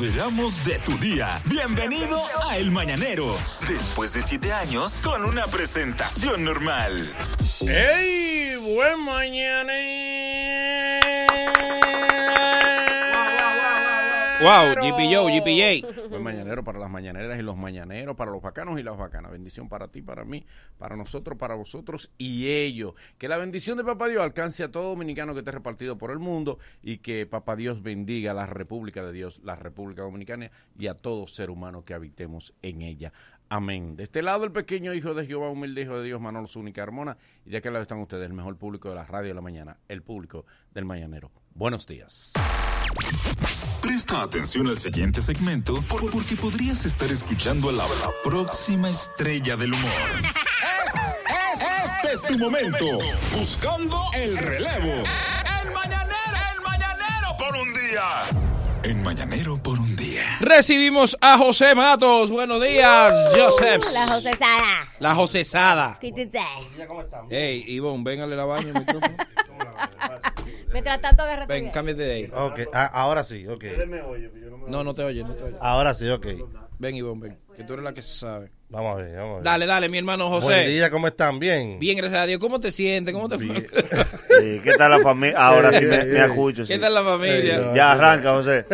Veramos de tu día. Bienvenido a El Mañanero. Después de siete años, con una presentación normal. ¡Ey! Buen mañana. Wow, GPO, GPJ. Buen mañanero para las mañaneras y los mañaneros, para los bacanos y las bacanas. Bendición para ti, para mí, para nosotros, para vosotros y ellos. Que la bendición de Papá Dios alcance a todo dominicano que esté repartido por el mundo y que Papá Dios bendiga a la República de Dios, la República Dominicana y a todo ser humano que habitemos en ella. Amén. De este lado, el pequeño hijo de Jehová, humilde hijo de Dios, Manolo Zúñiga Carmona. Y de aquel lado están ustedes, el mejor público de la radio de la mañana, el público del mañanero. Buenos días. Presta atención al siguiente segmento por- porque podrías estar escuchando a la, la próxima estrella del humor. Es- es- este es tu momento. Buscando el relevo. El mañanero, el mañanero por un día. En mañanero por un día. Recibimos a José Matos. Buenos días, Joseph. La José Sara. La José Sada. Quítate. Hey, Ivonne, véngale la baña el micrófono. Mientras tanto, agarra Ven, cámbiate de ahí. Ok, ah, ahora sí, ok. No, no te oye, no te oye. Ahora sí, ok. Ven, Ivonne, ven. Que tú eres la que sabe. Vamos a ver, vamos a ver. Dale, dale, mi hermano Buen José. día, ¿cómo están? Bien. Bien, gracias a Dios. ¿Cómo te sientes? ¿Cómo te fue? Sí, ¿Qué tal la familia? Ahora sí me, me escucho. sí. ¿Qué tal la familia? Ya arranca, José.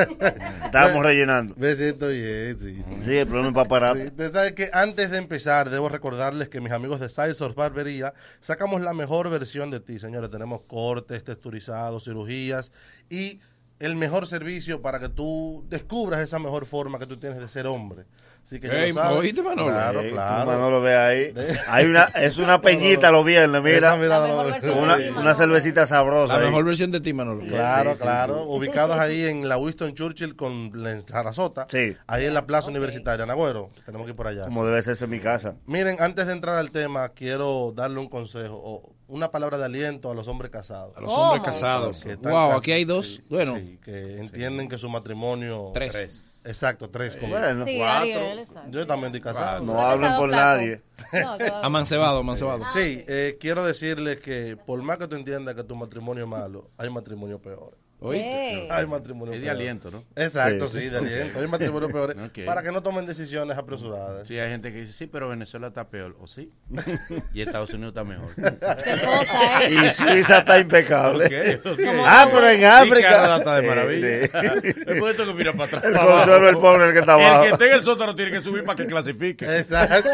Estamos rellenando. Me siento bien, sí. Sí, el problema es para parar. Sí, Ustedes saben que antes de empezar, debo recordarles que mis amigos de Sizor Barbería sacamos la mejor versión de ti, señores. Tenemos cortes, texturizados, cirugías y el mejor servicio para que tú descubras esa mejor forma que tú tienes de ser hombre. Así que ya Ey, lo sabes. ¿oíste, Manolo? Claro, tú, claro. Manolo, ve ahí. Hay una, es una peñita los viernes, mira. Una, una cervecita sabrosa. La ahí. mejor versión de ti, Manolo. Claro, Sí, sí, claro. Ubicados ahí en la Winston Churchill con la Sarasota. Sí. Ahí en la Plaza Universitaria, Nagüero. Tenemos que ir por allá. Como debe ser en mi casa. Miren, antes de entrar al tema, quiero darle un consejo una palabra de aliento a los hombres casados. A los ¿Cómo? hombres casados. Que Wow, aquí hay dos. sí, bueno, sí, que entienden que su matrimonio. tres. Exacto, tres. como- Bueno, Sí, Cuatro. Ariel, exacto. Yo también estoy casado. no ¿Tú has hablen casado por nadie. No. Amancebado, amancebado. Sí, eh, quiero decirles que por más que tú entiendas que tu matrimonio es malo, hay matrimonio peor. ¿Oíste? ¿Qué? Hay matrimonio Es de peor. aliento, ¿no? Exacto, Sí, sí, sí. de aliento. Hay matrimonio peor. Para que no tomen decisiones apresuradas. Sí, hay gente que dice, sí, pero Venezuela está peor. ¿O sí? Y Estados Unidos está mejor. Qué cosa, ¿eh? Y Suiza está impecable. Ah, pero en Y África. Canadá está de maravilla. sí. Después de esto que mira para atrás. El consuelo del pobre el que está El abajo. que esté en el sótano tiene que subir para que clasifique. Exacto.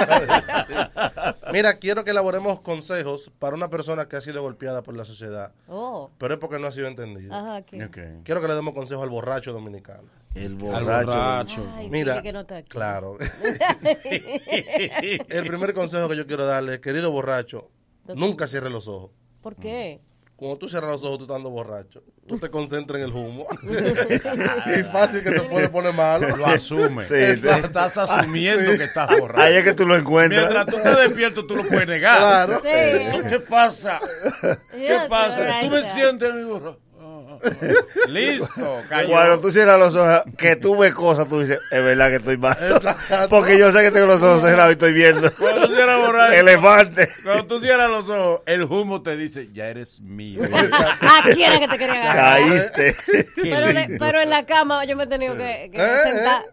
Mira, quiero que elaboremos consejos para una persona que ha sido golpeada por la sociedad, Oh. pero es porque no ha sido entendida. Ajá, Quiero que le demos consejos al borracho dominicano. El borracho. borracho. Ay, Mira, fíjate que no está aquí. claro. El primer consejo que yo quiero darle, querido borracho, nunca cierre los ojos. ¿Por qué? Cuando tú cierras los ojos, tú estás dando borracho. Tú te concentras en el humo. y fácil que te puede poner malo. Lo asume. Sí. Estás asumiendo que estás borracho. Ahí es que tú lo encuentras. Mientras tú estás despierto, tú lo puedes negar. Claro. Sí. ¿Qué pasa? ¿Qué pasa? ¿Tú me sientes, mi burro? Ah, ah, ah. Listo, cayó. Cuando tú cierras los ojos, que tú ves cosas, tú dices, es verdad que estoy mal. Porque yo sé que tengo los ojos cerrados y estoy viendo. Cuando tú cierras borracho, Elefante. cuando tú cierras los ojos, el humo te dice, ya eres mío. Ah, ¿quién era que te quería agarrar? Caíste. Pero, de- pero en la cama yo me he tenido que, que Eh, sentar.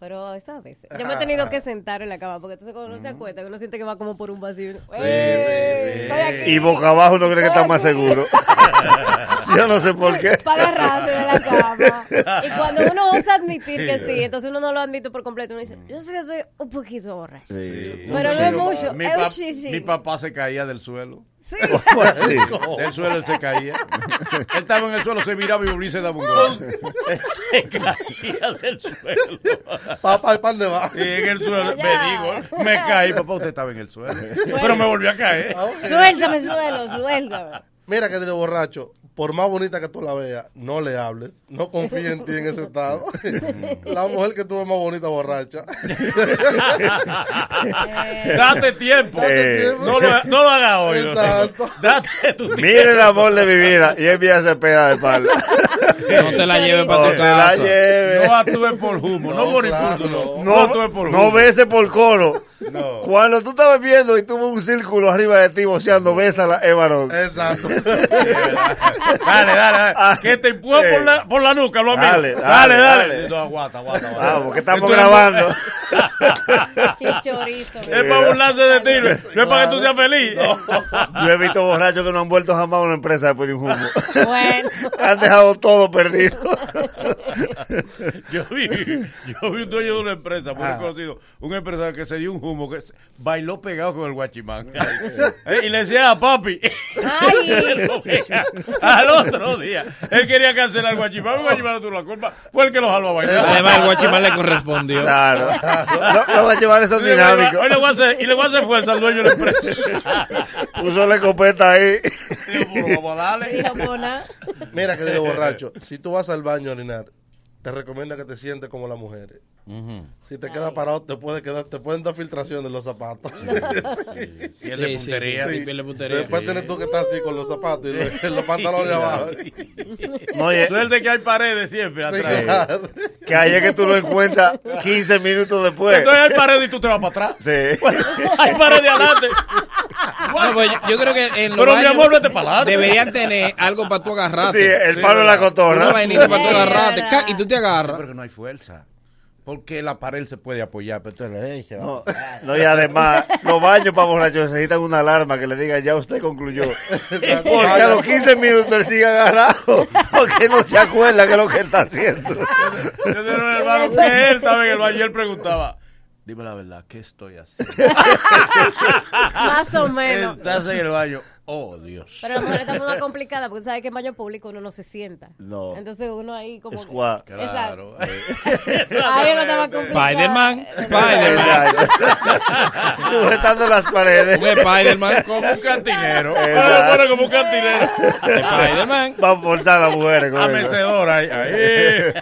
Pero esa vez. Yo me he tenido que sentar en la cama porque entonces cuando uno se acuesta, uno siente que va como por un vacío. Sí, Estoy aquí. Y boca abajo uno cree que está más seguro. Yo no sé por qué. Para agarrarse de la cama. Y cuando uno osa admitir que sí, entonces uno no lo admite por completo. Uno dice, yo sé que soy un poquito borracho. Pero no es mucho. Pap- sí, sí. mi papá se caía del suelo. Sí. Del suelo él se caía. Él estaba en el suelo, se miraba y volvía y se daba un gol. Él se caía del suelo. Papá, ¿y pan de va? Y en el suelo, me digo, me caí, papá, usted estaba en el suelo. Pero me volvió a caer. Suéltame, suelo, suéltame. Mira, querido borracho, por más bonita que tú la veas, no le hables. No confíes en ti en ese estado. la mujer que tú ves más bonita borracha. Date tiempo. Eh. No lo, no lo hagas hoy. no. Date tu tiempo. Mire el amor de mi vida. Y él me hace peda de espalda. No te la lleves No para te tu la casa. No lleve. actúes por humo, no, No, por impulso, no. no. No, actúes por No humo. beses por coro. No. Cuando tú estabas viendo y tuvo un círculo arriba de ti boceando, bésala, es varón. Exacto. Dale, dale, dale. Que te por la, por la nuca, lo amigo. Dale, Dale, dale, dale. dale. No, aguanta, aguanta, aguanta. Vamos, que estamos grabando. Chichorizo. Es para burlarse de ti, no no es para que tú seas feliz. Yo he visto borrachos que no han vuelto jamás a una empresa después de un humo. Bueno. Han dejado todo perdido. Yo vi, yo vi un dueño de una empresa, muy Ah. conocido, un empresario que se dio un humo, que se- bailó pegado con el guachimán. Eh, y le decía a papi. Al otro día, él quería cancelar el guachimán, el guachimán no tuvo la culpa, fue el que lo jaló a bailar. Además, el guachimán le correspondió. Claro. Los, los guachimanes son dinámicos. hoy le voy a hacer, y le voy a hacer fuerza al dueño de la empresa. Puso la escopeta ahí. "Pero vamos a darle. Dijo, pues nada. Mira, querido si tú vas al baño a orinar, te recomienda que te sientes como las mujeres. Si te quedas parado, te puede quedar, te pueden dar filtración en los zapatos. Sí. Piel de Sí, sí, puntería. sí, sí, piel de puntería. Después tienes tú que estar así con los zapatos y los, los pantalones abajo. No, Suerte que hay paredes siempre Sí, atrás. que ahí es que tú lo encuentras 15 minutos después. Entonces hay paredes y tú te vas para atrás. Sí. hay paredes adelante. No, pues yo, yo creo que en los Pero mi amor, vete para adelante. deberían tener algo para tú Sí, agarrarte. el palo de la Una cotorra. vainita para tú Sí, agarrarte. Y tú te agarras. Pero que no hay fuerza. Porque la pared se puede apoyar, pero tú eres- se va. No, no, y además, los baños para borrachos necesitan una alarma que le diga ya usted concluyó. Porque a los 15 minutos él sigue agarrado. Porque no se acuerda que es lo que está haciendo. Yo tenía un hermano que él estaba en el baño y él preguntaba, dime la verdad, ¿qué estoy haciendo? Más o menos. Estás en el baño. Oh, Dios. Pero la mujer está muy complicada porque sabe que en baño público uno no se sienta. No. Entonces uno ahí como. que- Squad. Claro. Exacto. Ahí no estaba complicado. Spider-Man. Spider-Man. Sujetando las paredes. Un Spider-Man. Como un cantinero. Pone como un cantinero. Spider-Man. Va a forzar a las mujeres A mecedora ahí. ahí.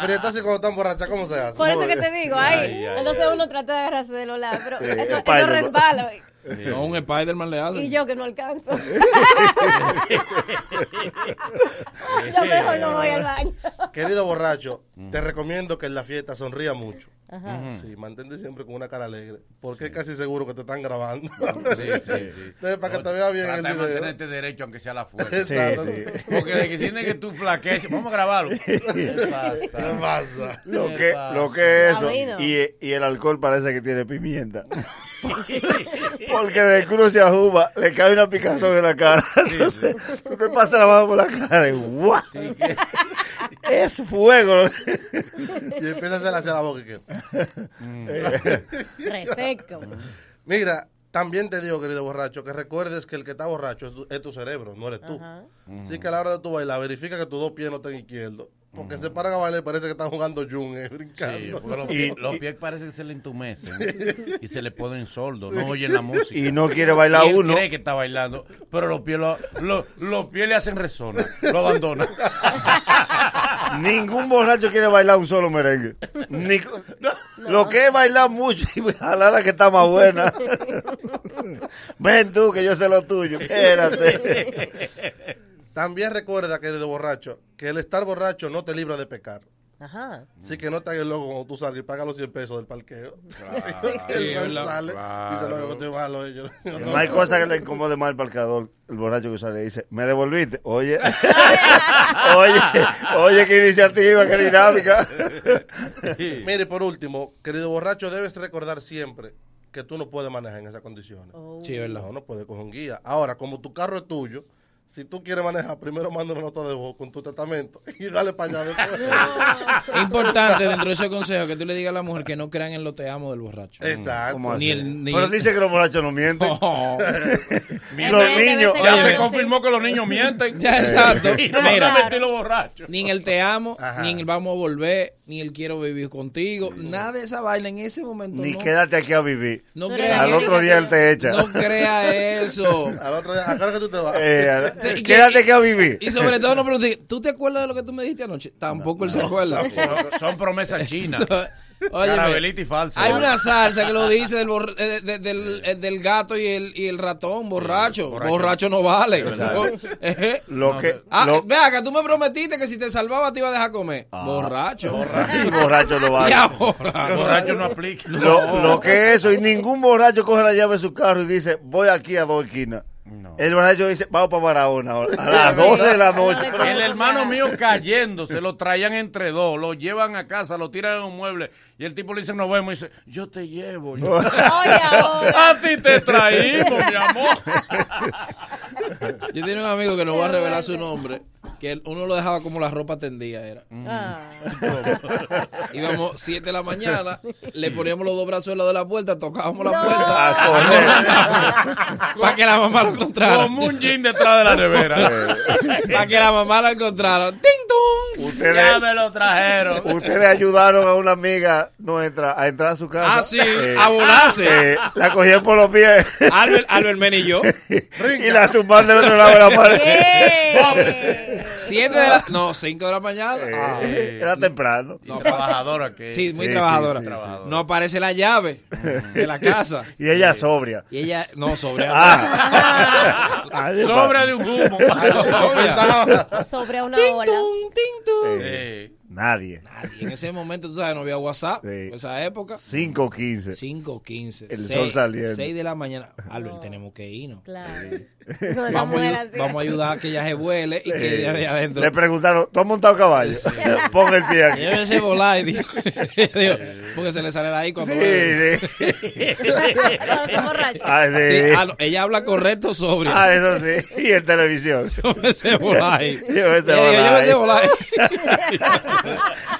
Pero entonces cuando están borrachas, ¿cómo se hace? Por eso que te digo, ahí. Ay, ay, Entonces uno trata de agarrarse de los lados, pero Sí, eso, eso resbala. No, un Spider-Man le hace. Y yo que no alcanzo. yo mejor no voy al baño. Querido borracho, Mm. te recomiendo que en la fiesta sonría mucho. Ajá. Sí, mantente siempre con una cara alegre. Porque es casi seguro que te están grabando. Sí, sí, sí. Entonces, para que te vea bien Trata el de video. mantenerte derecho, aunque sea la fuerza. Sí, Exacto. sí. Porque de que tiene que tú flaquees. Vamos a grabarlo. ¿Qué ¿Qué pasa? pasa? Lo ¿Qué que, pasa? lo que es eso. Y el alcohol parece que tiene pimienta. Porque de que uno se ajuba, le cae una picazón en la cara. Entonces, tú te pasas la mano por la cara y ¡guau! Es fuego. Y empieza a hacer hacia la boca. y que- Reseco. Mira, también te digo, querido borracho, que recuerdes que el que está borracho es tu, es tu cerebro, no eres tú. Ajá. Así que a la hora de tu bailar, verifica que tus dos pies no estén izquierdos. Porque se paran a bailar y parece que están jugando jung, eh, Sí, brincando. los, Y- pies, los pies parece que se le entumecen y se le ponen sordos, no oyen la música. Y no quiere bailar Y él uno. cree que está bailando, pero los pies, lo- lo- los pies le hacen resona, lo abandona. Ningún borracho quiere bailar un solo merengue. Ni- Lo que es bailar mucho y jalar la que está más buena. Ven tú, que yo sé lo tuyo. Espérate. También recuerda, querido borracho, que el estar borracho no te libra de pecar. Ajá. Así que no te hagas loco cuando tú salgas y pagas los 100 pesos del parqueo. el man sale, dice, Claro. yo estoy malo. yo- yo no- No hay cosa que le incomode más al parcador. El borracho que sale y dice, ¿me devolviste? Oye, oye, oye, qué iniciativa, qué dinámica. Mire, y por último, querido borracho, debes recordar siempre que tú no puedes manejar en esas condiciones. Oh. Sí, verdad. No, no puedes coger un guía. Ahora, como tu carro es tuyo, si tú quieres manejar, primero manda una nota de voz con tu testamento y dale para allá después. Importante dentro de ese consejo que tú le digas a la mujer que no crean en lo te amo del borracho. Exacto. ¿Cómo Ni el- ni- Pero dice que los borrachos no mienten. Oh, Los niños- Ya se confirmó que los niños mienten. ya, exacto. Y no Mira, mentir los borrachos. ni en el te amo, Ajá. ni en el vamos a volver, ni el quiero vivir contigo. Nada de esa vaina en ese momento. Ni no, quédate aquí a vivir. no Al otro día él te echa. No crea eso. Al otro día, ¿a que tú te vas? Eh, Sí, y que- quédate aquí a vivir. Y sobre todo, no pregunté, ¿tú te acuerdas de lo que tú me dijiste anoche? Tampoco él se acuerda. Son, son promesas chinas. Carabelita y falsa. Hay una salsa que lo dice del, borr- eh, de- del, eh, del gato y el, y el ratón, borracho. borracho. borracho. no vale. Ejé. Lo que. Ah, lo- ve acá, tú me prometiste que si te salvaba te iba a dejar comer. Ah. borracho. y borracho no vale. ahora. Borracho no aplica. Lo, lo que es eso, y ningún borracho coge la llave de su carro y dice, voy aquí a dos esquinas. No. El borracho dice, vamos para Barahona ahora, a las 12 de la noche. El hermano mío cayendo, se lo traían entre dos, lo llevan a casa, lo tiran en un mueble y el tipo le dice, nos vemos y dice, yo te llevo. Yo, Oye, ahora. a ti te traímos, mi amor. Yo tenía un amigo que no voy a revelar su nombre, que uno lo dejaba como la ropa tendida era. Ah. Íbamos 7 de la mañana, le poníamos los dos brazos en lado de la puerta, tocábamos la No. puerta A correr. para que la mamá lo encontrara. Como un jean detrás de la nevera. Para que la mamá lo encontrara. ¡Ting, tung! ya Ustedes, me lo trajeron. ustedes ayudaron a una amiga nuestra a entrar a su casa. Ah, sí, Eh, a volarse. eh, la cogían por los pies Albert, Albert Men y yo. y la zumbaron del otro lado de la pared. 7 de la. No, 5 de la mañana. Eh, Era temprano. Y trabajadora que Sí, muy sí, trabajadora. sí, sí. No aparece la llave de la casa. Y ella sobria. Y ella, no, sobre. Ah. Ay, Sobre de un humo. Sobre una ola. tung, ting, tung. Sí. nadie. Y en ese momento, tú sabes, no había WhatsApp. Sí. En esa época. 5.15. 5, 15. El sol saliendo. 6 de la mañana. Albert, tenemos que irnos. Claro. No, esa Vamos, a vamos a ayudar a que ella se vuele y que de ahí adentro. Le preguntaron, ¿tú has montado caballo? Pon el pie aquí. Llévese volar y dijo, dijo, porque se le sale de ahí cuando Sí, sí. Sí, sí. ah, no, ella habla correcto sobre. Ah, eso sí. Y en televisión. Llévese volar ahí. Llévese Ella dijo, volar ahí. Llévese volar ahí.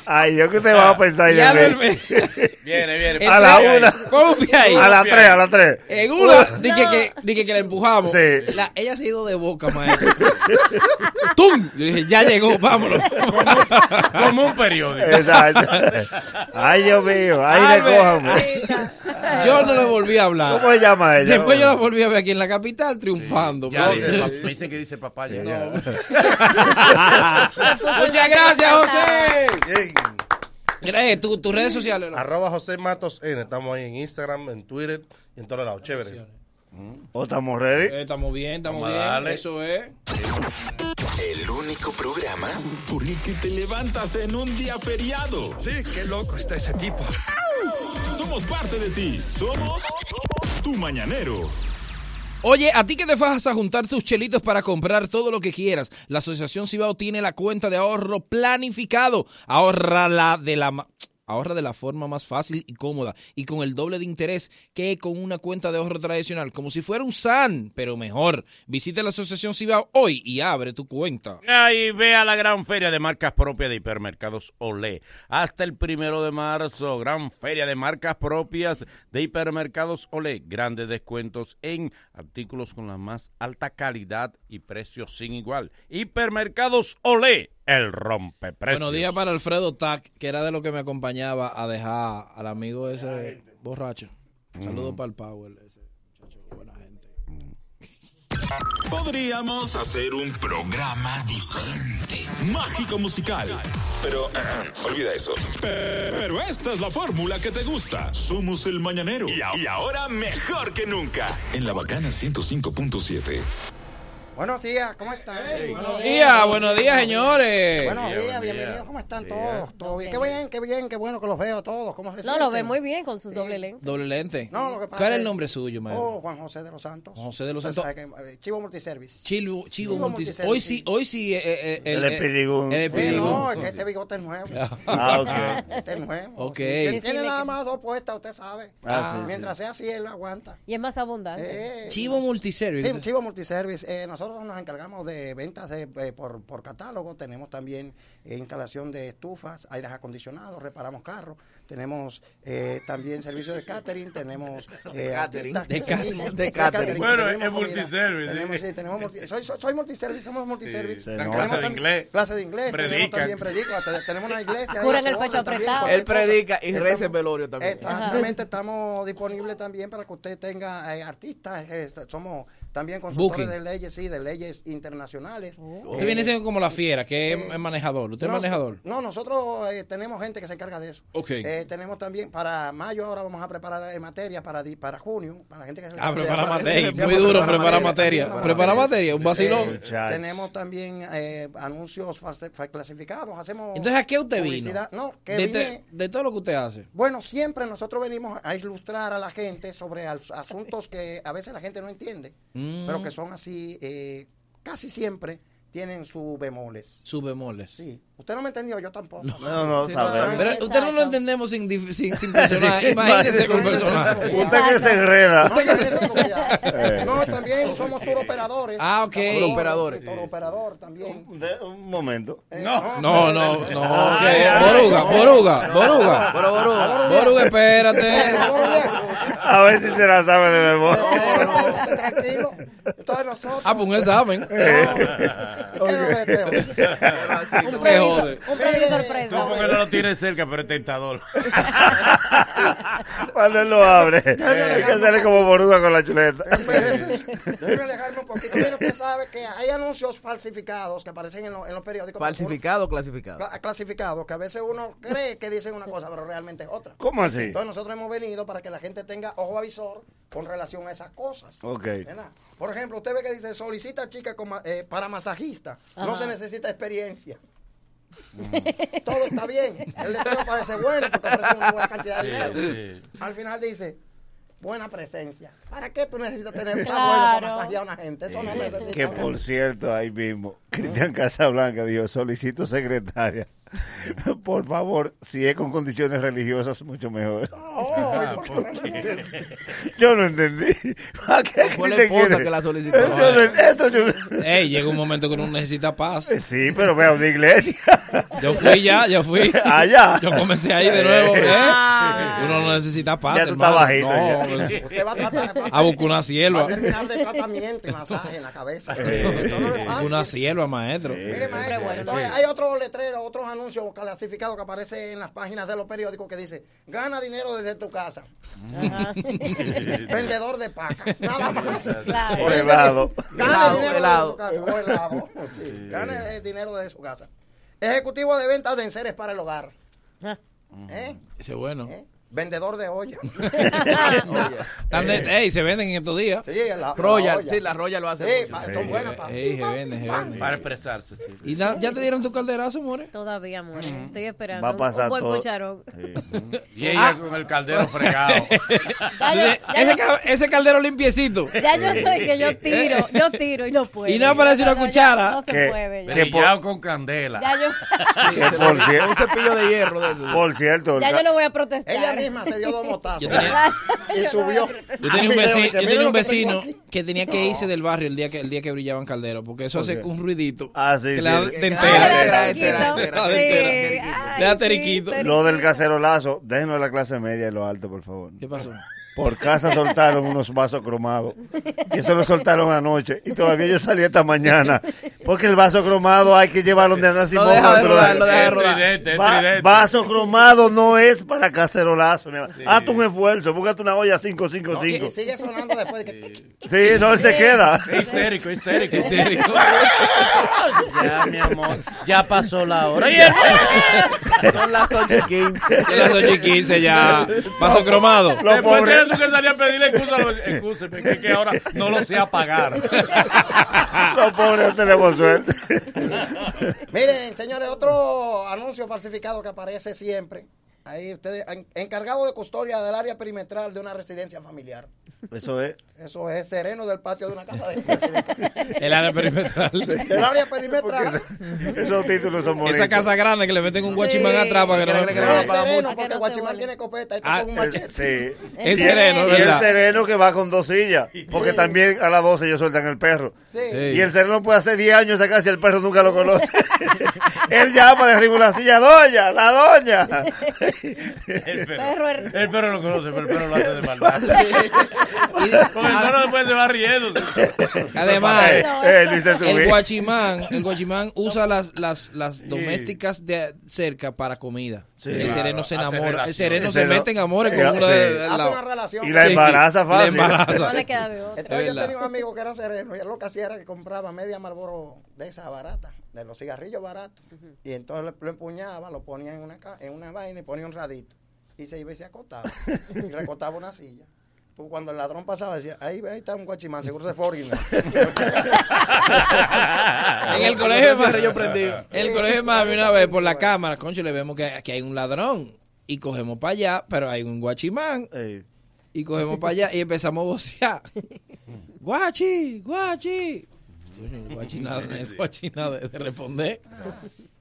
Ay, yo que te vas a pensar Y de Albert mí. me- Viene, viene. A la una. ¿Cómo ahí? A las 3, a las 3. En una, dije que, dije que la empujamos. Sí. La- ella se ha ido de boca, maestro. ¡Tum! Yo dije, ya llegó, vámonos. Como un periódico. Exacto. Ay, Dios mío. Ahí le Albert. cójame. Yo no le volví a hablar. ¿Cómo se llama ella? Después yo la volví a ver aquí en la capital triunfando. Ya dice, me dicen que dice papá ya. Muchas gracias, José. Bien. Eh, tu- tus redes sociales. ¿no? Arroba José Matos N. Estamos ahí en Instagram, en Twitter y en todos lados. Chévere. ¿O estamos ready? Eh, estamos bien, estamos Vamos a bien. darle. Eso es. El único programa por el que te levantas en un día feriado. Sí, qué loco está ese tipo. Somos parte de ti. Somos tu mañanero. Oye, a ti que te vas a juntar tus chelitos para comprar todo lo que quieras, la Asociación Cibao tiene la cuenta de ahorro planificado. Ahorra la de la ahorra de la forma más fácil y cómoda y con el doble de interés que con una cuenta de ahorro tradicional, como si fuera un SAN, pero mejor. Visita la Asociación Cibao hoy y abre tu cuenta. Ahí ve a la gran feria de marcas propias de hipermercados Olé. Hasta el primero de marzo, gran feria de marcas propias de hipermercados Olé. Grandes descuentos en artículos con la más alta calidad y precios sin igual. Hipermercados Olé, el rompeprecios. Buenos días para Alfredo Tac, que era de lo que me acompañaba a dejar al amigo ese borracho. Saludos para el Power. Ese muchacho, buena gente. Podríamos hacer un programa diferente, mágico musical. Pero olvida eso. Pero esta es la fórmula que te gusta. Somos el mañanero. Y ahora mejor que nunca. En la bacana 105.7. Buenos días, ¿cómo están? Buenos días, buenos días, señores. Buenos Buen día, días, buen día. bienvenidos, ¿cómo están todos? ¿Todo bien? Qué bien, qué bien, qué bueno que los veo todos. ¿Cómo se No, lo sienten? ve muy bien con sus doble lentes. Doble lente. No, lo que pasa ¿Cuál es el nombre suyo, maestro? Oh, Juan José de los Santos. José de los Santos. eh, Chivo Multiservice. Chivo, Chivo Chivo Multis- Multiservice, Hoy sí, sí. hoy sí. eh, eh, El eh, Espidigún. El Sí, no, es que este bigote es nuevo. Ah, ok. Este es nuevo. Ok. Tiene, Sí, sí, tiene le- nada más dos puestas, usted sabe. Ah, sí, sí. Mientras sea así, él lo aguanta. Y es más abundante. Eh, Chivo Multiservice. Sí, Chivo Multiservice. Eh, nosotros nos encargamos de ventas de, eh, por, por catálogo. Tenemos también instalación de estufas, aires acondicionados, reparamos carros. Tenemos eh, también servicio de catering. Tenemos eh, artistas que De seguimos- de catering. Bueno, es multiservice. Tenemos, sí, tenemos multi- soy, soy, soy multiservice, somos multiservice. Sí, Tenemos no. Clase de inglés. Clase de inglés. Tenemos Predican. también predico. te- Tenemos una iglesia. Curan el pecho apretado. Él predica y reza el velorio también. Exactamente, estamos disponibles también para que usted tenga eh, artistas, eh, somos también consultores Booking. de leyes, sí, de leyes internacionales. Usted Eh, viene siendo como la fiera, que es eh, es manejador. ¿Usted es no, manejador? No, nosotros eh, tenemos gente que se encarga de eso. Ok. Eh, tenemos también, para mayo ahora vamos a preparar eh, materia para, di- para junio, para la gente que se Ah, sí, prepara para- materia. sí, Muy para duro preparar materia. para Prepara materia, un vacilón. Eh, tenemos también eh, anuncios clasificados, hacemos Entonces, ¿a qué usted vino? publicidad. No, que De, vine- te- de todo lo que usted hace. bueno, siempre nosotros venimos a ilustrar a la gente sobre as- asuntos que a veces la gente no entiende, Mm. pero que son así, eh, casi siempre tienen sus bemoles. Sus bemoles. Sí, usted no me entendió, yo tampoco. No, no, Sí, sabemos. Pero usted no lo entendemos sin, sin, sin personaje. Imagínese con personaje. Usted que se enreda. No, no, no, no. No, también somos tour operadores. Ah, ok. Tour Tour operadores. Tour operador también. De- un momento. Eh, No. No, no, no. Boruga, Boruga, Boruga. Boruga, espérate. Eh, Boruga viejo. A ver si se la sabe de memoria. Eh, no, usted tranquilo. Entonces nosotros. Ah, pues un examen. ¿Qué es? Un jode. un previso Eh, sorpresa. No, porque no lo tiene cerca, pero es tentador. Cuando él lo abre, hay que hacerle como boruga con la chuleta. Espérese, Déjeme alejarme un poquito. Mire, usted sabe que hay anuncios falsificados que aparecen en, lo- en los periódicos. ¿Falsificado o clasificado? Cla- Clasificados, que a veces uno cree que dicen una cosa, pero realmente es otra. ¿Cómo así? Entonces nosotros hemos venido para que la gente tenga ojo avisor con relación a esas cosas. Ok. ¿verdad? Por ejemplo, usted ve que dice solicita chica como, eh, para masajista. No se necesita experiencia. Todo está bien. El letrero parece bueno porque ofrece una buena cantidad de dinero. sí. Al final dice buena presencia. ¿Para qué tú necesitas tener tan Claro. bueno para masajear a una gente? Eso no necesita. Que por cierto, ahí mismo, Cristian Casablanca dijo, solicito secretaria. Por favor, si es con condiciones religiosas, mucho mejor. Oh, porque- Yo no entendí. ¿Para qué Fue la esposa quiere? que la solicitó. Yo no- Eso yo... Ey, llega un momento que uno necesita paz. Sí, pero vea una iglesia. Yo fui ya, yo fui. Allá. Yo comencé ahí de nuevo. ¿eh? Ah. Uno no necesita paz. Ya tú estás bajito, No, ya. Usted va a tratar a buscar una va a sierva. terminar de tratamiento y masaje en la cabeza. Eso no es fácil. Una sierva, maestro. Mire, maestro, entonces hay otros letreros, otros anuncios clasificados que aparecen en las páginas de los periódicos que dice, gana dinero desde tu casa. Ajá. Vendedor de paca. Nada más. Claro. Por helado. Gane Helado, dinero helado. de su casa. O helado. Sí. Gane eh, dinero de su casa. Ejecutivo de ventas de enseres para el hogar. Ah. ¿Eh? Ese es bueno. ¿Eh? Vendedor de olla. Están de- ey, se venden en estos días. Sí, la, Royal, la olla. sí, la Royal lo hace Sí, mucho. son buenas para. Ey, se venden, se venden. Para expresarse, sí. ¿Y ya te dieron tu calderazo, more? Todavía, amor. Estoy esperando. Va a pasar un buen todo. cucharón. Y ella con el caldero fregado. Ya, yo, ya Ese, caldero limpiecito. ya yo estoy que yo tiro, yo tiro y no puedo. Y no aparece una cuchara. No se Que- puede. Ya, que Brillado con candela. Ya yo, Que por, Un cier- cepillo de hierro de eso. por cierto, ya yo no voy a protestar. Ella misma se dio dos motazos. Yo tenía- y subió. Yo tenía un Mira, vecino, que yo tenía un que tengo vecino aquí. que tenía que irse del barrio el día que el día que brillaban calderos, porque eso hace un ruidito. Ah, sí, que sí. le da Que- de entera. Ah, lo del cacerolazo, déjenos la clase media y lo alto, por favor. ¿Qué pasó? Por casa soltaron unos vasos cromados. Y eso lo soltaron anoche. Y todavía yo salí esta mañana. Porque el vaso cromado hay que llevarlo donde Ana Simón. deja de rodar, deja de rodar. tridente. vaso cromado no es para cacerolazo. Mi amor. Hazte un esfuerzo. Búscate una olla 555. Y sigue sonando después de que. Sí, no, él se queda. Es histérico, histérico. Histérico. Ya, mi amor. Ya pasó la hora. Y Son las 8 y 15. Ya las 8 y 15 ya. Vaso cromado. Después pobres, tienes tú que salir a pedirle excusa. Excúseme, que, que ahora no lo sé apagar. los pobres no tenemos suerte. Miren, señores, otro anuncio falsificado que aparece siempre. Ahí ustedes, en- encargado de custodia del área perimetral de una residencia familiar. Eso es. Eso es sereno del patio de una casa de El área perimetral. Del área perimetral. Esos títulos son bonitos. Esa casa grande que le meten un guachimán atrás para que no... Le- No es sereno porque se Guachimán tiene escopeta y está Ah, con un machete. Sí. Es Y- sereno, Y el ¿verdad? sereno que va con dos sillas. Porque también a las 12 ellos sueltan el perro. Sí. Sí. Y el sereno puede hacer 10 años acá si el perro nunca lo conoce. Él llama de arriba una silla, doña, la doña. El perro, er- el perro lo conoce, pero el perro lo hace de maldad. Con el tono después se va riendo. Además, Eh, eh, Luis se el guachimán, el guachimán usa las, las, las domésticas de cerca para comida. el claro, sereno se enamora. El sereno se mete en amores con uno sí. de- al Hace lado. una relación. Y la embaraza fácil. embaraza. No le queda de otra. Entonces yo tenía un amigo que era sereno y él lo que hacía era que compraba media Marlboro de esa barata, de los cigarrillos baratos. Y entonces lo, lo empuñaba, lo ponía en una, en una vaina y ponía un radito. Y se iba y se acostaba. y recostaba una silla. Cuando el ladrón pasaba decía, ahí, ahí está un guachimán, seguro se fue a orinar". En el colegio de Cigarrillo prendido. En el colegio de mami una vez por la cámara, concho, le vemos que aquí hay un ladrón. Y cogemos para allá, pero hay un guachimán. Y cogemos para allá y empezamos a vocear. Guachi, guachi. Guachi nada, guachi nada de responder.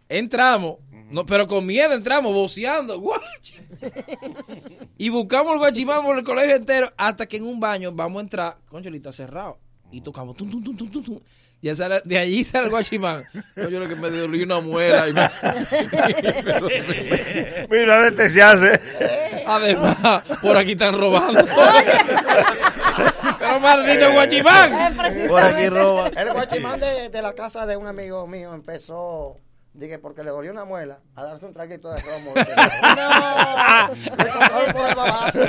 Entramos, no, pero con miedo entramos, voceando. Y buscamos el guachimán por el colegio entero hasta que en un baño vamos a entrar. Concho, está cerrado. Y tocamos. Tum, tum, tum, tum, tum, tum. Y era- de allí sale el guachimán. No, yo lo que me dolió una muela. Y me- Mira, anestesiarse. Además, por aquí están robando. Pero maldito guachimán. Eh, Por aquí precisamente. roba. El guachimán de, de la casa de un amigo mío empezó, dije, porque le dolió una muela, a darse un traguito de romo. No. Me encontraron por el babazo,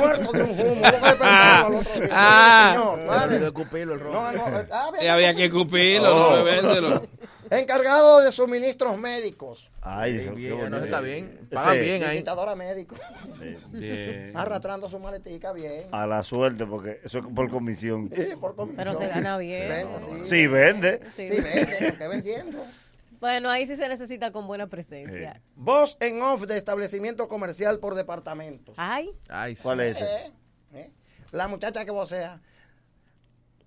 muerto de un humo. Al otro día. Ah. Señor, Se vale. de escupirlo el robo. No, no, ah, Y había que no bebérselo. Encargado de suministros médicos. Ay, eso, qué Bien, no, está bien. Pagan Sí. bien ahí. Visitadora médico. Bien. Arrastrando su maletica bien. A la suerte, porque eso es por comisión. Sí, por comisión. Pero se gana bien. Venta, sí. Sí, vende. Sí. Sí, vende, porque vendiendo. Bueno, ahí sí se necesita con buena presencia. Voz en off de establecimiento comercial por departamentos. Ay, Ay, sí. ¿Cuál es? Eh, eh. La muchacha que vocea.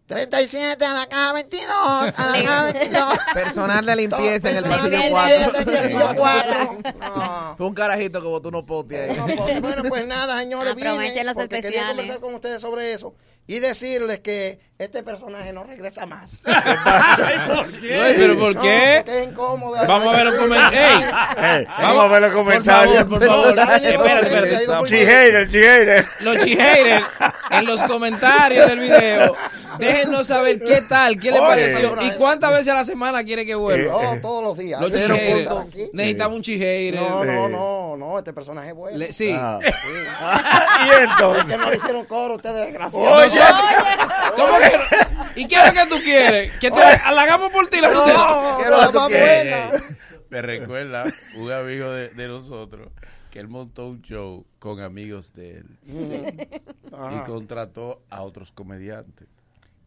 37 a la caja 22, a la caja 22. Personal de limpieza en el pasillo limpieza 4. en el pasillo 4. No. Fue un carajito que botó unos potes ahí. No, pues, bueno, pues nada, señores, Aprovechen vine los porque quería especiales. conversar con ustedes sobre eso y decirles que este personaje no regresa más. Ay, ¿Pero por No, qué? porque es incómodo. Vamos a ver los comentarios. Eh, vamos a ver los comentarios. Por favor, Espérate, espérate, espérate. Chiheire. Los chihaters en los comentarios del video, déjenos saber qué tal, qué le Oye. pareció y cuántas veces a la semana quiere que vuelva. No, todos los días. Los. Necesitamos un chihater. No, no, Eh. no, no, este personaje es bueno. Le- sí. Ah. Sí. y Que entonces. no le hicieron coro ustedes desgraciados. Oye, ¿Cómo que? ¿Y qué es lo que tú quieres? ¿Que te la hagamos por ti la No, no, lo que tú más quieres? buena. Me recuerda un amigo de, de nosotros que él montó un show con amigos de él y contrató a otros comediantes.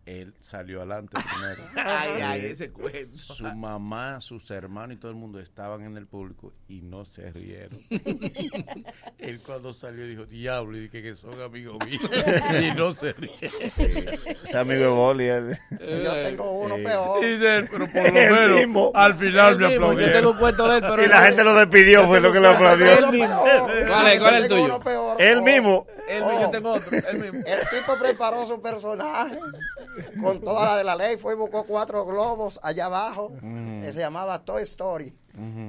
Él salió adelante primero. Ay, ay, Eh, ese cuento. Su mamá, sus hermanos y todo el mundo estaban en el público y no se rieron. Él cuando salió dijo, diablo, y dije que son amigos míos. y no se rieron. ese amigo de Boli. él. Yo tengo uno Eh. peor. Dice él, pero por lo El menos mismo. al final me mismo, Yo tengo aplaudieron. un cuento de él, pero Y la gente lo despidió, fue lo que lo aplaudió. Él mismo. ¿Cuál es- cuál es el tuyo? Él mismo. Él mismo, yo tengo otro. Él mismo. El tipo preparó su personaje con toda la de la ley. Fue y buscó cuatro globos allá abajo. que se llamaba Toy Story.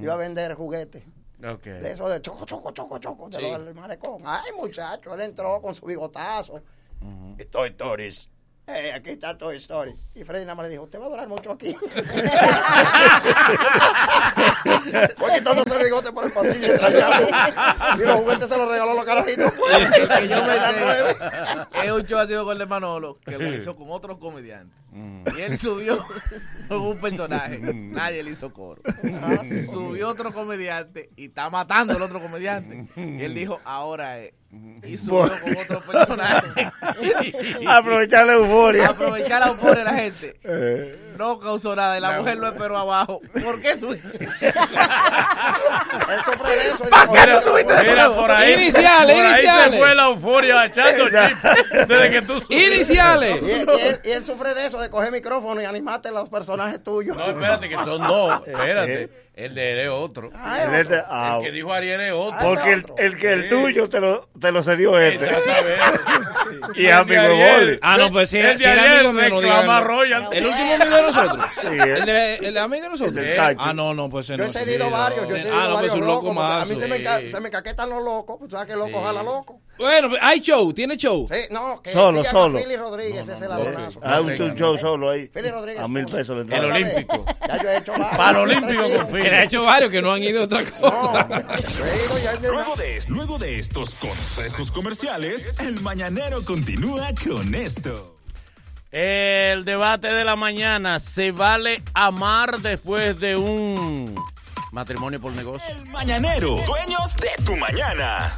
Iba a vender juguetes. De eso de choco, choco, choco, choco. De Sí. lo del malecón. Ay, muchacho. Él entró con su bigotazo. Y Toy Stories. Eh, aquí está Toy Story. Y Freddy nada más le dijo, usted va a durar mucho aquí. Fue quitándose el bigote por el pasillo y. Y los juguetes se los regaló a los carajitos. El que yo me es un show así con el de Manolo que lo hizo con otros comediantes. Y él subió con un personaje. Nadie le hizo coro. Subió otro comediante y está matando al otro comediante. Y él dijo, ahora es. Y subió con otro personaje. Aprovechar la euforia. Aprovechar la euforia de la gente. Eh, No causó nada. Y la mujer lo esperó abajo. ¿Por qué subió? Él sufre de eso. y ¿Para qué no "Bueno, subiste bueno". Mira, por ahí, Iniciales, por ahí iniciales. se fue la euforia echando chip desde que tú Iniciales. Y él, y él- y él sufre de eso, de coger micrófono y animarte a los personajes tuyos. No, espérate, que son dos. Espérate. El de él es otro. Ah, el otro. ah, El que dijo Ariel es otro. Ah, porque el, el que el Sí. tuyo te lo, te lo cedió este. Exactamente. y amigo de de. Boli. Ah, no, pues si El de si era ayer amigo mío, no reclama. ¿El último amigo de nosotros? Sí, eh. ¿El, de, ¿El de amigo de nosotros? El del. Ah, no, no, pues ese Yo no. he cedido sí, varios, yo he no. cedido Ah, no, pues varios un loco locos. porque A mí más. se me, se me caquetan los locos, pues tú sabes que loco jala loco. Bueno, pues, hay show, tiene show. Sí, no, que Solo, solo. Philly Rodríguez, ese ladronazo. Ah, un, show solo ahí. Philly Rodríguez. A mil pesos le El olímpico. Ya yo he hecho varios. Para el olímpico con. Él ha hecho varios que no han ido a otra cosa. No, yo he luego de estos consejos comerciales, el mañanero continúa con esto. El debate de la mañana. ¿Se vale amar después de un matrimonio por negocio? El mañanero, dueños de tu mañana.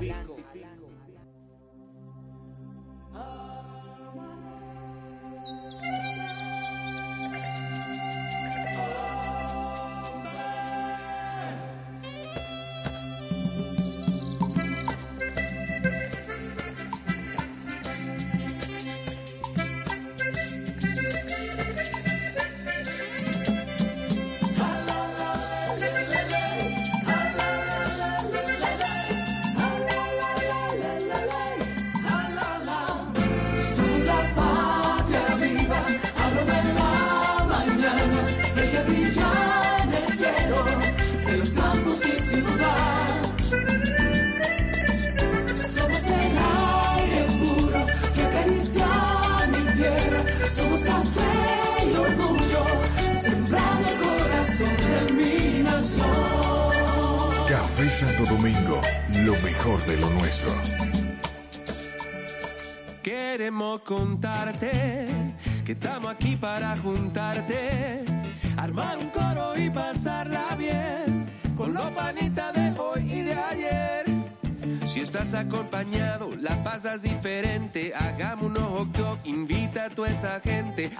Café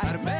gente.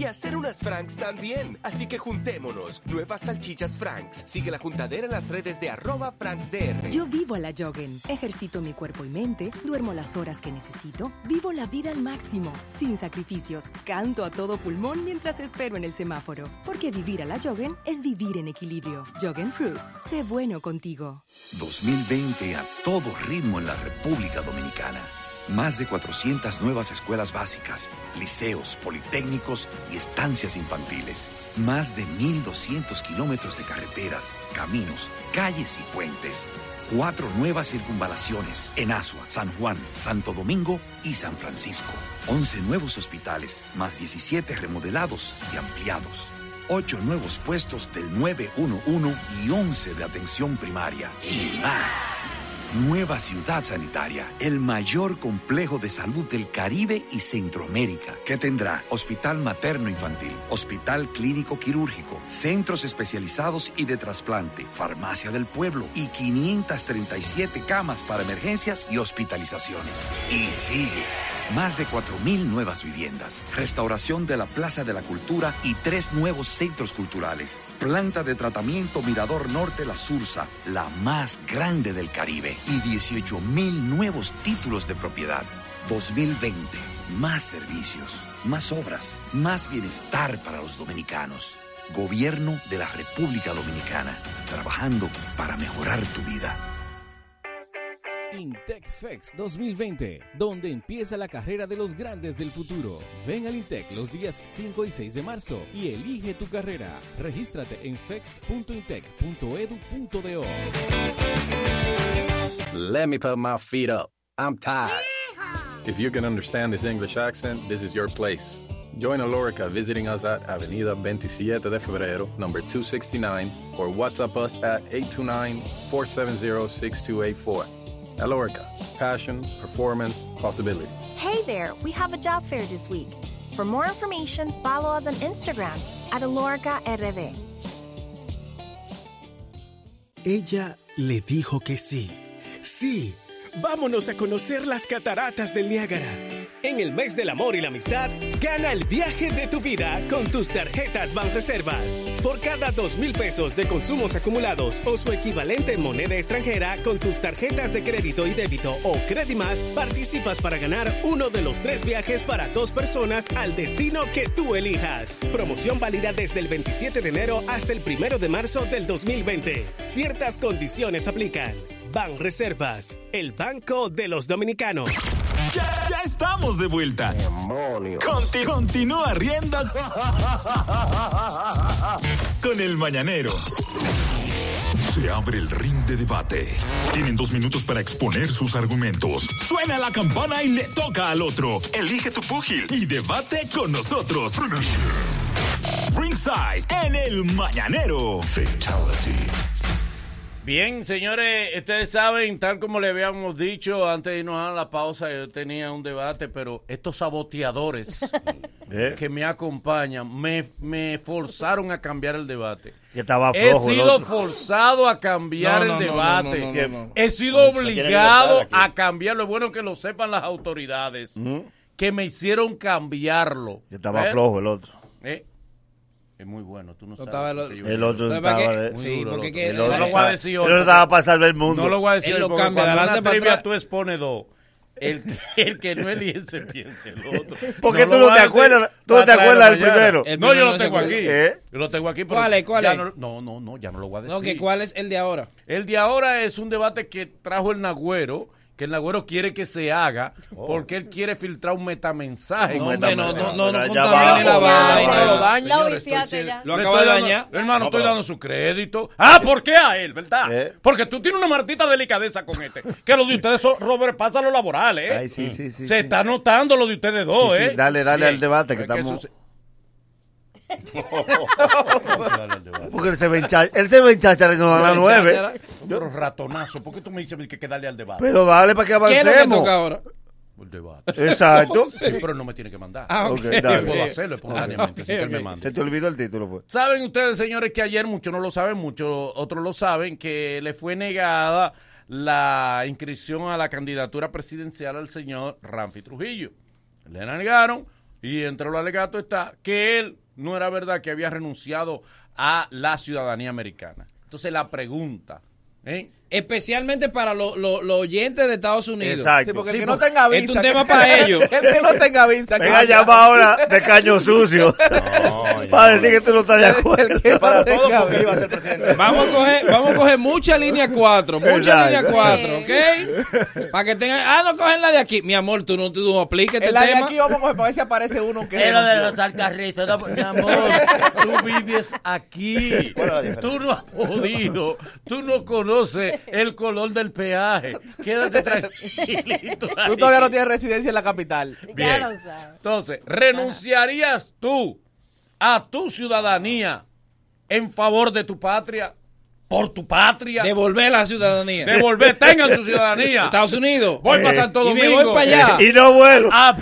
Y hacer unas Franks también. Así que juntémonos. Nuevas salchichas Franks. Sigue la juntadera en las redes de arroba FranksDR. Yo vivo a la Joggen. Ejercito mi cuerpo y mente, duermo las horas que necesito, vivo la vida al máximo, sin sacrificios. Canto a todo pulmón mientras espero en el semáforo. Porque vivir a la Joggen es vivir en equilibrio. Joggen Fruits. Sé bueno contigo. 2020 a todo ritmo en la República Dominicana. Más de 400 nuevas escuelas básicas, liceos, politécnicos y estancias infantiles. Más de 1.200 kilómetros de carreteras, caminos, calles y puentes. Cuatro nuevas circunvalaciones en Asua, San Juan, Santo Domingo y San Francisco. 11 nuevos hospitales, más 17 remodelados y ampliados. 8 nuevos puestos del 911 y 11 de atención primaria. Y más. Nueva Ciudad Sanitaria, el mayor complejo de salud del Caribe y Centroamérica, que tendrá hospital materno-infantil, hospital clínico quirúrgico, centros especializados y de trasplante, farmacia del pueblo y 537 camas para emergencias y hospitalizaciones. Y sigue. Más de 4.000 nuevas viviendas, restauración de la Plaza de la Cultura y tres nuevos centros culturales. Planta de tratamiento Mirador Norte La Sursa, la más grande del Caribe. Y 18.000 nuevos títulos de propiedad. 2020, más servicios, más obras, más bienestar para los dominicanos. Gobierno de la República Dominicana, trabajando para mejorar tu vida. Intec Fex 2020, donde empieza la carrera de los grandes del futuro. Ven al Intec los días 5 y 6 de marzo y elige tu carrera. Regístrate en fex.intec.edu.do. Let me put my feet up. I'm tired. If you can understand this English accent, this is your place. Join Alorica visiting us at Avenida 27 de Febrero, number 269, or WhatsApp us at 829-470-6284. Alorica, passion, performance, possibilities. Hey there, we have a job fair this week. For more information, follow us on Instagram at AloricaRD. Ella le dijo que sí. Sí, vámonos a conocer las cataratas del Niágara. En el mes del amor y la amistad, gana el viaje de tu vida con tus tarjetas Banreservas. Por cada dos mil pesos de consumos acumulados o su equivalente en moneda extranjera con tus tarjetas de crédito y débito o Credimas, participas para ganar uno de los tres viajes para dos personas al destino que tú elijas. Promoción válida desde el 27 de enero hasta el 1 de marzo del 2020. Ciertas condiciones aplican. Ban Reservas, el banco de los dominicanos. Ya, ya estamos de vuelta. Conti- continúa riendo con el mañanero. Se abre el ring de debate. Tienen dos minutos para exponer sus argumentos. Suena la campana y le toca al otro. Elige tu púgil y debate con nosotros. Ringside en el mañanero. Fatality. Bien, señores, ustedes saben, tal como le habíamos dicho antes de irnos a la pausa, yo tenía un debate, pero estos saboteadores ¿Eh? que me acompañan me, me forzaron a cambiar el debate. Que estaba He flojo el sido forzado a cambiar No, no, el no, debate. no, no, no, no. He sido obligado a cambiarlo. Es bueno que lo sepan las autoridades que me hicieron cambiarlo. Que estaba ¿Eh? flojo el otro. Eh, Es muy bueno, tú no, sabes. estaba lo el El otro No, estaba de... Sí, Muy duro porque el que El No otro lo la- voy a estaba- decir el hoy, otro porque- estaba para salvar el mundo. No lo voy a decir Él hoy, lo porque cambia adelante para atrás. tú expones dos. El, el que no elige se pierde el otro. ¿Por qué No tú no te acuerdas? ¿Tú no te acuerdas del primero? El No, yo lo no tengo aquí. ¿Eh? Yo lo tengo aquí. pero ¿Cuál es? ¿Cuál es? No, no, no, no, ya no lo voy a decir. No, que ¿cuál es el de ahora? El de ahora es un debate que trajo el Nagüero, que el Nagüero quiere que se haga, porque él quiere filtrar un metamensaje. No, hombre, no, no, no, no contamine la vaina. No lo dañe. Lo acaba de dañar. Hermano, No, estoy dando su crédito. Ah, ¿por qué a él, verdad? ¿Eh? Porque tú tienes una martita delicadeza con este. Que lo de ustedes son, Robert, pasa lo laboral, ¿eh? Ay, sí, sí, sí. Se está notando lo de ustedes dos, ¿eh? dale, dale al debate que Es estamos- Porque él se ve en él se ve en dan las nueve. Pero ratonazo, ¿por qué tú me dices que hay que darle al debate? Pero dale para que ¿Qué es lo que avancemos. toca ahora? El debate. Exacto. Sí, pero no me tiene que mandar. Ah, ok. Ok, Yo dale. puedo hacerlo espontáneamente Ok, sin que él me ok. mande. Se te olvidó el título, pues. Saben ustedes, señores, que ayer muchos no lo saben, muchos otros lo saben, que le fue negada la inscripción a la candidatura presidencial al señor Ramfi Trujillo. Le negaron y entre los alegatos está que él no era verdad que había renunciado a la ciudadanía americana. Entonces la pregunta, ¿eh? Especialmente para los los- los oyentes de Estados Unidos. Exacto. Sí, porque Sí, el que no porque tenga visa. es un tema para ellos. El que no tenga visa. que Venga, llama ahora de caño sucio. para decir que tú no estás de acuerdo. El que no Para todo porque iba a ser presidente. Vamos a coger, vamos a coger mucha línea 4, mucha Exacto. línea 4, ¿ok? Para que tengan, ah, no cogen la de aquí. Mi amor, tú no, tú no apliques este En la de tema. aquí vamos a coger para ver si aparece uno que Es lo de los alcarritos, no, mi amor. Tú vives aquí. ¿Cuál es la? Tú no has podido. Tú no conoces el color del peaje. Quédate tranquilito. Tú ahí. todavía no tienes residencia en la capital. Ya Bien. lo sabes. Entonces, ¿renunciarías tú a tu ciudadanía en favor de tu patria? ¿Por tu patria? Devolver la ciudadanía. Devolver, tengan su ciudadanía. Estados Unidos. Voy para Eh, Santo y me Domingo. voy para allá. Y no vuelo. Ah,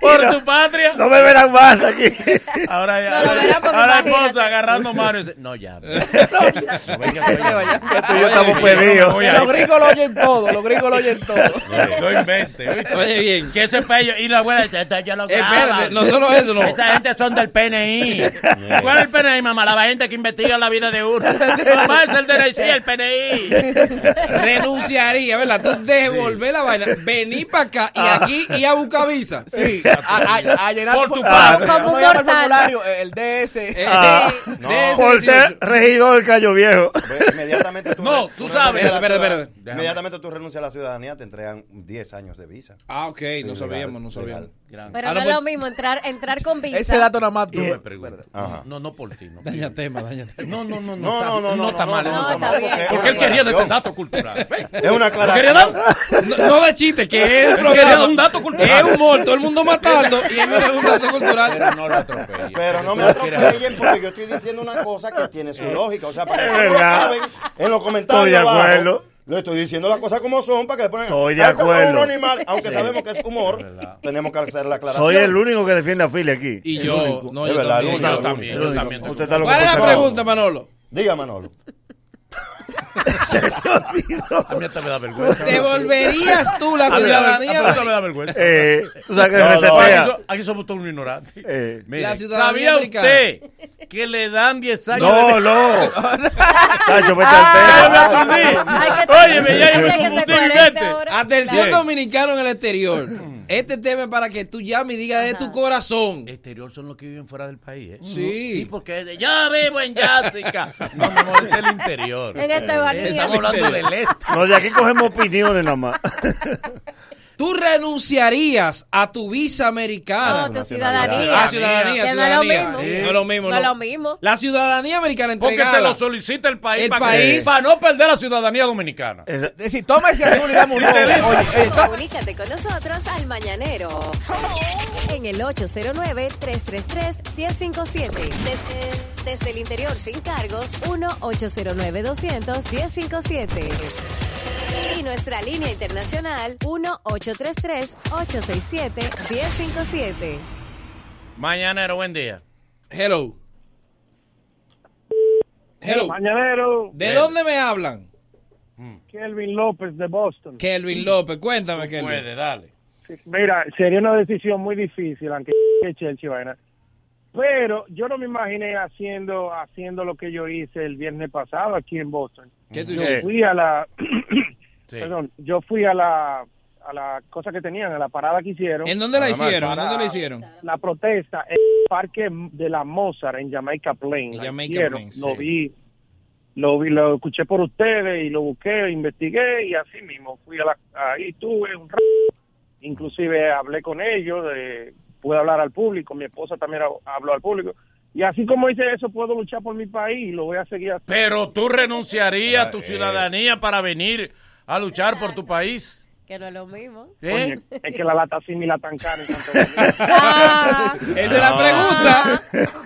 por tu patria. No me verán más aquí. Ahora, No porque ahora esposa agarrando mano y dice, no, ya. No, venga, y yo estamos pedidos. Los gringos lo oyen todo, los gringos lo oyen todo. No invente. ¿oíste? Oye, bien. Que ese pello y la abuela dice, "Esto ya lo Espérate, graban". no solo eso, no. Esa gente son del PNI. ¿Cuál es el PNI, mamá? La gente que investiga la vida de uno. Mamá es el DNI, sí, el PNI. Renunciaría, ¿verdad? Tú devolver la vaina, venir para acá y aquí y a buscar visa. Sí, a, a- a llenar Por tu ah. ¿cómo Como se llama el formulario? El DS. Eh, Ah, de ese Por ser 18. regidor del Caño Viejo. Pues, inmediatamente tú, No, tú sabes. Espérate, espérate. Inmediatamente tú renuncias a la ciudadanía, te entregan 10 años de visa. Ah, ok, no legal, sabíamos, no legal. sabíamos. Gran- Pero no es pues- lo mismo entrar, entrar con visa. Ese dato nada más tú. No, no por ti. No, Daña tema, daña tema. no, no, no, no, No, no, no, no, está mal, no, está mal. Porque él quería de ese dato cultural. Es una ¿Lo quería dar? aclaración. No, de chiste, que Él quería dar un dato cultural. Es humor, todo el mundo matando y él me da un dato cultural. Pero no lo atropelle. Pero no me atropellen porque yo estoy diciendo una cosa que tiene su lógica. O sea, para que verdad. saben, en los comentarios Estoy de abajo, acuerdo. Le estoy diciendo las cosas como son para que después Estoy de "Ay, como acuerdo. un animal", aunque Sí. sabemos que es humor, tenemos que hacer la aclaración. Soy el único que defiende a Philly aquí. Y yo, no, Es yo verdad, también. Yo también, yo también. Usted está loco ¿Cuál es la pregunta, Manolo? Diga, Manolo. A mí hasta me da vergüenza. ¿Te volverías tú la me ciudadanía? a mí hasta me da vergüenza. Eh, tú sabes que No, no, resetea. aquí, so- aquí somos todos unos ignorantes. Eh. Mire, La ciudadanía ¿Sabía americana. usted que le dan 10 años No, de... no. Tacho, vete al me tema. Óyeme, ya yo me confundí. Atención dominicano en el exterior. Este tema es para que tú llames y digas de tu corazón. Exterior son los que viven fuera del país, ¿eh? Sí. Sí, porque es de, yo vivo en Jessica. No, amor, es el interior. En este barrio. Estamos hablando del este. No, de aquí cogemos opiniones nada más. ¿Tú renunciarías a tu visa americana? No, tu ciudadanía. Ah, ciudadanía, Que no es lo ciudadanía. No es lo mismo, No es lo mismo. La ciudadanía americana Porque entregada. te lo solicita el país, El para, país. para no perder la ciudadanía dominicana. Es decir, toma ese azul y dame un Comunícate con nosotros al Mañanero. En el 809-333-1057. Desde, desde el interior sin cargos, 1-809-200-1057. Y nuestra línea internacional, 1-833-867-1057. Mañanero, buen día. Hello. Hello. Mañanero, ¿De dónde me hablan? Kelvin López de Boston. Kelvin López, cuéntame, Kelvin. Puede, dale. Mira, sería una decisión muy difícil, aunque que Chelsea vaina. Pero yo no me imaginé haciendo haciendo lo que yo hice el viernes pasado aquí en Boston. ¿Qué tú yo fui a la Sí. perdón, yo fui a la a la cosa que tenían, a la parada que hicieron. ¿En dónde la hicieron? ¿En dónde la hicieron? La protesta en el parque de la Mozart en Jamaica Plain. En La Jamaica hicieron. Plain, Lo sí. vi lo vi, lo escuché por ustedes y lo busqué, investigué y así mismo fui a la, ahí tuve un rato, inclusive hablé con ellos, de, pude hablar al público, mi esposa también ha- habló al público y así como hice eso puedo luchar por mi país y lo voy a seguir haciendo. Pero tú renunciarías a tu Eh. ciudadanía para venir a luchar por tu país. Que no es lo mismo. ¿Eh? Coño, es que la lata así ni la tan cara. Ah, Esa es la pregunta.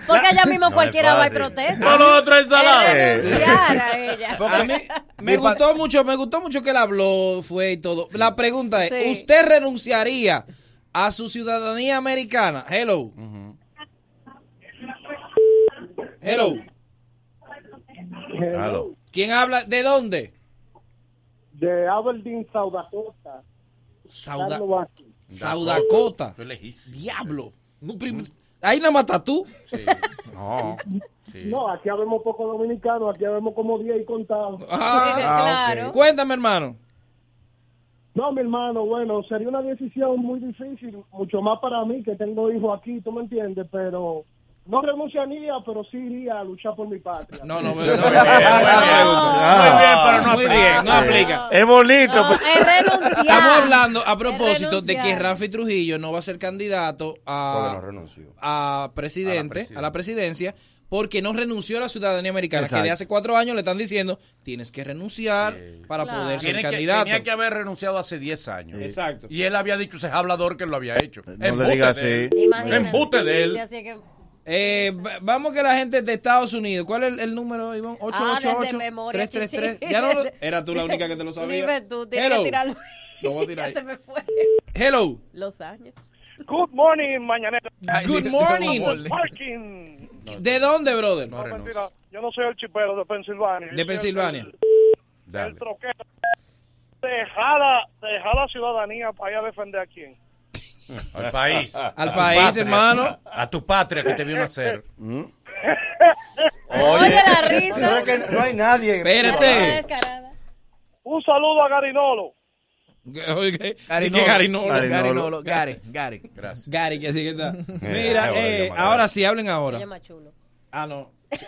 porque allá mismo cualquiera va y protesta. No, lo otro es ensalada. Renunciar a ella. A mí me gustó mucho, me gustó mucho que él habló, fue y todo. La pregunta es, Sí. ¿usted renunciaría a su ciudadanía americana? Hello. Hello. Aló. ¿Quién habla? ¿De dónde? De Aberdeen, South Dakota. Sauda. Saudacota. Diablo. No, Ahí nada más estás tú. Sí. No. Sí. No, aquí habemos poco dominicanos, aquí habemos como 10 y contados. Ah, claro. Cuéntame, hermano. No, mi hermano, bueno, sería una decisión muy difícil, mucho más para mí que tengo hijos aquí, tú me entiendes, pero no renunciaría, pero sí iría a luchar por mi patria. No, no, Muy no, bien, muy bien. Muy bien, pero no Muy aplica. bien, no aplica. Es bonito. No, es. Estamos hablando a propósito de que. Rafi Trujillo no va a ser candidato a, no a presidente, a la, presidencia, porque no renunció a la ciudadanía americana, que de hace cuatro años le están diciendo, tienes que renunciar para Claro. poder ser Tiene que, candidato. tenía que haber renunciado hace 10 años. Exacto. Y él había dicho ese hablador que lo había hecho. No le él. así. Imagínate. Embute de él. Así que- Eh, va- vamos que la gente de Estados Unidos, ¿cuál es el, el número, Iván? Ah, desde 888 memoria, 333 chichi. Ya no lo- era tú la única que te lo sabía. Dime tú, tienes Hello. que tirarlo. Lo voy a tirar ahí. se me fue. Hello. Los años. Good morning, mañanero. Good morning. ¿De dónde, brother? No mentira, yo no soy el chipero de Pensilvania. De Pensilvania. El, el troquero. Deja la, deja la ciudadanía para ir a defender a quién. Al país. Al país, patria. hermano. A tu patria que te vio nacer. Oye, la risa. No, es que no hay nadie. Espérate. Un saludo a Garinolo. Gary ¿y Gary Nolo. Nolo? Gary Nolo. Gary, Gary. Gracias. Gary, que así que está. Mira, eh, ahora sí, hablen ahora. Chulo. Ah, no.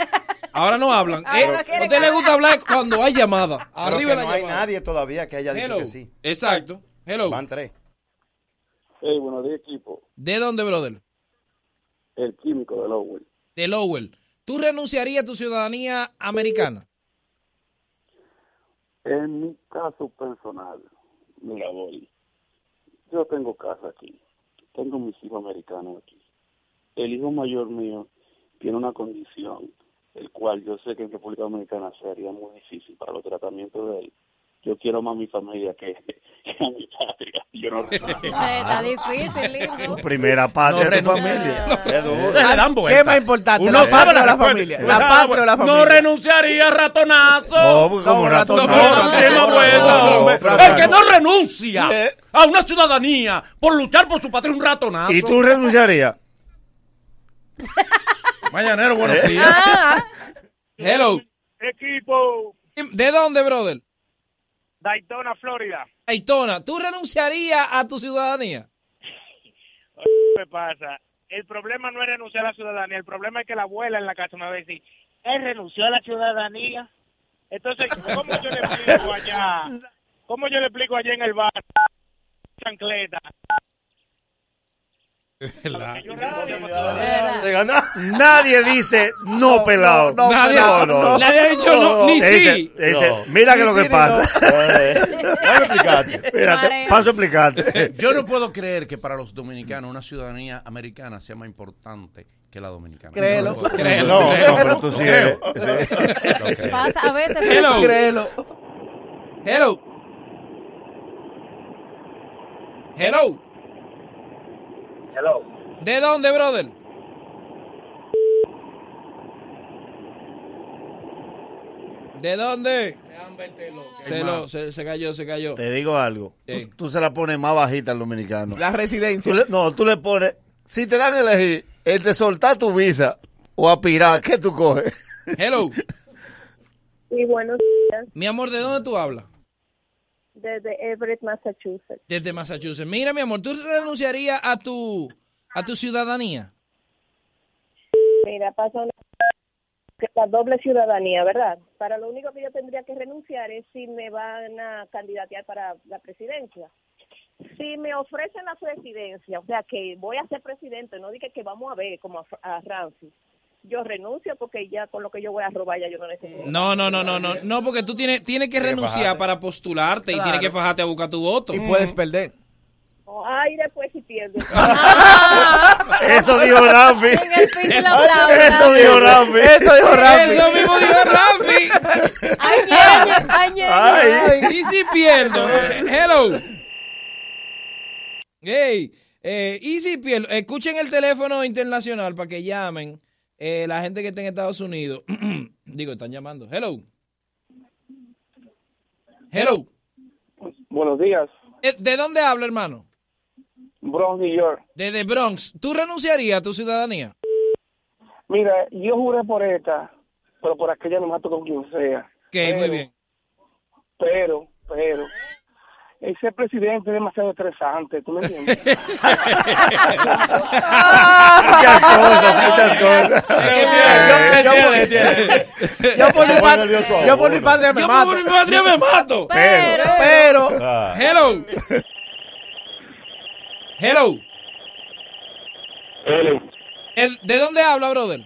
Ahora no hablan. Eh, ¿A usted le gusta hablar cuando hay llamada? Pero Arriba que la no hay llamada. nadie todavía que haya dicho Hello. que sí. Exacto. Hello. Van tres. Hey, buenos días, equipo. ¿De dónde, brother? El químico de Lowell. De Lowell. ¿Tú renunciarías a tu ciudadanía americana? En mi caso personal, mira, voy. Yo tengo casa aquí. Tengo mis hijos americanos aquí. El hijo mayor mío tiene una condición, el cual yo sé que en República Dominicana sería muy difícil para los tratamientos de él. Yo quiero más a mi familia que, que a mi patria. Yo no Está difícil, lindo. Primera patria No de tu renuncia. familia. Sí. Es duro. Le dan vuelta. ¿Qué es más importante, Uno la patria o la familia? La patria o la No familia. renunciaría, ratonazo. No, como ratonazo. No, no, No, no, El que no. no renuncia a una ciudadanía por luchar por su patria es un ratonazo. ¿Y tú renunciarías? Mañanero, buenos ¿Eh? días. Hello. Equipo ¿De dónde, brother? Daytona, Florida. Daytona, ¿tú renunciarías a tu ciudadanía? ¿Qué pasa? El problema no es renunciar a la ciudadanía, el problema es que la abuela en la casa me va a decir, él renunció a la ciudadanía. Entonces, ¿cómo yo le explico allá? ¿Cómo yo le explico allá en el bar? Chancleta. De ganar. Nadie dice no, pelado. no, Nadie- no, nadie ha dicho no, ni sí. dice, No. Mira que Ni lo que pasa. no. Mírate, paso a explicarte. Yo no puedo creer que para los dominicanos una ciudadanía americana sea más importante que la dominicana. Créelo. No, Créelo. No, Créelo. no, pero tú sí eres. Pasa a veces. Hello. Créelo. Hello. Hello. Hello. ¿De dónde, brother? ¿De dónde? Se, lo, se, se cayó, se cayó. Te digo algo. Sí. Tú, tú se la pones más bajita al dominicano. La residencia. Tú le- no, tú le pones. Si te dan a elegir entre soltar tu visa o aspirar, ¿qué tú coges? Hello. Sí, buenos días. Mi amor, ¿de dónde tú hablas? Desde Everett, Massachusetts. Desde Massachusetts. Mira, mi amor, ¿tú renunciarías a tu a tu ciudadanía? Mira, pasa una la doble ciudadanía, ¿verdad? Para lo único que yo tendría que renunciar es si me van a candidatear para la presidencia. Si me ofrecen la presidencia, o sea, que voy a ser presidente, no dije que vamos a ver como a, a Ramsey. Yo renuncio porque ya con lo que yo voy a robar ya yo no necesito. No, no, no, no, no, no, porque tú tienes, tienes que renunciar fajarte. para postularte y tienes que fajarte a buscar tu voto. Y puedes perder. Ay, después si pierdo. Eso dijo Rafi. En el piso la aplaudan. Eso dijo Rafi. Eso dijo Rafi. Eso mismo dijo Rafi. Ay, ay, ñeñe. Ay. ¿Y si pierdo? Hello. Hey, eh, ¿y si pierdo? Escuchen el teléfono internacional para que llamen eh, la gente que está en Estados Unidos. Digo, están llamando. Hello. Hello. Buenos días, Eh, ¿De dónde habla, hermano? Bronx, New York. Desde Bronx. ¿Tú renunciarías a tu ciudadanía? Mira, yo juré por esta, pero por aquella me mato con quien sea. Ok, muy bien. Pero, pero, ese presidente es demasiado estresante, ¿tú me entiendes? Muchas cosas, muchas cosas. Yo por mi a yo por mi patria me Yo mato. por mi patria me mato. Pero, Pero, ah, Hello. Hello. Eh, ¿De dónde habla, brother?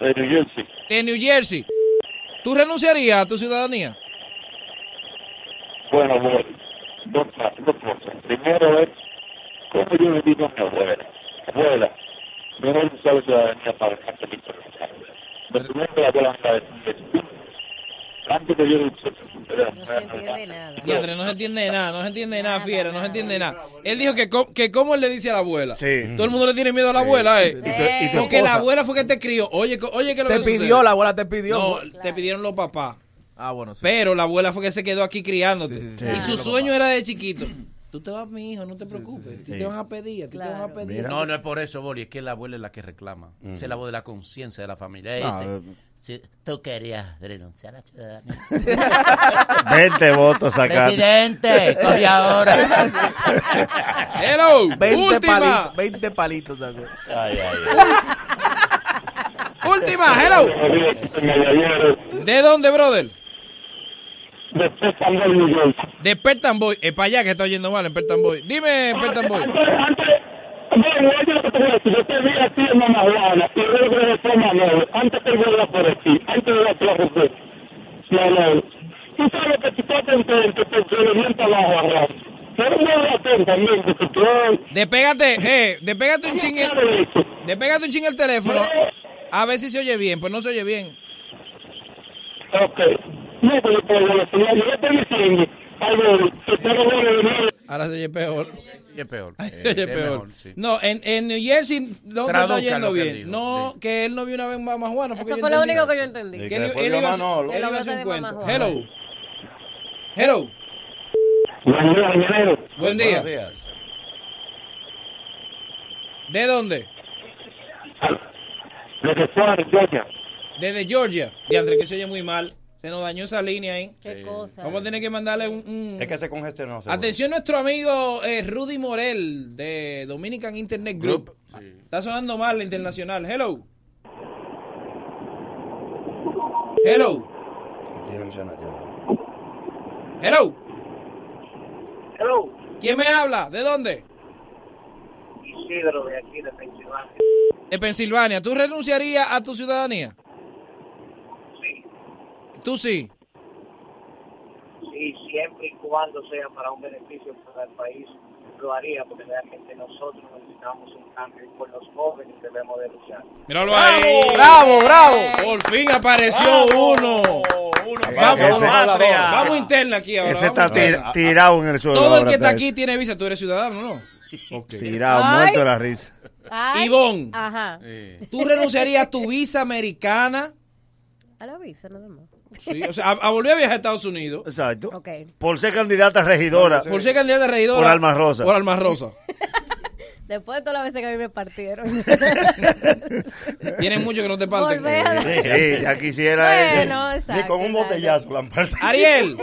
De New Jersey. De New Jersey. ¿Tú renunciarías a tu ciudadanía? Bueno, bueno, dos, dos cosas. Primero es, ¿cómo yo le digo a mi abuela? Abuela, no voy a usar la ciudadanía para dejarte mi Lo primero que la abuela me va a decir es, antes que yo le No se entiende nada. Diadre, no se entiende nada, no se entiende nada, fiera, no se entiende nada. Él dijo que, que cómo él le dice a la abuela. Sí. Todo el mundo le tiene miedo a la abuela, ¿eh? Y tu- y tu Porque la abuela fue que te crió. Oye, oye, que lo te que sucede? pidió, la abuela te pidió. No, te pidieron los papás. Ah, bueno, sí. Pero la abuela fue que se quedó aquí criándote. Sí, sí, sí. Y su sueño era de chiquito. Tú te vas, mi hijo, no te preocupes. Te van a pedir, a ti te van a pedir. No, no es por eso, Boli, es que la abuela es la que reclama. Esa es la voz de la conciencia de la familia. Ese, eh. si tú querías renunciar a la ciudadanía. 20 votos sacaste. Presidente, coge ahora. Hello, 20 última. palitos, 20 palitos sacó. Ay, ay, ay. Última, hello. ¿De dónde, brother? Cuando el New York. De. Es para allá que está oyendo mal en Pertan Boy. Dime, Pertan Boy. Antes, antes, bueno, oye lo que te voy a decir. Yo te vi a ti en Mamá Juana y luego regresé a Manolo. Antes que yo iba por aquí, antes de la clase Manolo. Tú sabes que tú estás contento porque le dio el trabajo a Ram. Pero no lo atento también, porque tú... Despégate, eh, despégate un ching el, despégate un ching el teléfono. A ver si se oye bien. Pues no se oye bien. Ok. No, pero pero la señora, yo le estoy diciendo algo que está bueno de nuevo. Ahora se oye peor. Se oye Eh, peor. sí. No, en, en New Jersey no te está yendo bien. dijo, No, que él no vio una vez Mamá Juana. Eso fue lo único que yo entendí. Que que él, él iba, a- Manolo. él iba a El hacer un cuento. Hello. Hello. Buen día, ingeniero. Buen día. Buenos días. ¿De dónde? Desde Florida, Georgia. Desde Georgia. De André, que se oye muy mal. Se nos dañó esa línea ahí. Qué cosa. Vamos a tener que mandarle un... un- Es que se congestionó. seguro. Atención nuestro amigo eh, Rudy Morel de Dominican Internet Group. Está sonando mal la internacional. Hello. Hello. Hello. Hello. ¿Quién me habla? ¿De dónde? Isidro de aquí, de Pensilvania. De Pensilvania. ¿Tú renunciarías a tu ciudadanía? Tú sí. Sí, siempre y cuando sea para un beneficio para el país, lo haría, porque realmente nosotros necesitamos un cambio y por los jóvenes debemos de luchar. Míralo ahí. ¡Bravo, bravo! Por fin apareció uno. Vamos, Ese-. Vamos interna aquí ahora. Ese está tir- tirado en el suelo. Todo el que está aquí tiene visa. Tú eres ciudadano, ¿no? Tirado, Ay. muerto de la risa. Ay. Ivonne. Ajá. ¿Tú renunciarías a tu visa americana? A la visa, nada más. Sí, o sea, a, a volver a viajar a Estados Unidos. Exacto. Por ser candidata a regidora. Por ser candidata a regidora. Por Alma Rosa. Por Alma Rosa. Después de todas las veces que a mí me partieron. Tienen mucho que no te parten. Sí, ya quisiera él. Bueno, exacto. Ni con un exacto. botellazo la han partido. Ariel,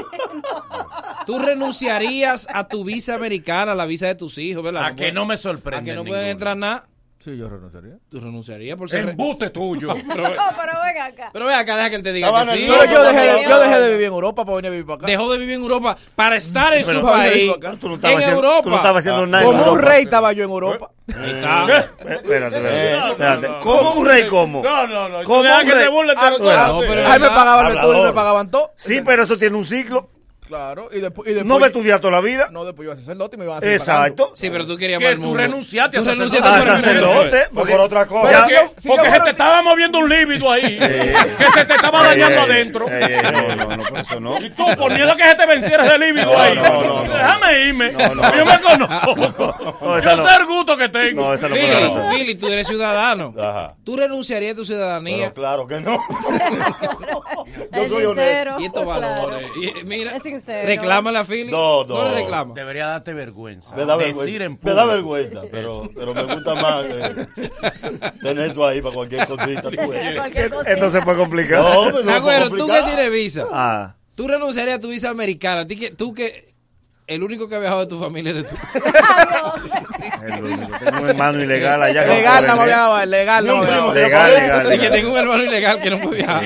¿tú renunciarías a tu visa americana, a la visa de tus hijos, verdad? A que no me sorprende A que no pueden entrar nada. Sí, yo renunciaría. ¿Tú renunciarías por ser... re- Embuste tuyo. Pero, No, pero ven acá. pero ve acá, deja que él te diga que sí. Pero yo dejé, de, yo dejé de vivir en Europa para venir a vivir para acá. Dejó de vivir en Europa para estar en Pero- su país. Tú no estabas En haciendo, Europa. tú no estabas haciendo nada en Como un rey estaba yo en Europa. Ahí está. Espérate, espérate. no. ¿Cómo un rey cómo? No, no, no. ¿Cómo un rey? Ah, Ahí me pagaban el estudio y me pagaban todo. Sí, pero eso tiene un ciclo. Claro. Y después, y después No me estudiaste toda la vida. No, después yo iba a sacerdote y me iban a seguir Exacto. Sí, pero tú querías Que más el tú mundo. renunciaste a Tú renunciaste A por sacerdote. Porque por otra cosa. Si Porque se te estaba moviendo un líbido ahí. Que se te estaba dañando adentro. no, no, no, por eso no. Y tú poniendo que se te venciera ese líbido ahí. no, no, no. Déjame irme. No, no. Yo me conozco. Yo sé el gusto que tengo. No, esa no razón. Philly, tú eres ciudadano. Ajá. ¿Tú renunciarías a tu ciudadanía? Claro que no. Yo soy honesto. Y estos valores. Y, mira, Sincero. reclámala, Philly. No, no. le reclama. Debería darte vergüenza. Me da Decir vergüenza. en Me da vergüenza, pero, pero me gusta más eh, tener eso ahí para cualquier cosita. pues. Esto se puede complicar. No, pero no puedo tú que tienes visa, Ah. tú renunciarías a tu visa americana. Tú que, tú que el único que ha viajado de tu familia eres tú. El único. Tengo un hermano ilegal allá. que no Legal, puede no me venir. viajaba, legal, no me viajaba. Legal, legal. Y que tengo un hermano ilegal que no puede viajar.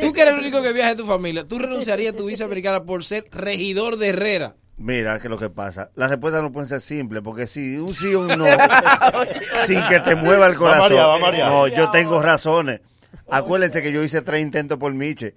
Tú que eres el único que viaja de tu familia, ¿tú renunciarías a tu visa americana por ser regidor de Herrera? Mira, que lo que pasa. Las respuestas no pueden ser simples, porque si un sí o un no, sin que te mueva el Va corazón. María, va María. No, yo tengo razones. Acuérdense que yo hice tres intentos por Miche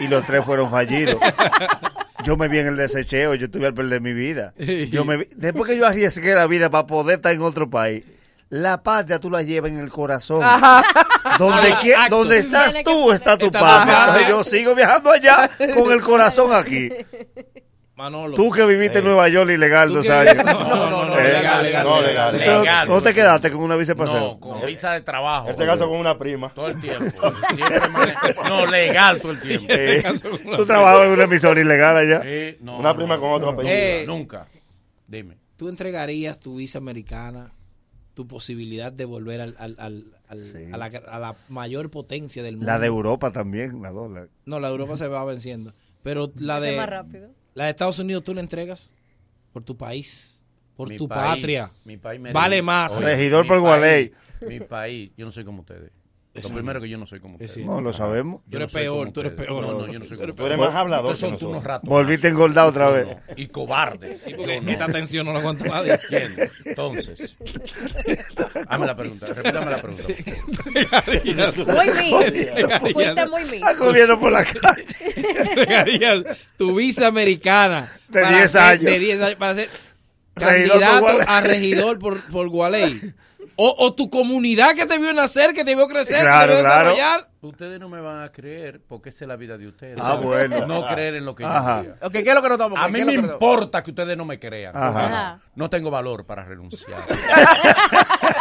y los tres fueron fallidos. Yo me vi en el desecheo, yo tuve al perder mi vida. Yo me vi- después que yo arriesgué la vida para poder estar en otro país, la patria tú la llevas en el corazón. Donde, donde estás tú, está tu Está tu patria. patria. Entonces yo sigo viajando allá con el corazón aquí. Manolo. Tú que viviste en Nueva York ilegal ¿Tú dos años. No, no, no, no, Eh, legal, legal. No, legal. Entonces, Legal. ¿No te quedaste con una visa de paseo? No, con visa de trabajo. Este caso con una prima. Todo el tiempo. Siempre No, legal todo el tiempo. Eh, Tú trabajabas en una emisora ilegal allá. Sí, no, Una no, prima con otro apellido. Eh, Nunca. Dime. ¿Tú entregarías tu visa americana, tu posibilidad de volver al, al- al- al- Sí. a, la, a la mayor potencia del mundo? La de Europa también, la dólar. No, la de Europa se va venciendo. Pero la Es más de, rápido. La de Estados Unidos tú la entregas por tu país, por Mi tu país, patria. Mi país merece- Vale más. Oye, Regidor mi por Gualey. Mi país, yo no soy como ustedes. Lo primero que yo no soy como cierto. No, lo sabemos. Tú eres no soy peor, como tú eres peor. No, no, yo no soy como Tú eres más hablador Ustedes son unos nosotros. ratos. Volviste engordado otra vez. Y cobardes. Sí, porque Yo no. esta tensión no la aguanta nadie. ¿Entiendes? Entonces, hazme la pregunta, repítame la pregunta. Muy miss. Fuiste muy. Está corriendo por la calle. tu visa americana De para 10 ser- años. de 10 años para ser candidato a regidor por, por Gualey. O, o tu comunidad que te vio nacer, que te vio crecer, que te vio claro. desarrollar. Ustedes no me van a creer porque esa es la vida de ustedes. Ah, bueno. No creer en lo que Ajá. yo diga. Ok, ¿qué es lo que no estamos A mí ¿Qué es me lo que no- importa que ustedes no me crean. Ajá. No tengo valor para renunciar.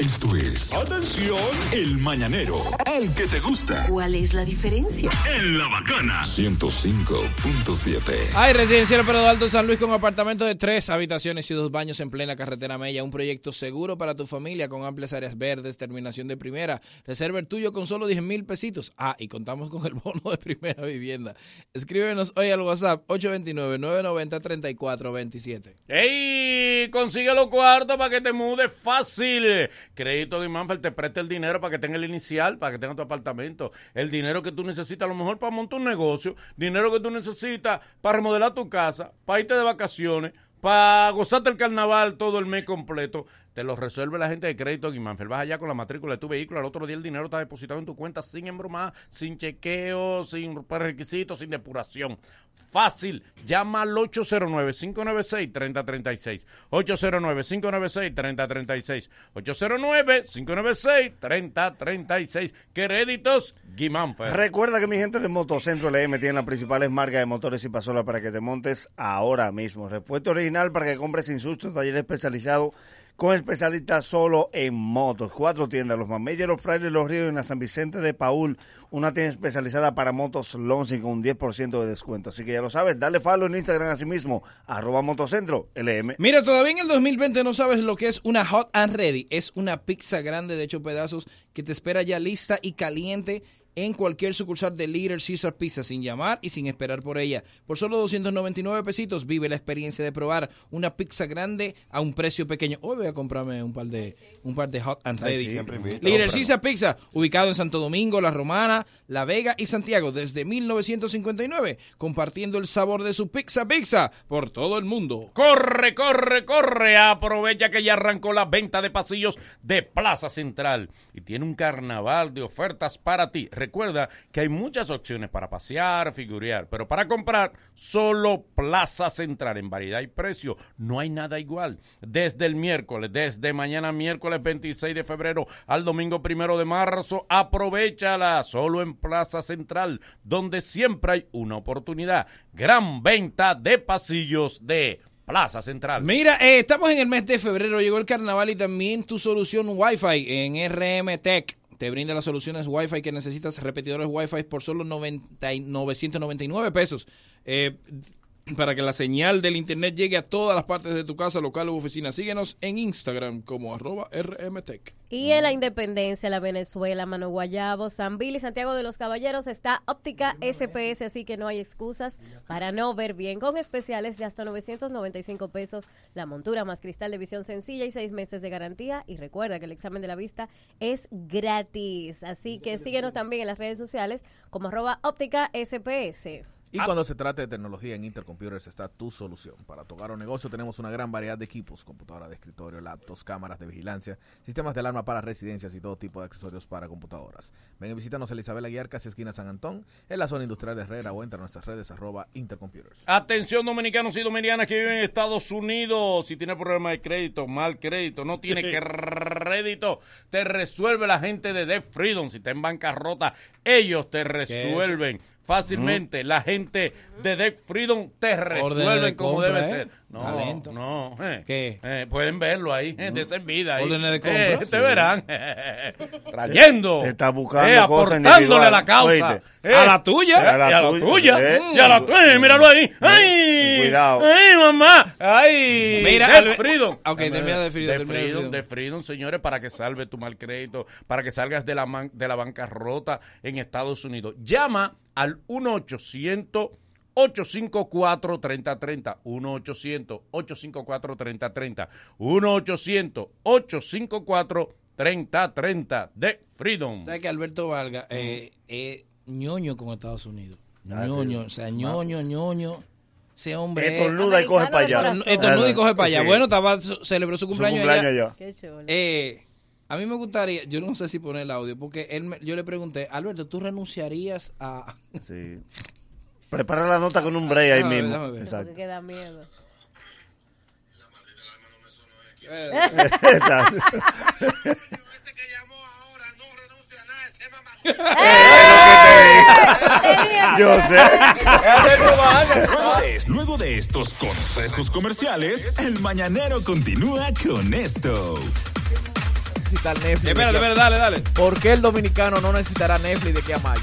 Esto es. Atención. El mañanero. El que te gusta. ¿Cuál es la diferencia? En la bacana. 105.7. Hay residencial Pedro Alto San Luis con apartamento de tres habitaciones y dos baños en plena carretera Mella. Un proyecto seguro para tu familia con amplias áreas verdes, terminación de primera. Reserva el tuyo con solo 10 mil pesitos. Ah, y contamos con el bono de primera vivienda. Escríbenos hoy al WhatsApp 829-990-3427. ¡Ey! Consigue los cuartos para que te mudes fácil. Crédito de Manfred te presta el dinero para que tenga el inicial, para que tenga tu apartamento. El dinero que tú necesitas a lo mejor para montar un negocio. Dinero que tú necesitas para remodelar tu casa, para irte de vacaciones, para gozarte el carnaval todo el mes completo. Te lo resuelve la gente de Crédito Guimánfer. Vas allá con la matrícula de tu vehículo, al otro día el dinero está depositado en tu cuenta sin embromar, sin chequeo, sin requisitos, sin depuración. Fácil. Llama al 809-596-3036. 809-596-3036. 809-596-3036. Créditos Guimánfer. Recuerda que mi gente de Motocentro LM tiene las principales marcas de motores y pasolas para que te montes ahora mismo. Repuesto original para que compres sin susto, taller especializado con especialistas solo en motos. Cuatro tiendas, los Mameyes, los Frailes, los Ríos y la San Vicente de Paul. Una tienda especializada para motos Lonsing con un 10% de descuento. Así que ya lo sabes, dale follow en Instagram así mismo, arroba Motocentro LM. Mira, todavía en el 2020 no sabes lo que es una Hot and Ready. Es una pizza grande de hecho pedazos que te espera ya lista y caliente en cualquier sucursal de Little Caesar Pizza sin llamar y sin esperar por ella. Por solo 299 pesitos vive la experiencia de probar una pizza grande a un precio pequeño. Hoy voy a comprarme un par de un par de Hot and Ay, Ready. sí. Little. Caesar Pizza, ubicado en Santo Domingo, La Romana, La Vega y Santiago desde 1959, compartiendo el sabor de su pizza pizza por todo el mundo. Corre, corre, corre. Aprovecha que ya arrancó la venta de pasillos de Plaza Central y tiene un carnaval de ofertas para ti. Recuerda que hay muchas opciones para pasear, figurear, pero para comprar solo Plaza Central en variedad y precio. No hay nada igual. Desde el miércoles, desde mañana miércoles 26 de febrero al domingo primero de marzo, aprovechala solo en Plaza Central, donde siempre hay una oportunidad. Gran venta de pasillos de Plaza Central. Mira, eh, estamos en el mes de febrero, llegó el carnaval y también tu solución Wi-Fi en RM Tech. Te brinda las soluciones Wi-Fi que necesitas, repetidores Wi-Fi por solo 90 y 999 pesos. Eh, para que la señal del internet llegue a todas las partes de tu casa, local u oficina. Síguenos en Instagram como arroba RMTech. Y en la Independencia, la Venezuela, Mano Guayabo, San Bill Santiago de los Caballeros está Óptica SPS, así que no hay excusas para no ver bien. Con especiales de hasta 995 pesos, la montura más cristal de visión sencilla y seis meses de garantía. Y recuerda que el examen de la vista es gratis. Así que síguenos también en las redes sociales como arroba Óptica SPS. Y cuando se trata de tecnología en Intercomputers está tu solución. Para tu hogar o negocio tenemos una gran variedad de equipos, computadoras de escritorio, laptops, cámaras de vigilancia, sistemas de alarma para residencias y todo tipo de accesorios para computadoras. Ven y visítanos en Isabel Aguiar, casi esquina San Antón, en la zona industrial de Herrera o entra a nuestras redes arroba Intercomputers. Atención dominicanos y dominicanas que viven en Estados Unidos. Si tiene problema de crédito, mal crédito, no tiene crédito, te resuelve la gente de Debt Freedom. Si está en bancarrota, ellos te resuelven fácilmente. La gente de Debt Freedom te resuelven de como compra, debe ¿eh? ser. No, Talento. no. eh. ¿Qué? Eh, pueden verlo ahí, eh, de esa vida ahí. Órdenes de compra. Eh, te Sí. verán. Trayendo. Te está buscando eh, cosas aportándole a la causa. Eh, A la tuya. eh, A la y a la tuya, eh. Y a la tuya. Míralo ahí. ¡Ay! Cuidado. ¡Ay, mamá! ¡Ay! Mira, de Albert- Freedom. Ok, termina de Freedom, De de Freedom, de Freedom, señores, para que salve tu mal crédito, para que salgas de la, man- de la bancarrota en Estados Unidos. Llama al 1-800. 854-3030, 1-800-854-3030, 1-800-854-3030 de Freedom. ¿Sabes que Alberto Vargas eh, es ñoño con Estados Unidos? Ah, ñoño, sí. o sea, ñoño, ñoño. Ese hombre. Estornuda y coge para allá. Estornuda y coge para allá. Sí. Bueno, estaba, celebró su cumpleaños, cumpleaños allá. allá. Qué chulo. Eh, a mí me gustaría, yo no sé si poner el audio, porque él me- yo le pregunté, Alberto, ¿tú renunciarías a...? Sí. Prepara la nota con un break ahí Déjame mismo. déjame ver. Exacto. Porque da miedo. Exacto. Yo sé. Luego de estos consejos comerciales, el mañanero continúa con esto. necesitar Netflix. Espérate, espérate, dale, dale. ¿Por qué el dominicano no necesitará Netflix de aquí a mayo?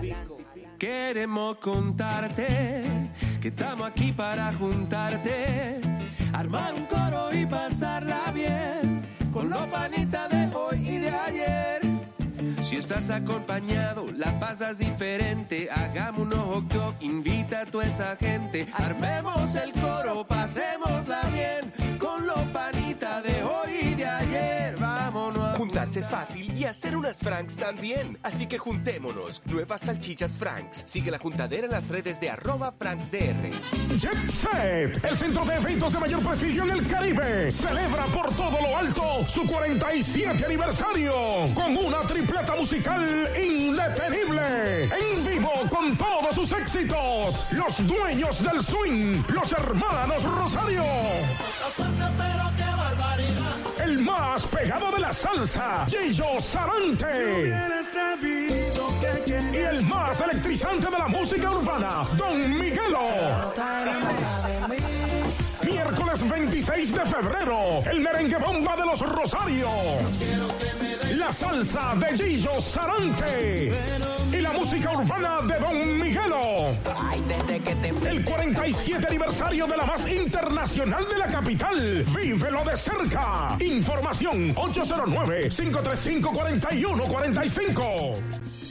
Queremos contarte que estamos aquí para juntarte, armar un coro y pasarla bien con los panitas de hoy y de ayer. Si estás acompañado, la pasas diferente. Hagamos un ojo que invita a toda esa gente. Armemos el coro, pasémosla bien con los panitas de hoy y de ayer. Juntarse es fácil y hacer unas Franks también. Así que juntémonos. Nuevas salchichas Franks. Sigue la juntadera en las redes de arroba FranksDR. Jet Set, el centro de eventos de mayor prestigio en el Caribe, celebra por todo lo alto su 47 aniversario con una tripleta musical indetenible. En vivo con todos sus éxitos, los dueños del swing, los hermanos Rosario. El más pegado de la salsa, Gillo Sarante. Y el más electrizante de la música urbana, Don Miguelo. Miércoles 26 de febrero, el merengue bomba de los Rosarios. La salsa de Gillo Sarante. Y la música urbana de Don Miguelo. El 47 aniversario de la más internacional de la capital. Vívelo de cerca. Información 809-535-4145.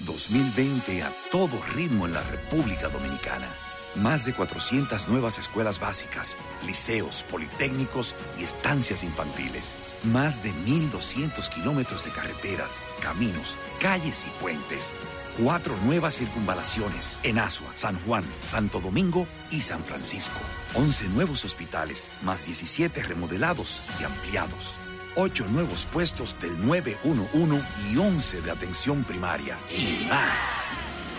2020 a todo ritmo en la República Dominicana. Más de 400 nuevas escuelas básicas, liceos, politécnicos y estancias infantiles. Más de 1.200 kilómetros de carreteras, caminos, calles y puentes. Cuatro nuevas circunvalaciones en Asua, San Juan, Santo Domingo y San Francisco. 11 nuevos hospitales, más 17 remodelados y ampliados. Ocho nuevos puestos del 911 y 11 de atención primaria. Y más.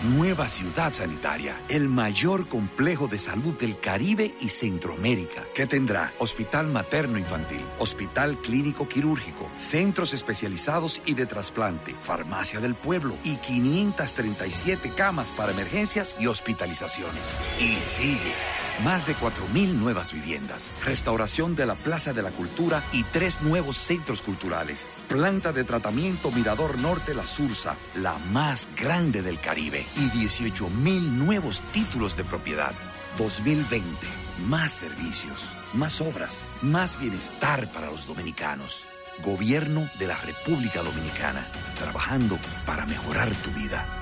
Nueva ciudad sanitaria, el mayor complejo de salud del Caribe y Centroamérica, que tendrá hospital materno infantil, hospital clínico quirúrgico, centros especializados y de trasplante, farmacia del pueblo y 537 camas para emergencias y hospitalizaciones. Y sigue. Más de 4.000 nuevas viviendas, restauración de la Plaza de la Cultura y tres nuevos centros culturales. Planta de tratamiento Mirador Norte La Sursa, la más grande del Caribe. Y 18.000 nuevos títulos de propiedad. 2020, más servicios, más obras, más bienestar para los dominicanos. Gobierno de la República Dominicana, trabajando para mejorar tu vida.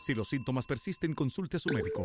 Si los síntomas persisten, consulte a su médico.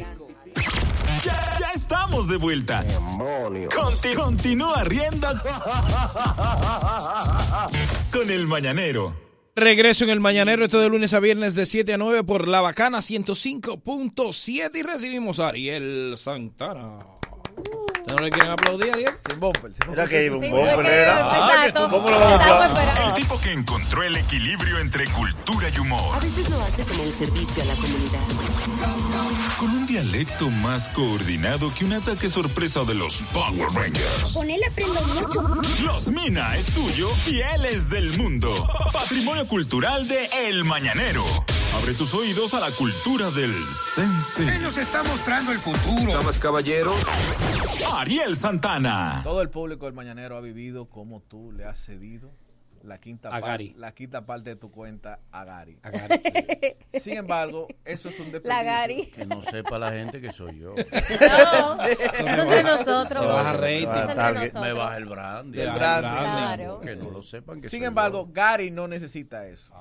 ya estamos de vuelta. Conti- continúa riendo con el mañanero. Regreso en el Mañanero, esto de lunes a viernes de 7 a 9 por La Bacana 105.7 y recibimos a Ariel Santana. ¿Ustedes no le quieren aplaudir, Ariel? Sin bumper. Sin Era que iba un bumper, era. exacto. ¿Cómo lo van a aplaudir? El tipo que encontró el equilibrio entre cultura y humor. A veces lo hace como un servicio a la comunidad. Con un dialecto más coordinado que un ataque sorpresa de los Power Rangers. Con él aprendo mucho. Los Mina es suyo y él es del mundo. Patrimonio cultural de El Mañanero. Abre tus oídos a la cultura del sense. nos está mostrando el futuro. Damas, caballeros. Ariel Santana. Todo el público del Mañanero ha vivido como tú le has cedido la quinta, A par- Gary. la quinta parte de tu cuenta a Gary. A Gary. Sin embargo, eso es un desperdicio. La Gary. Que no sepa la gente que soy yo. No, eso entre nosotros. Te baja rating. Me baja el branding. El Me branding. Que no lo sepan que Sin soy embargo, Gary no necesita eso.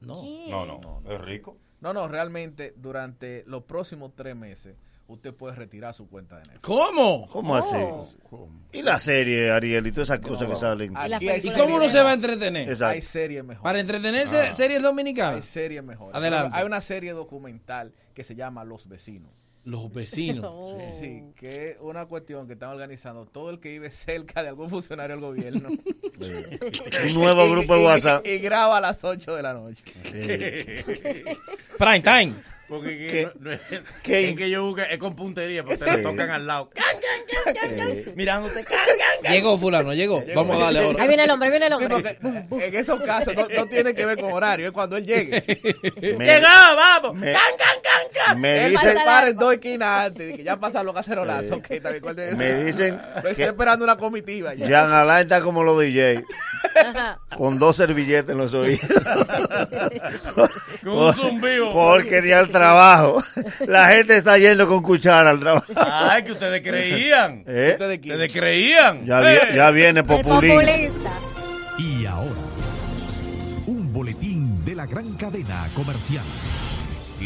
No, ¿Quién? no, no, es rico. No, no, realmente durante los próximos tres meses usted puede retirar su cuenta de Netflix. ¿Cómo? ¿Cómo así? Y la serie, Ariel, y todas esas cosas que salen. Hay ¿Y series cómo uno se va a entretener? Exacto. Hay series mejores. Para entretenerse, series Hay dominicanas. series mejores. Adelante. Hay una serie documental que se llama Los Vecinos. Los vecinos. Oh. Sí, que es una cuestión que están organizando todo el que vive cerca de algún funcionario del gobierno. Un nuevo grupo de y- WhatsApp. Y, graba a las 8 de la noche. Prime time. Porque que, no- no es, es que yo busque, es con puntería, porque te Sí. lo tocan al lado. Eh, Mirándote. Llegó fulano, llegó. Vamos a darle ahora. Ahí viene el hombre, ahí viene el Sí, hombre. porque en esos casos no, no tiene que ver con horario, es cuando él llegue. me, ¡Llegó, vamos! me- ¡Can, can, can, can! me Él se en dos esquinas antes que ya pasan los cacerolazos. ok, está bien, ¿cuál de- me dicen Lo estoy esperando una comitiva ya. Jean Alain está como los DJ, con dos servilletas en los oídos. Con un zumbido. Porque ni al trabajo. La gente está yendo con cuchara al trabajo. Ay, que ustedes creían. ¿Eh? ¿Ustedes creían. Ya, vi- Eh. ya viene populista. Y ahora, un boletín de la gran cadena comercial.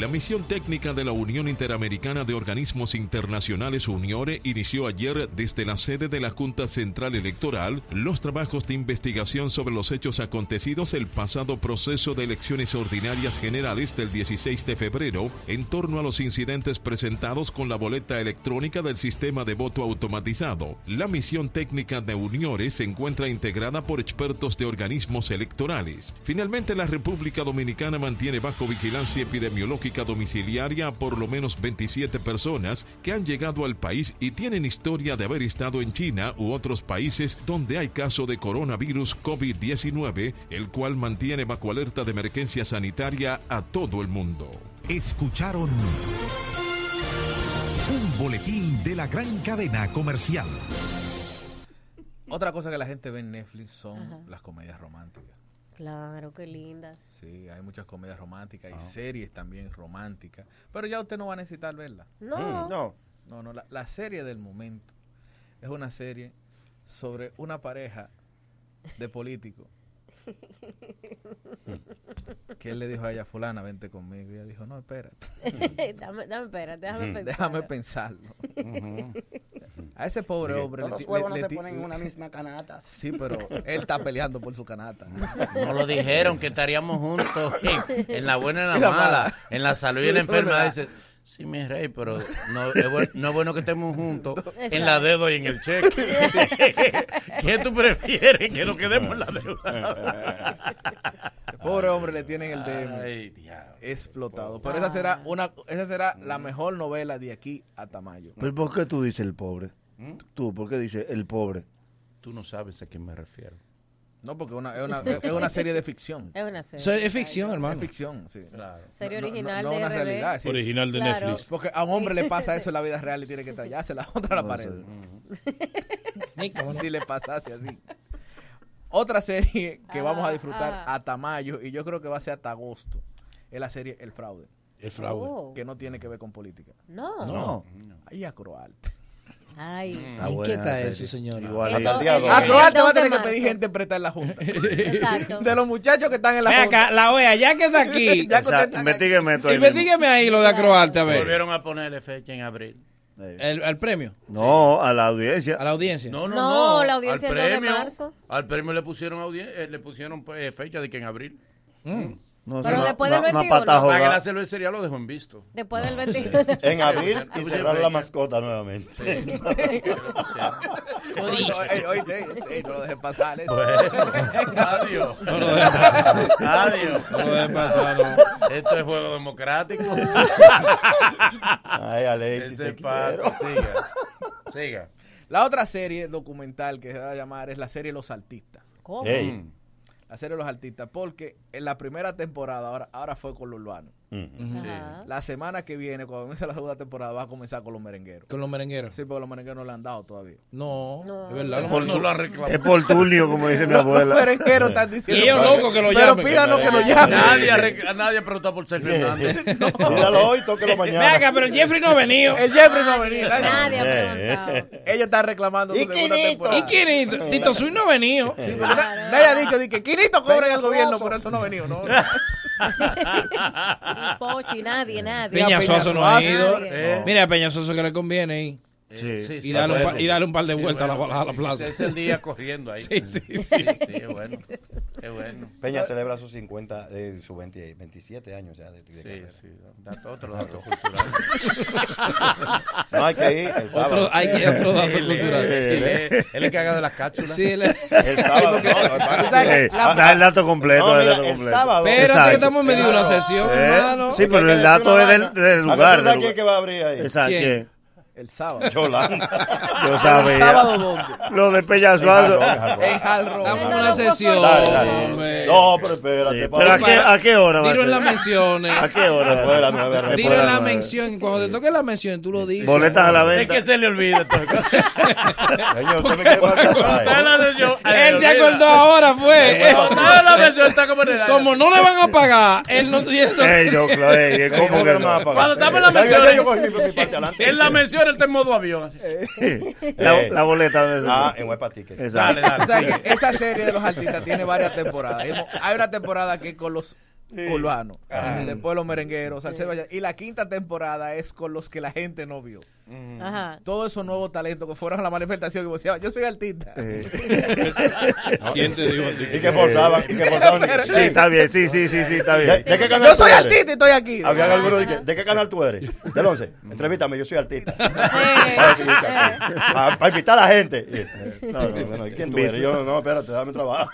La misión técnica de la Unión Interamericana de Organismos Internacionales UNIORE inició ayer desde la sede de la Junta Central Electoral los trabajos de investigación sobre los hechos acontecidos el pasado proceso de elecciones ordinarias generales del 16 de febrero en torno a los incidentes presentados con la boleta electrónica del sistema de voto automatizado. La misión técnica de UNIORE se encuentra integrada por expertos de organismos electorales. Finalmente, la República Dominicana mantiene bajo vigilancia epidemiológica domiciliaria a por lo menos 27 personas que han llegado al país y tienen historia de haber estado en China u otros países donde hay caso de coronavirus COVID-19, el cual mantiene bajo alerta de emergencia sanitaria a todo el mundo. Escucharon un boletín de la gran cadena comercial. Otra cosa que la gente ve en Netflix son Ajá. las comedias románticas. Claro, qué lindas. Sí, hay muchas comedias románticas Ah. y series también románticas. Pero ya usted no va a necesitar verla. No. No. No, no, la, la serie del momento es una serie sobre una pareja de políticos que él le dijo a ella, fulana, vente conmigo. Y ella dijo, no, espérate. dame, dame, espérate, déjame pensar. Déjame pensarlo. A ese pobre hombre Todos le los huevos le- no le se ponen en una misma canasta. Sí, pero él está peleando por su canasta. No lo dijeron que estaríamos juntos en, en la buena y en la, Y la mala, mala. en la salud y en la enfermedad. Dice, sí, mi rey, pero no es, buen- no es bueno que estemos juntos en la deuda y en el cheque. ¿Qué tú prefieres? Que nos quedemos en la deuda. Pobre hombre le tienen el DM Ay, diablo. explotado. Pero esa será una, esa será la mejor novela de aquí hasta mayo. ¿Pero por qué tú dices el pobre? ¿Mm? Tú, ¿por qué dices el pobre? Tú no sabes a quién me refiero. No, porque una, es, una, es una serie de ficción. Es una serie. Es ficción, hermano. Es ficción, sí. Serie No, no, original no de una RD. realidad. sí. Original de Claro. Netflix. Porque a un hombre le pasa eso en la vida real y tiene que tallarse la otra a la No pared. Si le pasase así. Otra serie que vamos a Ah, disfrutar ah. hasta mayo y yo creo que va a ser hasta agosto es la serie El Fraude, El fraude. Oh. que no tiene que ver con política. No. No. Ahí a Croal. Ay. Está ¿En buena qué está la eso, señor? Igual. El- A el Croal te va a 2 de tener que pedir gente presta en la Junta. Exacto. De los muchachos que están en la Junta. acá, la OEA, ya que está aquí. Ya Investígueme esto ahí. Investígueme ahí lo de Acroarte, a ver. Volvieron a ponerle fecha en abril. El, el premio No, a la audiencia. a la audiencia. No, no, No, no. la audiencia al el 2 de premio, marzo. Al premio le pusieron, audien- eh, le pusieron eh, fecha de que en abril. No, Pero una- después del una- una 21. pata Para que jugada. la cervecería lo dejó en visto. Después del 21. En abril y Sí, cerrar sí. la mascota nuevamente. Oye, oye, oye, no lo dejes pasar. ¿eh? Adiós. No lo dejes pasar. Adiós. No lo dejes pasar, no. Esto es juego democrático. Ay, Alexis, Ese te pato. quiero. Siga. Siga. La otra serie documental que se va a llamar es la serie Los Artistas. ¿Cómo? Mm. La serie Los Artistas, porque en la primera temporada, ahora, ahora fue con lo urbano. La semana que viene, cuando comience la segunda temporada, va a comenzar con los merengueros. Con los merengueros. Sí, porque los merengueros no le han dado todavía. No, No. es verdad. No, Por no tu- lo han reclamado. Es por Tulio, como dice mi Los abuela. merengueros están Y diciendo. ellos locos que lo Pero llamen. pídanos que lo llamen. Nadie ha, rec- nadie ha preguntado por Sergio Hernández. Tíralo hoy, tóquelo mañana. acá, pero el Jeffrey no ha venido. El Jeffrey no ha venido. nadie- Nadie ha preguntado. Ellos están reclamando su ¿Y segunda Quinito? temporada. ¿Y quién es? Tito Sui no ha venido. Nadie ha dicho di que Quinito cobra el gobierno, por eso no ha venido. No, Ni Pochi, nadie, nadie. Peña Peñasoso no ha ido. nadie. Mira, a Peñasoso que le conviene ahí. Sí, Y darle, un pa- y darle un par de vueltas a, la, a la plaza. Es el día corriendo ahí. Sí, sí, sí. Sí, es bueno. Es bueno. Peña celebra sus 50, eh, sus 20 27 años ya de, de Sí, carrera. sí. Dato, otro dato cultural. No hay que ir el Otro, sábado. hay que otro dato cultural. Sí. él es él es que haga de las cápsulas. Sí, él- El sábado. no, Sí, da el dato completo. El el sábado. Espérate que estamos en medio de una sesión, Eh, hermano. Sí, pero el dato es del, vaina. del ¿A lugar. quién que va a abrir ahí? Exacto. El sábado. Yolanda. Yo ¿El sabía. sábado dónde? Lo de Peñasuazo. En. Estamos en una sesión. Dale, dale. No, pero espérate. Sí, pero ¿a qué, ¿a qué hora va a Dilo en las menciones. ¿A qué hora? Después de las nueve, Dilo en la mención. Cuando te toque la mención, tú lo dices. Boletas a la Es venta. que se le olvida. Señor, usted me quiere. Él ha dicho- Él se olvida. acordó ahora, fue. La mención, está como en el. Como no le van a pagar, él no tiene eso. Ey, yo, ¿y ¿cómo que no me va a no? pagar? Cuando estamos en la mención. En la mención, en modo avión. La, Eh. la boleta de Ah, en Huepa Ticket. Exacto. Dale, dale. O sea, esa serie de los artistas tiene varias temporadas. Hay una temporada que con los urbanos, después los merengueros, salseros, y la quinta temporada es con los que la gente no vio. Ajá. Todos esos nuevos talentos que fueron a la manifestación y decían, yo soy artista. ¿Quién te dijo? Y que forzaban, y que forzaban. Sí, está bien, sí, sí, sí, sí, está ¿De, bien. de qué canal Yo soy eres? artista y estoy aquí. Habían algunos de, que, ¿de qué canal tú eres? Del 11. Entrevítame, yo soy artista. Ah, sí, sí, sí. Para, para invitar a la gente. No, no, bueno, ¿y ¿quién tú eres? Yo, no, no, espérate, dame trabajo.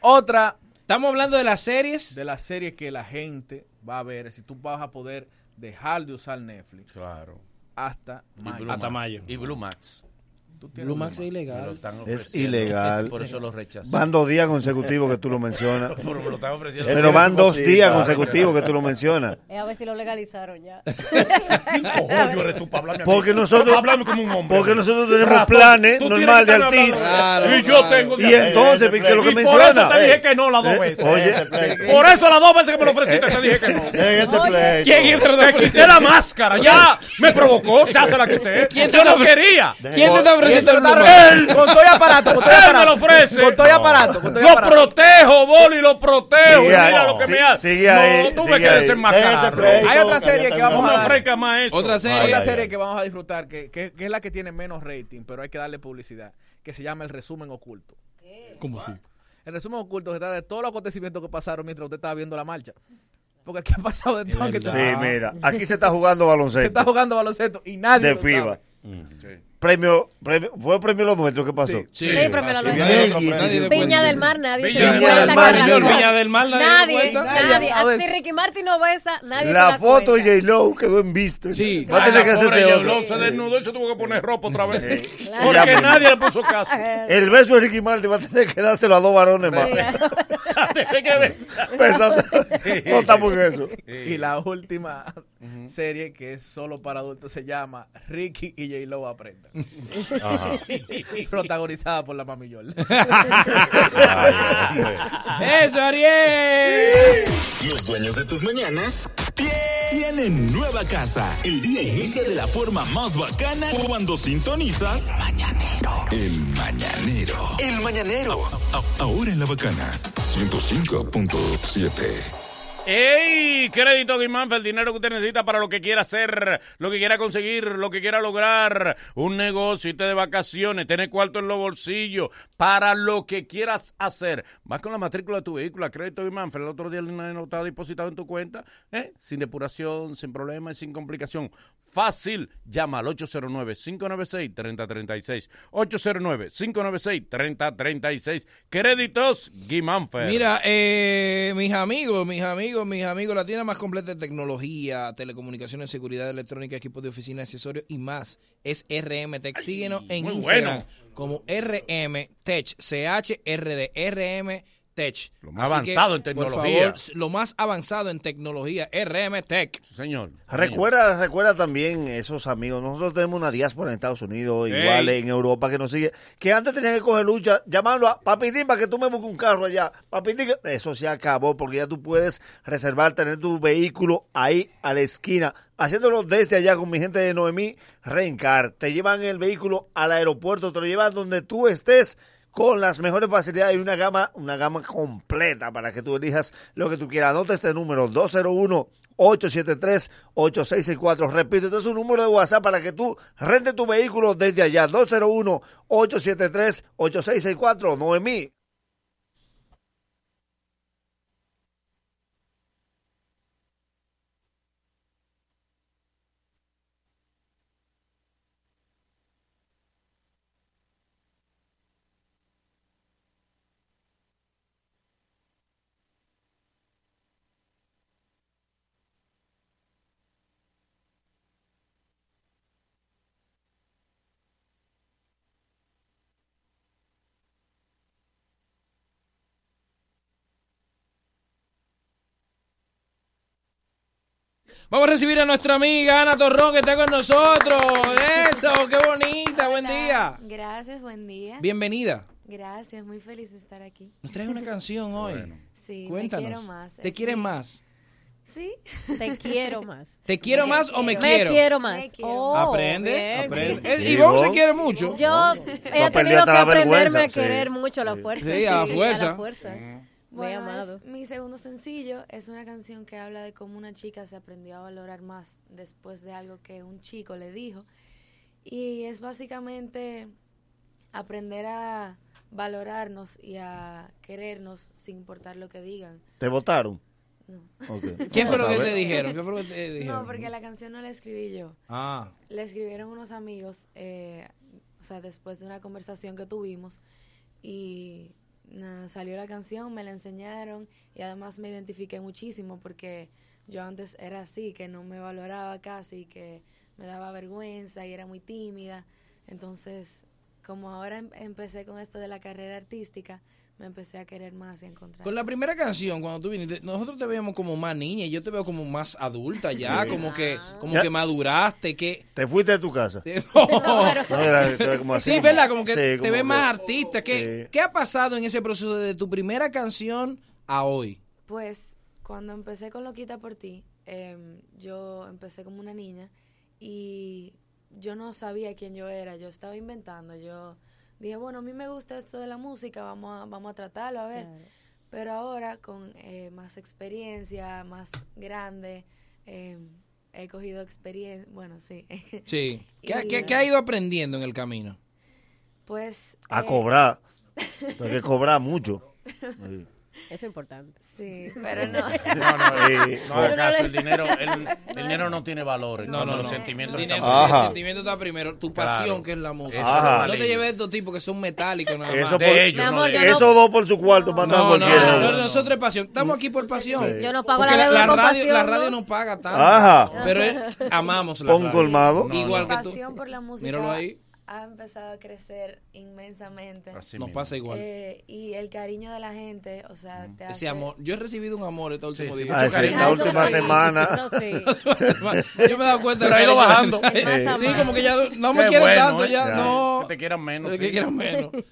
Otra Estamos hablando de las series. de las series que la gente va a ver, si tú vas a poder dejar de usar Netflix Claro. hasta Y mayo. Blue Hasta Max. mayo. Y Blue Max. Tú tienes Blue Max es lo ilegal. Es ilegal. Por eso lo rechazé. Van dos días consecutivos que tú lo mencionas. Pero me lo están ofreciendo. Pero van dos días consecutivos que tú lo mencionas. Eh, a ver si lo legalizaron ya. Coño, eres tú para hablarme. Porque nosotros, como un hombre. porque nosotros tenemos planes normal de artista. Claro, y yo claro. tengo que Y entonces, Ese ¿qué es lo que Y por eso menciona? te dije que no las dos Eh, veces. Oye, Por eso las dos veces que me lo ofreciste te dije que no. ¿Quién te lo quité la máscara, ya me provocó, ya se la quité. ¿Quién te yo lo quería. ¿Quién te está Con todo y aparato, con todo me aparato. lo ofrece. Con todo y aparato, con todo y Lo protejo, Boli, lo protejo. Sigue y ahí, mira lo que sí- me hace. sigue ahí, no, tú me quieres enmascarar. Hay otra serie que vamos a dar. más eso. Otra serie. Que vamos a disfrutar, que, que- que es la que tiene menos rating, pero hay que darle publicidad, que se llama El Resumen Oculto. ¿Cómo así? El resumen oculto se trata de todos los acontecimientos que pasaron mientras usted estaba viendo la marcha. Porque aquí ha pasado de todo. que sí, mira, aquí se está jugando se está baloncesto jugando baloncesto y nadie de lo FIBA. sabe. Premio, premio, fue premio los nuestros, ¿qué pasó? Sí. Sí, premio lo Sí, nuestro. viene otro Nelly, premio. Nadie de Viña del Mar, nadie Viña se dio del cuenta. Viña del Mar, nadie se Nadie, dio cuenta. nadie. A ver. Si Ricky Martin no besa, nadie se La da foto de. J-Lo quedó en visto. Sí. Va a tener que la hacerse. J-Lo se desnudó y se tuvo que poner ropa otra vez. Porque nadie le puso caso. El beso de Ricky Martin va a tener que dárselo a dos varones más. Tiene que no estamos en eso. Y la última serie, que es solo para adultos, se llama Ricky y J-Lo aprendan. Ajá. Protagonizada por la Mami Yol. ¡Eso, Ariel! Los dueños de tus mañanas tienen nueva casa. El día inicia de la forma más bacana cuando sintonizas Mañanero. El Mañanero. El Mañanero. A- ahora en la bacana. 105.7. ¡Ey! Crédito Guimánfer, el dinero que usted necesita para lo que quiera hacer, lo que quiera conseguir, lo que quiera lograr. Un negocio, irte de vacaciones, tener cuarto en los bolsillos, para lo que quieras hacer. Vas con la matrícula de tu vehículo Crédito Guimánfer. El otro día el dinero estaba depositado en tu cuenta, ¿eh? sin depuración, sin problema y sin complicación. Fácil, llama al 809-596-3036. 809-596-3036. Créditos Guimánfer. Mira, eh, mis amigos, mis amigos, mis amigos, la tienda más completa de tecnología, telecomunicaciones, seguridad electrónica, equipos de oficina, accesorios y más es RM Tech. Síguenos en Instagram bueno. como RM Tech, CHRD, RM Tech. Lo más Así que, avanzado en por tecnología. favor, lo más avanzado en tecnología, RM Tech. Señor. Recuerda, recuerda también esos amigos. Nosotros tenemos una diáspora en Estados Unidos, Ey. igual en Europa que nos sigue. Que antes tenían que coger lucha, llamarlo a Papitín para que tú me busques un carro allá. Papitín, eso se acabó porque ya tú puedes reservar, tener tu vehículo ahí a la esquina. Haciéndolo desde allá con mi gente de Noemí Rencar. Te llevan el vehículo al aeropuerto, te lo llevan donde tú estés con las mejores facilidades y una gama, una gama completa para que tú elijas lo que tú quieras. Anota este número 201 873-8664. Repito, este es un número de WhatsApp para que tú rentes tu vehículo desde allá. 201-873-8664. Noemí. Vamos a recibir a nuestra amiga Ana Torrón que está con nosotros. Eso, qué bonita, buen día. Gracias, buen día. Bienvenida. Gracias, muy feliz de estar aquí. Nos traes una canción hoy. Sí, Cuéntanos. te quiero más. ¿Te quieren mi- más? Sí. Te quiero más. ¿Te quiero más o me Me quiero? quiero más. Me quiero Oh, Aprende, bien, aprende. sí. Ivonne se quiere mucho. Yo No he tenido que aprenderme a querer sí. mucho a la fuerza. Sí, a la fuerza. fuerza. Bueno, Me amado. es mi segundo sencillo es una canción que habla de cómo una chica se aprendió a valorar más después de algo que un chico le dijo. Y es básicamente aprender a valorarnos y a querernos sin importar lo que digan. ¿Te votaron? No. Ok. ¿Qué fue lo que te dijeron? ¿Qué fue lo que te dijeron? No, porque la canción no la escribí yo. Ah. Le escribieron unos amigos, eh, o sea, después de una conversación que tuvimos y salió la canción, me la enseñaron y además me identifiqué muchísimo porque yo antes era así, que no me valoraba casi, que me daba vergüenza y era muy tímida. Entonces, como ahora em- empecé con esto de la carrera artística, me empecé a querer más y a encontrar. Con la primera canción, cuando tú viniste, nosotros te veíamos como más niña y yo te veo como más adulta ya, Sí. como que como Ya. que maduraste, que... ¿Te fuiste de tu casa? No. No, era- te ve como así, sí, como- ¿verdad? Como que sí, te como ves que- más artista. ¿Qué, ¿Qué ha pasado en ese proceso de tu primera canción a hoy? Pues cuando empecé con Loquita por ti, em, yo empecé como una niña y yo no sabía quién yo era, yo estaba inventando, yo dije, bueno, a mí me gusta esto de la música, vamos a, vamos a tratarlo, a ver. Pero ahora con eh, más experiencia, más grande, em, he cogido experiencia, bueno, sí. Sí. ¿Qué, Y, qué- qué ha ido aprendiendo en el camino? Pues... A eh, cobrar. Hay que cobrar mucho. Eso es importante. Sí, pero no. No, no, eh, no haga no caso, le- el dinero, el, el dinero no tiene valor. No, no, los no. sentimientos El dinero, están sí, el sentimiento está primero. Tu Claro. pasión, que es la música. Eso no te lleves de estos tipos que son metálicos nada Eso por- amor, yo no- Esos dos por su cuarto No, no, cualquiera. no, no, nosotros es pasión. Estamos aquí por pasión. Sí. Yo no pago Porque la radio, pasión, la ¿no? radio no paga tanto. Ajá. Pero eh, amamos la Pon radio. colmado. No, Igual que tú. pasión por la música Míralo ahí. Ha empezado a crecer inmensamente. Así Nos mismo. pasa igual. Eh, y el cariño de la gente, o sea, te hace... Ese amor. Yo he recibido un amor este último sí, mucho Ah, sí, esta última semana. Sí. Yo me he dado cuenta Pero ha ido bajando. Sí, como que ya no me Qué quieren bueno, tanto ¿eh? ya. Ya. No. Que te quieran menos, Que sí. quieran menos.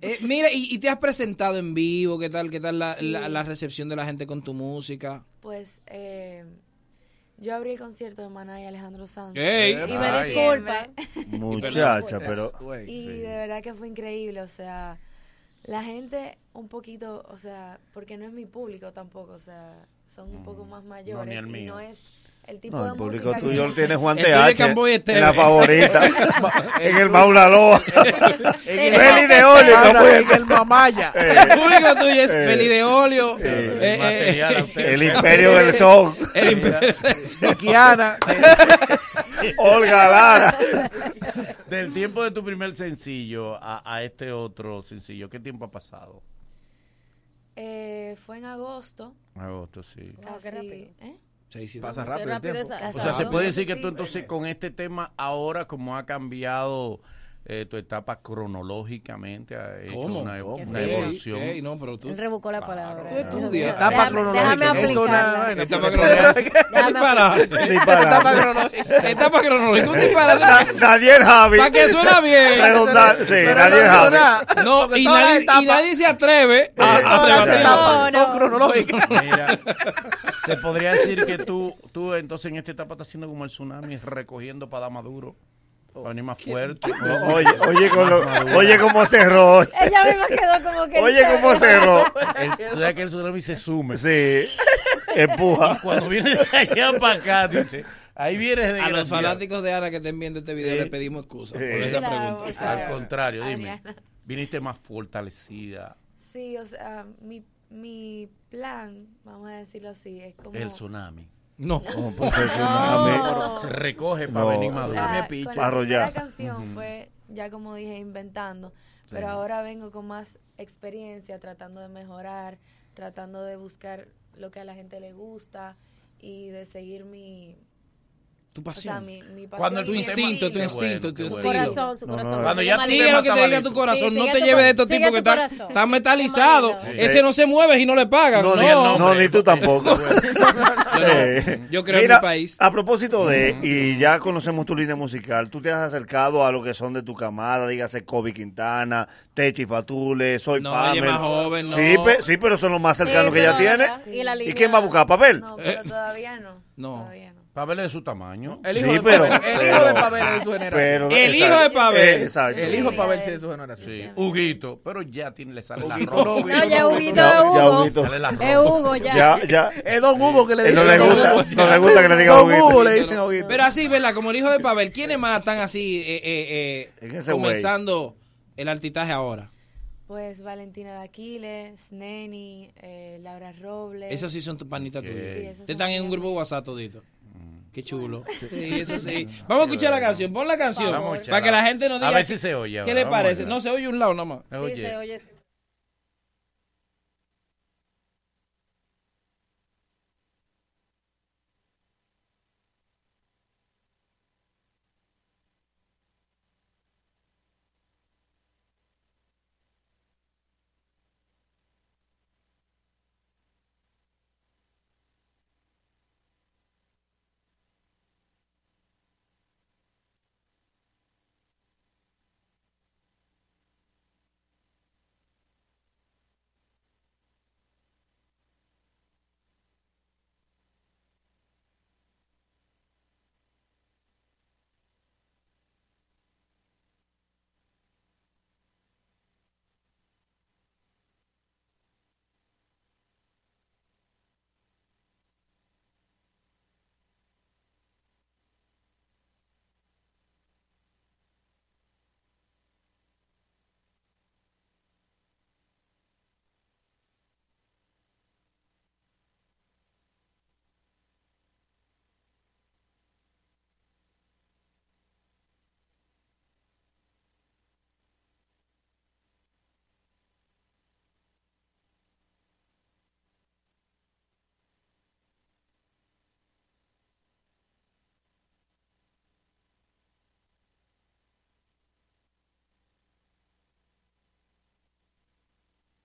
Eh, mira, y, y te has presentado en vivo. ¿Qué tal, qué tal la, Sí. la- la recepción de la gente con tu música? Pues eh, yo abrí el concierto de Maná y Alejandro Sanz. Ey. Y Ay. me disculpa. Muchacha, pero... Y de verdad que fue increíble, o sea, la gente un poquito, o sea, porque no es mi público tampoco, o sea, son un poco más ni mayores el y mío. no es el tipo No, de el público música tuyo que- tiene Juan TH en la favorita. en el Maulaloa. En Feli de Olio. En el Mamaya. El público tuyo es Eh. Feli de Olio. Sí. eh, eh, usted. El imperio del son. El imperio del. Olga Lara. Del tiempo de tu primer sencillo a, a este otro sencillo, ¿qué tiempo ha pasado? Eh, fue en agosto. Agosto, sí. Casi, ¿eh? Pasa rápido el tiempo. esa- O sea, se puede decir que tú entonces con este tema ahora, como ha cambiado eh, tu etapa cronológicamente, ha hecho ¿Cómo? una, ¿Cómo? una Ey, evolución. ey, no, pero tú... Él rebuscó la palabra. Tú estudias. Etapa Déjame- cronológica. Déjame Es una. Etapa cronológica. Disparate. Etapa cronológica. Etapa cronológica. Un disparate. Na- Daniel Javi. Para que suena bien. Sí, Daniel no Javi. No, y nadie, y etapas- nadie se atreve porque a, todas las etapas No, son no. cronológicas. Mira, se podría decir que tú, tú entonces en esta etapa estás haciendo como el tsunami, recogiendo para dar maduro, para venir más fuerte. O- Oye, oye, con lo- oye cómo cerró. Ella misma quedó como que. Oye cómo cerró. El, tú sabes que el tsunami se sume. Sí. Empuja. Cuando viene de allá para acá, dice, ahí vienes de A los desgraciado. fanáticos de Ana que estén viendo este video Sí. le pedimos excusas por Sí. esa Claro, pregunta. Al contrario, dime. Viniste más fortalecida. Sí, o sea, mi, mi plan, vamos a decirlo así, es como... El tsunami. No. No, tsunami. No. Se recoge para No. venir maduro. sea, me la canción fue, ya como dije, inventando, pero ahora vengo con más experiencia, tratando de mejorar, tratando de buscar lo que a la gente le gusta y de seguir mi... Tu O sea, pasión. mi, mi pasión Cuando tu instinto, tu instinto, tu estilo. corazón, su corazón. no, Cuando ya sí Sigue lo que te diga tu corazón. Sí, no te lleves de estos tipos que están, están metalizados. Marido. Ese no se mueve y no le pagan. No, No, ni, no. no, ni tú tampoco. Yo, Eh, yo creo mira, en mi país. A propósito de, y ya conocemos tu línea musical, tú te has acercado a lo que son de tu camada, dígase Kobe Quintana, Techi Fatule, Soy No, Pamela. más joven, no. Sí, pe- sí, pero son los más cercanos Sí, que ella tiene. Y, la ¿Y línea- quién va a buscar papel? No, Eh. pero todavía no. No. Todavía no. Para verle de su tamaño. El hijo Sí, de pero- Pavel. El hijo pero- de Pavel es de su generación. Pero, El hijo de Pavel. Exacto. El hijo de Pavel sí es de su generación. Sí, Huguito, pero ya tiene, le sale la ropa. no, ya Huguito Ya- es ya Hugo. Huguito. Sale la Es. Hugo ya. Ya, ya. Es Don Hugo que le Eh, dicen. no le Don gusta, Hugo. no le gusta que le diga Don Huguito. Hugo le dicen Huguito. Pero así, ¿verdad? Como el hijo de Pavel, ¿quiénes más están así eh, eh, eh, comenzando el artitaje ahora? Pues Valentina de Aquiles, Neni, eh, Laura Robles. Esas sí son tus panitas Sí, tuyas. esas Te son están en un grupo WhatsApp todito. Qué chulo. Sí, eso sí. Vamos a escuchar la canción. Pon la canción. Vamos a Para que la gente nos A diga. ver qué- si se oye ¿Qué ahora, le a parece? ver. No se oye un lado nada más. Sí, Oye. se oye.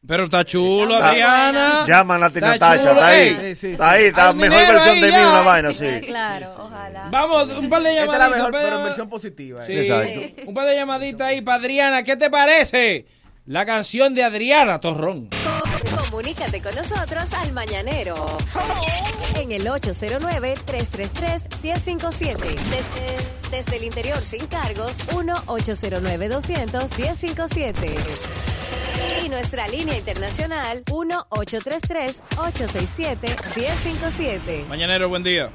Pero está chulo, Está- Adriana. Llama a Natalia Está Tacha, chulo, está ahí. ey. Sí, sí, Está ahí, está mejor versión ahí de mí, ya. una vaina, sí. Claro, ojalá. Vamos, un par de Esta es la llamaditas. mejor, pe- pero en versión positiva. Sí, eh. Exacto. Un par de llamaditas ahí para Adriana. ¿Qué te parece? La canción de Adriana Torrón. Comunícate con nosotros al Mañanero. En el 809-333-1057. Desde, desde el interior sin cargos, 1-809-200-1057. Y nuestra línea internacional 1-833-867-1057. Mañanero, buen día.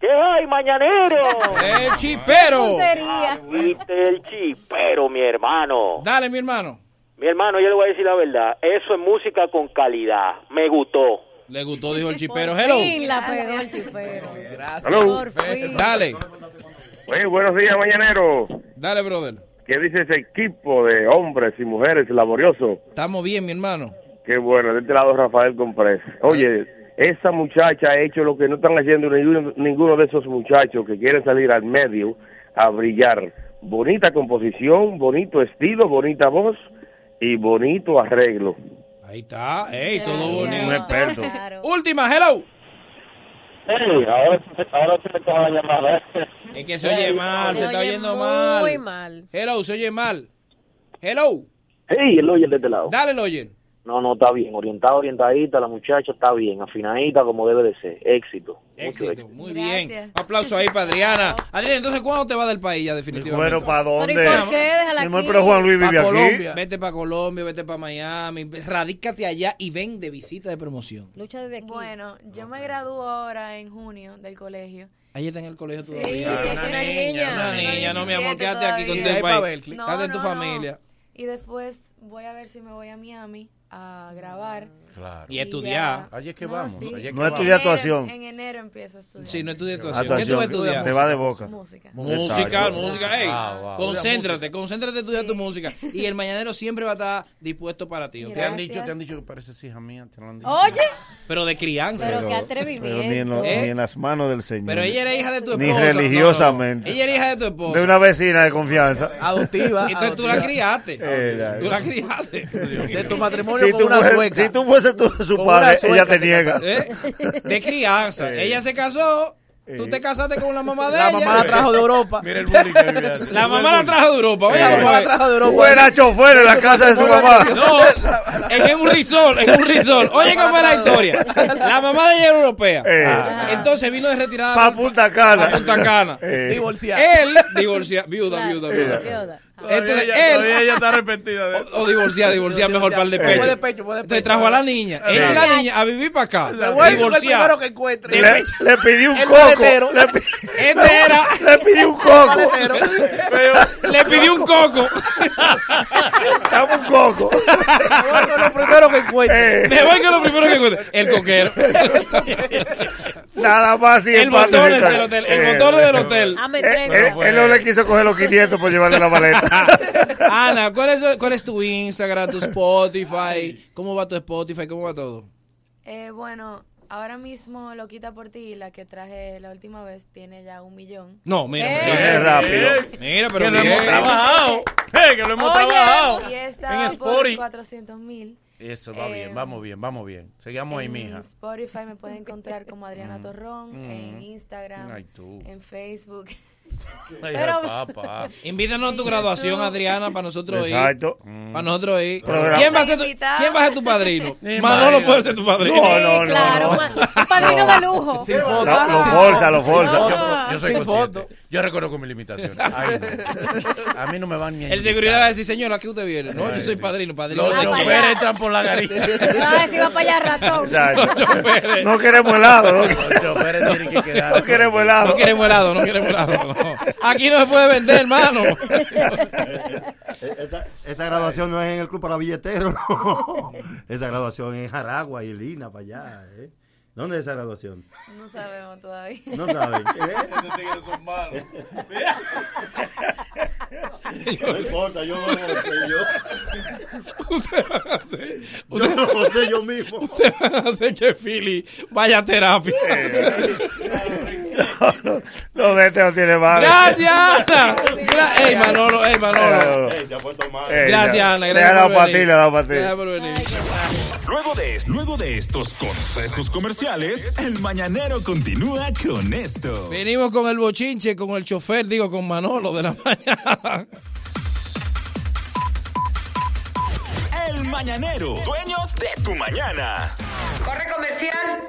¿Qué hay, mañanero? El chipero. Viste el chipero, mi hermano. Dale, mi hermano. Mi hermano, yo le voy a decir la verdad. Eso es música con calidad. Me gustó. Le gustó, dijo el chipero. Hello. Fin la pegó el chipero. Hello. Por fin. Dale. Oye, buenos días, mañanero. Dale, brother. ¿Qué dice ese equipo de hombres y mujeres laboriosos? Estamos bien, mi hermano. Qué bueno, de este lado Rafael Comprés. Oye, esa muchacha ha hecho lo que no están haciendo ninguno, ninguno de esos muchachos que quieren salir al medio a brillar. Bonita composición, bonito estilo, bonita voz y bonito arreglo. Ahí está. Ey, todo bonito. Un experto. Última, hello. Hey, ahora, ahora se me acaba la llamada. Es que se oye mal, se, Se está oye oyendo muy mal. mal. Hello, se oye mal. Hello. Hey, el Oyer de este lado. Dale, Loyen. No, no, está bien. Orientada, orientadita, la muchacha está bien. Afinadita como debe de ser. Éxito. Éxito, muy bien. Aplauso ahí para Adriana. Adriana, entonces, ¿cuándo te vas del país ya definitivamente? Bueno, ¿para dónde? ¿Pero y por qué? Déjala Mi amor, aquí. pero Juan Luis vive Pa' aquí. Colombia. Vete para Colombia, vete para Miami, radícate allá y ven de visita de promoción. Lucha desde aquí. Bueno, yo me gradúo ahora en junio del colegio. Ahí está en el colegio Sí, todavía. es una niña. Una niña, no, mi amor, 17 quédate aquí con tu país. Quédate No, en tu no, no. familia. Y después voy a ver si me voy a Miami a grabar. Claro. Y estudiar. Allí es que No, vamos. sí. allí es que No estudia actuación. En enero empiezo a estudiar. Sí, no estudia actuación. ¿Qué tú vas a estudiar? Te va de boca. Música. Música, Exacto. música, ey. Wow. Concéntrate, concéntrate en estudiar tu música. Y el mañanero siempre va a estar dispuesto para ti. Te han dicho, te han dicho que pareces hija mía. Te lo han dicho. Oye, Pero de crianza. pero qué Pero ni en, atrevimiento. lo- ¿Eh? ni en las manos del Señor. Pero ella era hija de tu Ni esposa. religiosamente. No, no. Ella era hija de tu esposa. De una vecina de confianza. Adoptiva. Entonces tú la criaste. Eh, Tú la criaste. De tu matrimonio si, con tú una sueca. si tú tú su padre, ella te te niega. ¿Eh? De crianza. Eh. Ella se casó. Tú te casaste con la mamá de La ella. mamá la trajo de Europa. Mira el bullying que vive así. La mamá la trajo de Europa. Oye, La mamá la trajo de Europa. Tú eras chofer en la casa de su mamá. No, en un resort, en un resort. Oye, ¿cómo es la historia? La mamá de ella era europea. Eh. Entonces vino de retirada Pa' Punta Cana. pa' Punta Cana. Eh. Divorciada. Él, divorciada, viuda, viuda, viuda. Entonces, ella, todavía él, ella está arrepentida de eso. o, o divorciada, divorciada, mejor para el de pecho. Fue de pecho, de trajo a la niña. Ella y la niña a vivir para acá. Primero que encuentre. Le, le pidió un El coco. Le, Este era, le pidió un coco. Le pidió un coco. Dame un coco. Se vuelve con lo primero que encuentre. Eh, Me voy con lo primero que encuentre. El coquero. nada más así. El motor de- del hotel. El Eh, motor del hotel. Ah, eh, eh, él no le quiso coger los 500 por llevarle la maleta. Ana, ¿cuál es, ¿cuál es tu Instagram, tu Spotify? ¿Cómo va tu Spotify? ¿Cómo va todo? Eh, bueno, ahora mismo lo quita por ti, la que traje la última vez, tiene ya un millón. No, mira, Eh. mira, rápido. mira, pero que lo hemos trabajado. Eh, que lo hemos Oye. trabajado. Y En esta por Spotify. 400 mil. Eso va Eh, bien, vamos bien, vamos bien. Sigamos ahí, En mija. Spotify me pueden encontrar como Adriana Torrón, en Instagram, Ay, tú. en Facebook. Pero- papá. Invítanos a tu graduación, Adriana, para nosotros ir. Exacto. Para nosotros ir. Programa. ¿Quién va, a ser tu. ¿Quién va a ser tu padrino? Manolo puede ser tu padrino. No, no, no, claro. no. Un padrino de lujo. Sin foto. Lo, lo forza, lo forza. Ah. Yo soy Sin consciente. foto. Yo reconozco mis limitaciones. Ay, no. A mí no me van ni a El invitar. seguridad va a decir, señora, ¿a qué usted viene? No, yo soy padrino, padrino. Los choferes entran por la garita. No, si va para allá ratón. Exacto. choferes. No queremos helado. No, Los choferes tienen que quedar. no queremos helado. No queremos helado, no queremos helado. no. Aquí no se puede vender, hermano. Esa, esa graduación no es en el club para billeteros, no. Esa graduación es en Jaragua y Lina, para allá. ¿eh? ¿Dónde es esa graduación? No sabemos todavía. No saben. ¿eh? No importa, yo no lo sé yo. Usted va a hacer, Yo no lo sé yo mismo. usted va a hacer que Philly vaya a terapia. no, no, este no tiene madre. Gracias, Ana. Gra- Ey, Manolo, ey, Manolo. Ey, se ha puesto mal. Eh, Gracias. Ana. Le Gracias ha dado para ti, le ha dado para ti. Gracias por venir. Luego de, luego de estos consejos comerciales, el mañanero continúa con esto. Venimos con el bochinche, con el chofer, digo, con Manolo de la mañana. El mañanero, dueños de tu mañana. Corre comercial.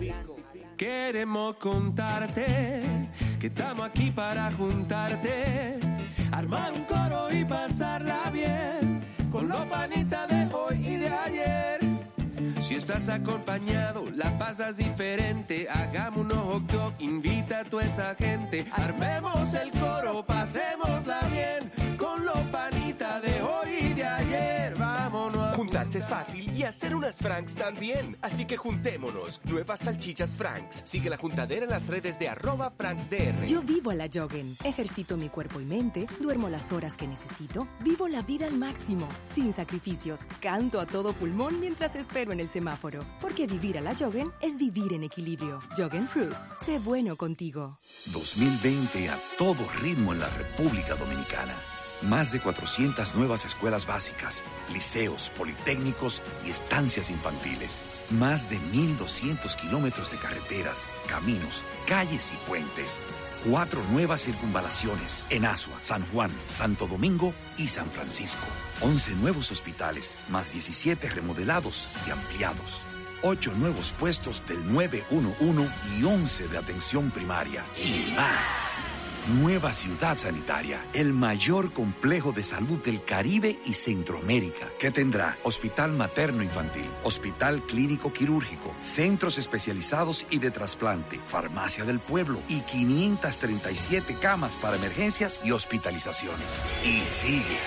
Queremos contarte que estamos aquí para juntarte, armar un coro y pasarla bien con los panitas de hoy y de ayer. Si estás acompañado, la pasas diferente. Hagamos unos hot dog, invita a toda esa gente. Armemos el coro, pasémosla bien con los panitas de hoy y de ayer. Juntarse es fácil y hacer unas Franks también. Así que juntémonos. Nuevas salchichas Franks. Sigue la juntadera en las redes de arroba FranksDR. Yo vivo a la Joggen. Ejercito mi cuerpo y mente, duermo las horas que necesito, vivo la vida al máximo, sin sacrificios. Canto a todo pulmón mientras espero en el semáforo. Porque vivir a la Joggen es vivir en equilibrio. Joggen Fruits. Sé bueno contigo. 2020 a todo ritmo en la República Dominicana. Más de 400 nuevas escuelas básicas, liceos, politécnicos y estancias infantiles. Más de 1.200 kilómetros de carreteras, caminos, calles y puentes. Cuatro nuevas circunvalaciones en Asua, San Juan, Santo Domingo y San Francisco. 11 nuevos hospitales, más 17 remodelados y ampliados. Ocho nuevos puestos del 911 y 11 de atención primaria. Y más. Nueva ciudad sanitaria, el mayor complejo de salud del Caribe y Centroamérica, que tendrá hospital materno infantil, hospital clínico quirúrgico, centros especializados y de trasplante, farmacia del pueblo y 537 camas para emergencias y hospitalizaciones. Y sigue.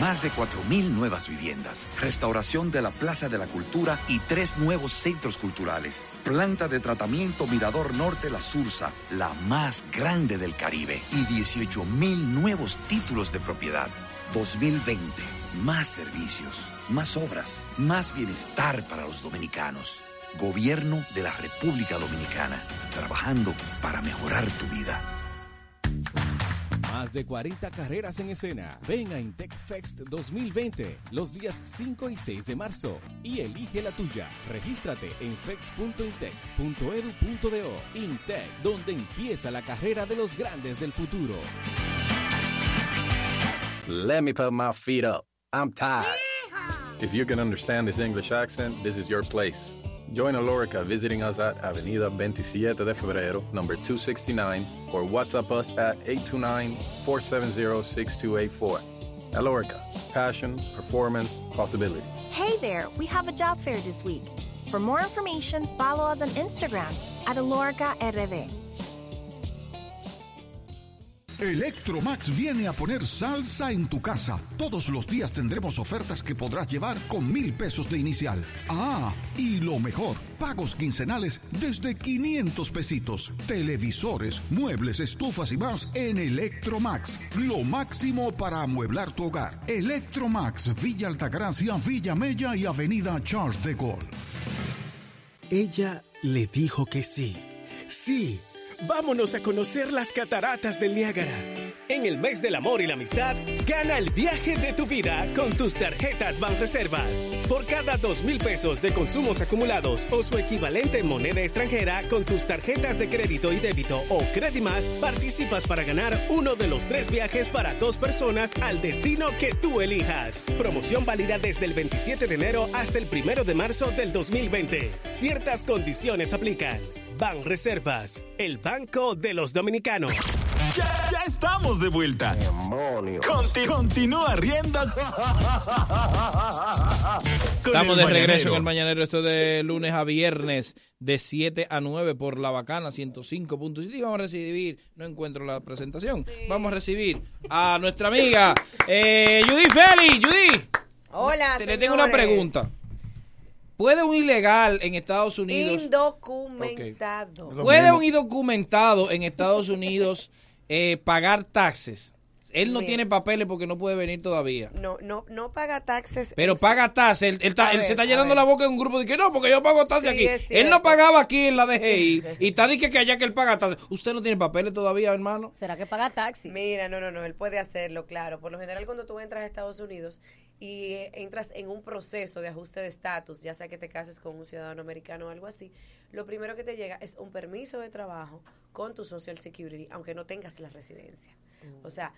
Más de 4.000 nuevas viviendas, restauración de la Plaza de la Cultura y tres nuevos centros culturales. Planta de tratamiento Mirador Norte La Sursa, la más grande del Caribe. Y 18.000 nuevos títulos de propiedad. 2020, más servicios, más obras, más bienestar para los dominicanos. Gobierno de la República Dominicana, trabajando para mejorar tu vida. Más de 40 carreras en escena. Ven a Intec Fest 2020 los días 5 y 6 de marzo y elige la tuya. Regístrate en fex.intec.edu.do. Intec, donde empieza la carrera de los grandes del futuro. Let me put my feet up. I'm tired. If you can understand this English accent, this is your place. Join Alorica visiting us at Avenida 27 de Febrero, number 269, or WhatsApp us at 829-470-6284. Alorica, passion, performance, possibilities. Hey there, we have a job fair this week. For more information, follow us on Instagram at Alorica RD. Electromax viene a poner salsa en tu casa. Todos los días tendremos ofertas que podrás llevar con mil pesos de inicial. Ah, y lo mejor, pagos quincenales desde 500 pesitos. Televisores, muebles, estufas y más en Electromax. Lo máximo para amueblar tu hogar. Electromax, Villa Altagracia, Villa Mella y Avenida Charles de Gaulle. Ella le dijo que sí. Sí. Vámonos a conocer las cataratas del Niágara. En el mes del amor y la amistad, gana el viaje de tu vida con tus tarjetas Banreservas. Por cada dos mil pesos de consumos acumulados o su equivalente en moneda extranjera con tus tarjetas de crédito y débito o Credimas, participas para ganar uno de los tres viajes para dos personas al destino que tú elijas. Promoción válida desde el 27 de enero hasta el 1 de marzo del 2020. Ciertas condiciones aplican. Ban Reservas, el banco de los dominicanos. Ya, ya estamos de vuelta. Conti- continúa riendo. Estamos de regreso en el Mañanero. Esto de lunes a viernes, de 7 a 9 por La Bacana 105.7. Y vamos a recibir, no encuentro la presentación, vamos a recibir a nuestra amiga eh, Judy Félix. Judy, Hola, te, le tengo una pregunta. ¿Puede un ilegal en Estados Unidos... Indocumentado. ¿Puede un indocumentado en Estados Unidos eh, pagar taxes? él no Mira. tiene papeles porque no puede venir todavía. No, no, no paga taxes. Pero paga taxes. Él, él está- A él ver, se está llenando la boca en un grupo de que no, porque yo pago taxes Sí, aquí. Él no pagaba aquí en la DGI y está diciendo que allá que él paga taxes. Usted no tiene papeles todavía, hermano. ¿Será que paga taxi? Mira, no, no, no, él puede hacerlo, claro. Por lo general, cuando tú entras a Estados Unidos y entras en un proceso de ajuste de estatus, ya sea que te cases con un ciudadano americano o algo así, lo primero que te llega es un permiso de trabajo con tu Social Security, aunque no tengas la residencia. O sea,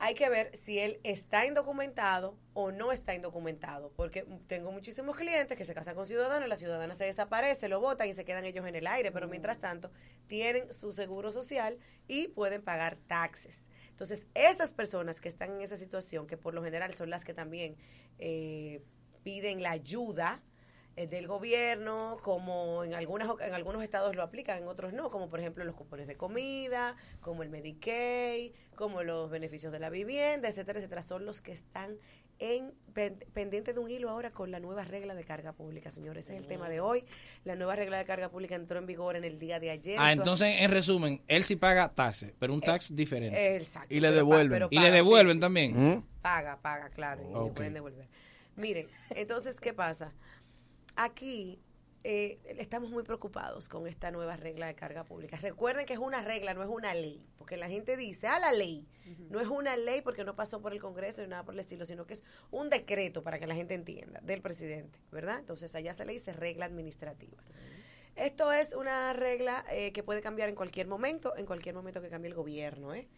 hay que ver si él está indocumentado o no está indocumentado, porque tengo muchísimos clientes que se casan con ciudadanos, la ciudadana se desaparece, lo votan y se quedan ellos en el aire, pero mientras tanto tienen su seguro social y pueden pagar taxes. Entonces, esas personas que están en esa situación, que por lo general son las que también eh, piden la ayuda del gobierno, como en, algunas, en algunos estados lo aplican, en otros no, como por ejemplo los cupones de comida, como el Medicaid, como los beneficios de la vivienda, etcétera, etcétera, son los que están en pen- pendiente de un hilo ahora con la nueva regla de carga pública, señores. Ese es el tema de hoy. La nueva regla de carga pública entró en vigor en el día de ayer. Ah, entonces, en resumen, él sí paga taxes, pero un tax diferente. Eh, exacto, Y le devuelven. pero y le sí, devuelven sí. también. Paga, paga, claro, y le pueden devolver. Miren, entonces, ¿qué pasa? Aquí eh, estamos muy preocupados con esta nueva regla de carga pública. Recuerden que es una regla, no es una ley, porque la gente dice, ah, la ley. No es una ley porque no pasó por el Congreso ni nada por el estilo, sino que es un decreto para que la gente entienda, del presidente, ¿verdad? Entonces, allá se le dice regla administrativa. Esto es una regla eh, que puede cambiar en cualquier momento, en cualquier momento que cambie el gobierno. ¿eh?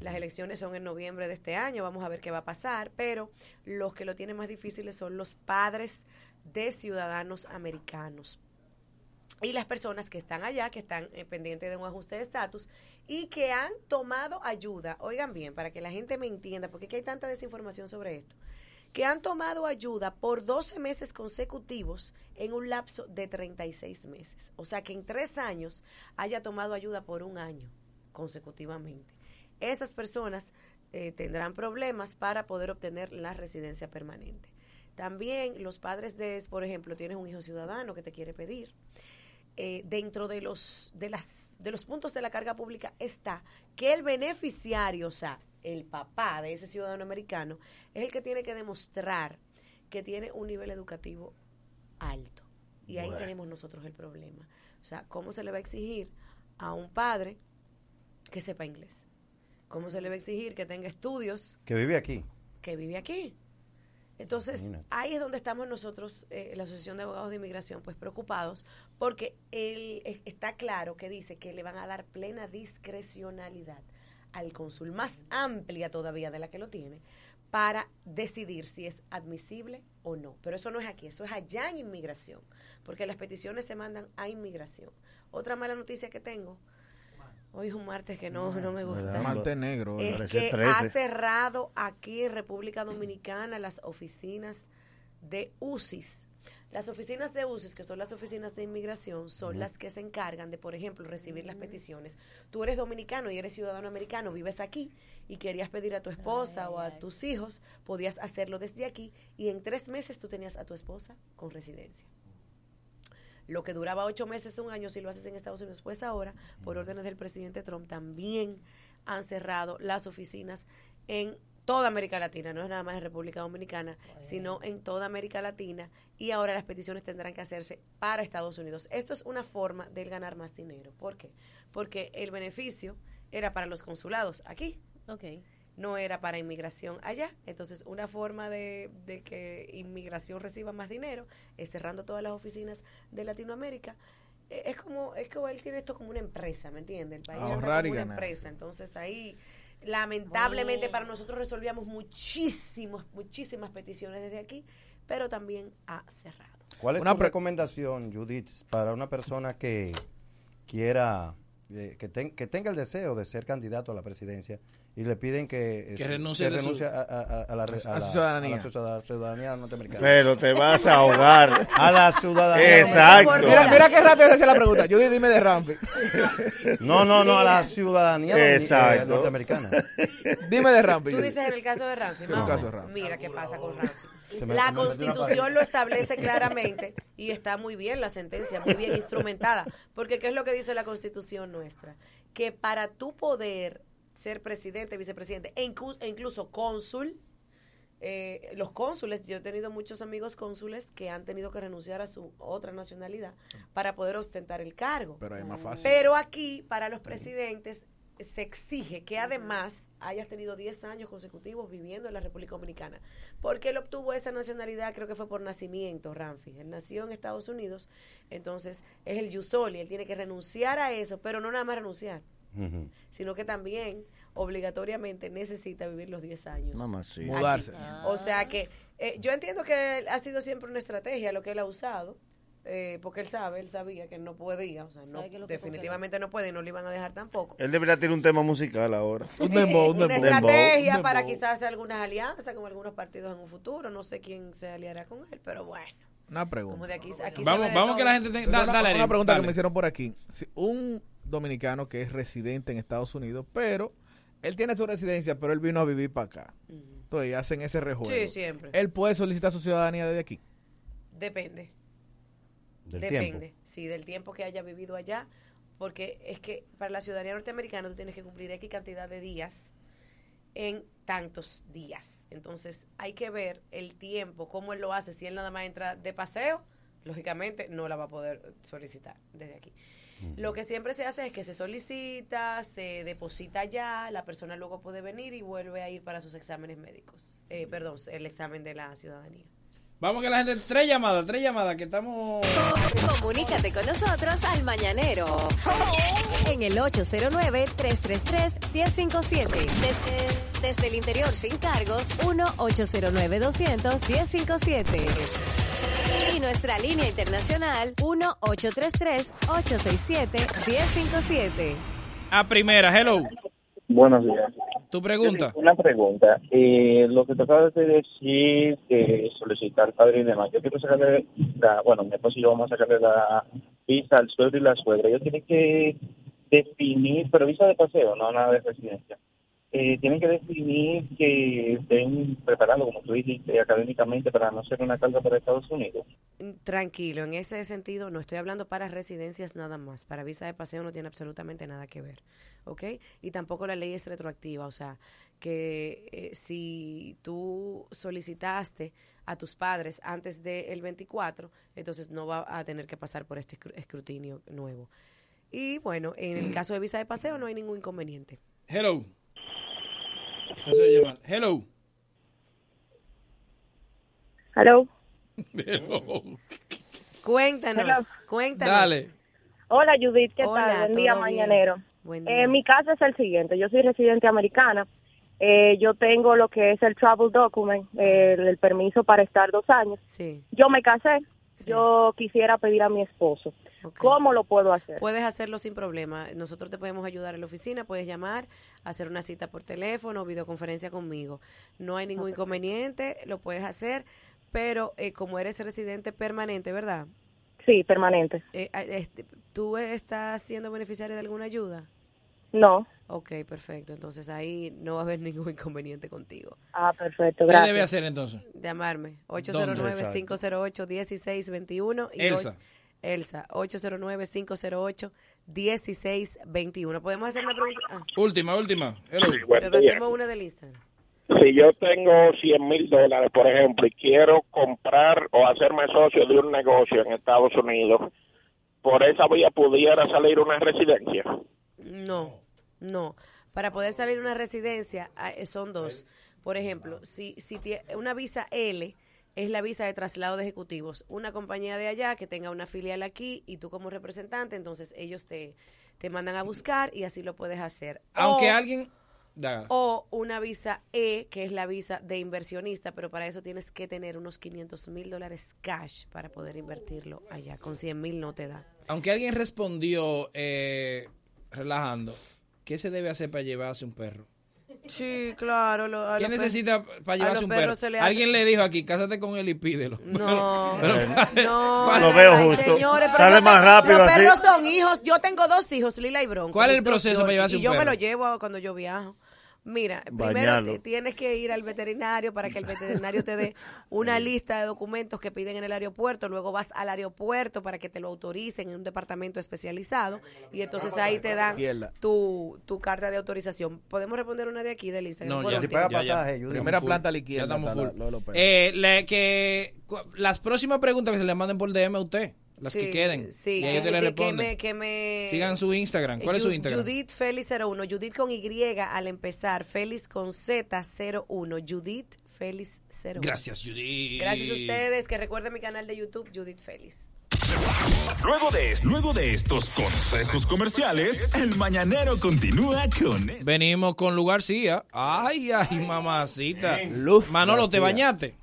Las elecciones son en noviembre de este año, vamos a ver qué va a pasar, pero los que lo tienen más difíciles son los padres de ciudadanos americanos y las personas que están allá, que están eh, pendientes de un ajuste de estatus y que han tomado ayuda, oigan bien, para que la gente me entienda, porque hay tanta desinformación sobre esto, que han tomado ayuda por 12 meses consecutivos en un lapso de 36 meses. O sea, que en tres años haya tomado ayuda por un año consecutivamente. Esas personas eh, tendrán problemas para poder obtener la residencia permanente. También los padres de, por ejemplo, tienes un hijo ciudadano que te quiere pedir. Eh, dentro de los, de, las, de los puntos de la carga pública está que el beneficiario, o sea, el papá de ese ciudadano americano, es el que tiene que demostrar que tiene un nivel educativo alto. Y ahí Bueno. tenemos nosotros el problema. O sea, ¿cómo se le va a exigir a un padre que sepa inglés? ¿Cómo se le va a exigir que tenga estudios Que vive aquí. que vive aquí? Entonces, Imagínate. ahí es donde estamos nosotros, eh, la Asociación de Abogados de Inmigración, pues preocupados, porque él, está claro que dice que le van a dar plena discrecionalidad al cónsul, más amplia todavía de la que lo tiene, para decidir si es admisible o no. Pero eso no es aquí, eso es allá en inmigración, porque las peticiones se mandan a inmigración. Otra mala noticia que tengo, hoy es un martes que no, no me gusta. Martes negro, Es que 13. ha cerrado aquí en República Dominicana las oficinas de UCIS. Las oficinas de UCIS, que son las oficinas de inmigración, son las que se encargan de, por ejemplo, recibir las peticiones. Tú eres dominicano y eres ciudadano americano, vives aquí y querías pedir a tu esposa o a tus hijos, podías hacerlo desde aquí y en tres meses tú tenías a tu esposa con residencia. Lo que duraba ocho meses, un año, si lo haces en Estados Unidos, pues ahora, por órdenes del presidente Trump, también han cerrado las oficinas en toda América Latina, no es nada más en República Dominicana, sino en toda América Latina, y ahora las peticiones tendrán que hacerse para Estados Unidos. Esto es una forma de ganar más dinero. ¿Por qué? Porque el beneficio era para los consulados aquí. No era para inmigración allá. Entonces, una forma de, de que inmigración reciba más dinero es cerrando todas las oficinas de Latinoamérica. Eh, Es como, es como él tiene esto como una empresa, ¿me entiende? El país como y una ganar. empresa. Entonces ahí, lamentablemente para nosotros resolvíamos muchísimos, muchísimas peticiones desde aquí, pero también ha cerrado. ¿Cuál es Una tu recomendación, Judith, para una persona que quiera, eh, que, ten- que tenga el deseo de ser candidato a la presidencia y le piden que, eh, Que se- renuncie se su- a, a- a- a la, re- A a su la- ciudadanía. a la ciudad- ciudadanía norteamericana? Pero te vas a ahogar. A la ciudadanía. Exacto. Mira, mira qué rápido hace la pregunta. Judy, dime de Rampi. No, no, no, a la ciudadanía domini- Exacto. eh, norteamericana. Dime de Rampi. Tú dices en el caso de Ramfi, Sí, en el vamos. caso de Ramfi. Mira qué pasa con Ramfi. Se me- La se me constitución lo establece claramente y está muy bien la sentencia, muy bien instrumentada. Porque ¿qué es lo que dice la constitución nuestra? Que para tú poder ser presidente, vicepresidente e, e incluso cónsul. Eh, los cónsules, yo he tenido muchos amigos cónsules que han tenido que renunciar a su otra nacionalidad para poder ostentar el cargo. Pero es más fácil. Pero aquí, para los presidentes, se exige que además hayas tenido 10 años consecutivos viviendo en la República Dominicana. Porque él obtuvo esa nacionalidad, creo que fue por nacimiento, Ramfi. Él nació en Estados Unidos, entonces es el Yusoli. Él tiene que renunciar a eso, pero no nada más renunciar, sino que también obligatoriamente necesita vivir los 10 años. Mamá, sí. aquí. Mudarse. O sea que eh, yo entiendo que ha sido siempre una estrategia lo que él ha usado. eh, porque él sabe, él sabía que no podía, o sea, no, definitivamente no puede y no lo iban a dejar tampoco. Él debería tener un tema musical ahora. Un dembow, un una estrategia para quizás hacer algunas alianzas con algunos partidos en un futuro. No sé quién se aliará con él, pero bueno. Una pregunta. Como de aquí, Vamos, vamos que la gente tenga. una, da- dale, una pregunta dale. que me hicieron por aquí. Si un dominicano que es residente en Estados Unidos, pero él tiene su residencia, pero él vino a vivir para acá. Entonces hacen ese rejuego. Sí, siempre. Él puede solicitar su ciudadanía desde aquí. Depende. Del Depende, tiempo. sí, del tiempo que haya vivido allá, porque es que para la ciudadanía norteamericana tú tienes que cumplir X cantidad de días en tantos días. Entonces hay que ver el tiempo, cómo él lo hace. Si él nada más entra de paseo, lógicamente no la va a poder solicitar desde aquí. Lo que siempre se hace es que se solicita, se deposita ya, la persona luego puede venir y vuelve a ir para sus exámenes médicos. Eh, perdón, el examen de la ciudadanía. Vamos que la gente. Tres llamadas, tres llamadas, que estamos. Comunícate con nosotros al Mañanero. En el 809-333-1057. Desde, desde el interior sin cargos, 1-809-200-1057. Y nuestra línea internacional, 1-833-867-1057. A primera, hello. Buenos días. Tu pregunta. Una pregunta. Eh, lo que te acabas de decir de solicitar padre y demás. Yo quiero sacarle, la, bueno, mi esposo y yo vamos a sacarle la visa al suegro y la suegra. Ellos tienen que definir, pero visa de paseo, no nada de residencia. Eh, tienen que definir que estén preparados, como tú dijiste, académicamente para no ser una carga para Estados Unidos. Tranquilo, en ese sentido no estoy hablando para residencias nada más. Para visa de paseo no tiene absolutamente nada que ver, ¿ok? Y tampoco la ley es retroactiva, o sea, que eh, si tú solicitaste a tus padres antes del 24, entonces no va a tener que pasar por este escru- escrutinio nuevo. Y bueno, en el caso de visa de paseo no hay ningún inconveniente. Hello. Esa se oye mal. Hello. Hello. Cuéntanos, Hello. cuéntanos. Dale. Hola Judith, ¿qué Hola, tal? Buen día, mañanero. Buen Eh, día. mi caso es el siguiente, yo soy residente americana, Eh, yo tengo lo que es el travel document, eh, el, permiso para estar dos años. Sí. Yo me casé, yo quisiera pedir a mi esposo. ¿Cómo lo puedo hacer? Puedes hacerlo sin problema. Nosotros te podemos ayudar en la oficina, puedes llamar, hacer una cita por teléfono o videoconferencia conmigo. No hay ningún inconveniente, lo puedes hacer, pero eh, como eres residente permanente, ¿verdad? Sí, permanente. Eh, eh, este, ¿Tú estás siendo beneficiario de alguna ayuda? No. Ok, perfecto. Entonces ahí no va a haber ningún inconveniente contigo. Ah, perfecto, ¿Qué gracias. debe hacer entonces? Llamarme. ¿Dónde? 809-508-1621. y Elsa. Elsa, 809-508-1621. ¿Podemos hacer una pregunta? Ah, Última, última. Hello. pero hacemos una del Instagram. Si yo tengo 100 mil dólares, por ejemplo, y quiero comprar o hacerme socio de un negocio en Estados Unidos, ¿por esa vía pudiera salir una residencia? No, no. Para poder salir una residencia ah, eh, son dos. Por ejemplo, si, si una visa L es la visa de traslado de ejecutivos, una compañía de allá que tenga una filial aquí y tú como representante, entonces ellos te, te mandan a buscar y así lo puedes hacer. Aunque O- alguien. Da. o una visa E, que es la visa de inversionista, pero para eso tienes que tener unos 500 mil dólares cash para poder invertirlo allá. Con 100 mil no te da. Aunque alguien respondió eh, relajando, ¿qué se debe hacer para llevarse un perro? Sí, claro. Lo, a ¿Qué los per- necesita para llevarse los un perro? le hace- Alguien le dijo aquí, cásate con él y pídelo. No, Pero- no. Lo veo justo. señores, Sale más tengo- rápido Los así. perros son hijos. Yo tengo dos hijos, Lila y Bronco. ¿Cuál es el proceso para llevarse Y un yo me perro? lo llevo cuando yo viajo. Mira, primero tienes que ir al veterinario para que el veterinario te dé una lista de documentos que piden en el aeropuerto, luego vas al aeropuerto para que te lo autoricen en un departamento especializado y entonces ahí te dan tu, tu carta de autorización. ¿Podemos responder una de aquí del Instagram? No, ya, último. ya, ya. Primera planta a full. la izquierda. Ya estamos full. Eh, le- que cu- las próximas preguntas que se le manden por DM a usted, las Sí, que queden. Sí, y que, usted le que- que me, que me- Sigan su Instagram. ¿Cuál es su Instagram? Judith Félix 01. Judith con Y al empezar. Félix con Z 01. Judith Félix 01. Gracias, Judith. Gracias a ustedes. Que recuerden mi canal de YouTube, Judith Félix. Luego de, luego de estos consejos comerciales, el mañanero continúa con Venimos con Lugar García. Ay, ay, mamacita. Luz Manolo, ¿te bañaste?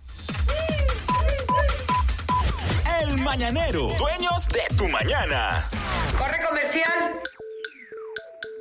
El Mañanero, dueños de tu mañana.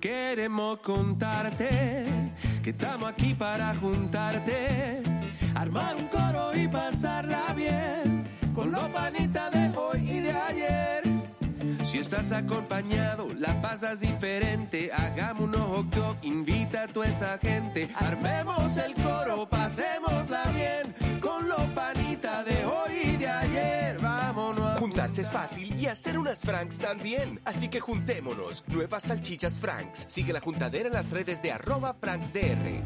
Queremos contarte que estamos aquí para juntarte, armar un coro y pasarla bien con los panitas de hoy y de ayer. Si estás acompañado, la pasas diferente. Hagamos un hot dog, invita a toda esa gente. Armemos el coro, pasémosla bien con los panitas de hoy. Es fácil y hacer unas Franks también. Así que juntémonos. Nuevas salchichas Franks. Sigue la juntadera en las redes de arroba FranksDR.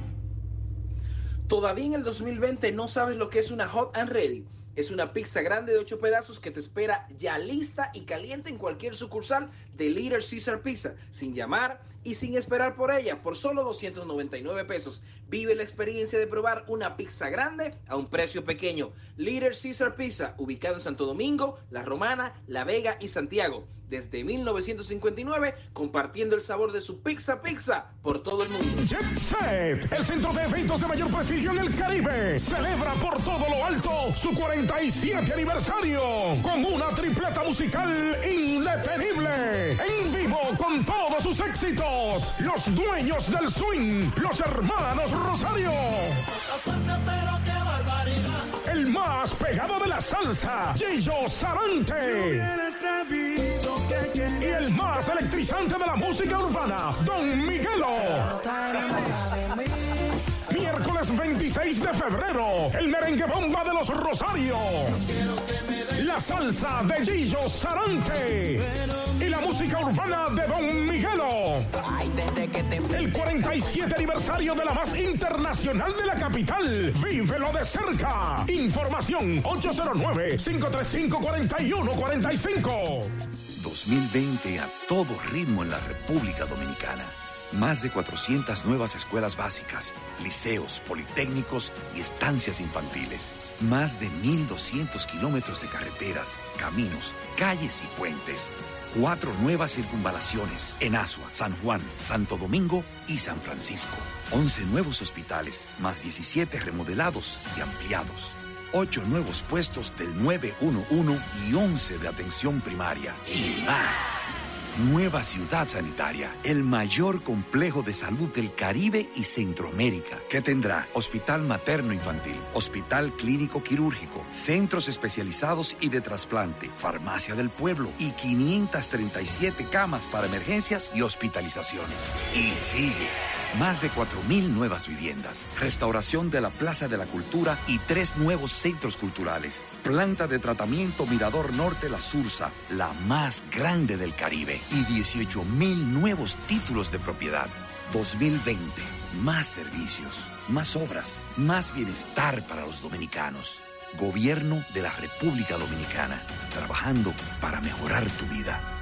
¿Todavía en el 2020 no sabes lo que es una Hot and Ready? Es una pizza grande de 8 pedazos que te espera ya lista y caliente en cualquier sucursal de Little Caesar Pizza, sin llamar y sin esperar por ella, por solo 299 pesos. Vive la experiencia de probar una pizza grande a un precio pequeño. Little Caesar Pizza, ubicado en Santo Domingo, La Romana, La Vega y Santiago. Desde 1959, compartiendo el sabor de su pizza pizza por todo el mundo. Jet Set, el centro de eventos de mayor prestigio en el Caribe, celebra por todo lo alto su 47 aniversario con una tripleta musical indetenible. En vivo con todos sus éxitos, los dueños del swing, los hermanos Rosario. El más pegado de la salsa, Gillo Sarante. Y el más electrizante de la música urbana, Don Miguelo. Miércoles 26 de febrero, el merengue bomba de los Rosarios. La salsa de Gillo Sarante. Y la música urbana de Don Miguelo. El 47 aniversario de la más internacional de la capital. Vívelo de cerca. Información 809-535-4145. 2020 a todo ritmo en la República Dominicana. Más de 400 nuevas escuelas básicas, liceos, politécnicos y estancias infantiles. Más de 1.200 kilómetros de carreteras, caminos, calles y puentes. Cuatro nuevas circunvalaciones en Asua, San Juan, Santo Domingo y San Francisco. 11 nuevos hospitales, más 17 remodelados y ampliados. Ocho nuevos puestos del 911 y 11 de atención primaria. Y más. Nueva ciudad sanitaria, el mayor complejo de salud del Caribe y Centroamérica, que tendrá hospital materno infantil, hospital clínico quirúrgico, centros especializados y de trasplante, farmacia del pueblo y 537 camas para emergencias y hospitalizaciones. Y sigue. Más de 4.000 nuevas viviendas, restauración de la Plaza de la Cultura y tres nuevos centros culturales. Planta de tratamiento Mirador Norte La Sursa, la más grande del Caribe. Y 18.000 nuevos títulos de propiedad. 2020, más servicios, más obras, más bienestar para los dominicanos. Gobierno de la República Dominicana, trabajando para mejorar tu vida.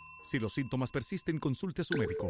Si los síntomas persisten, consulte a su médico.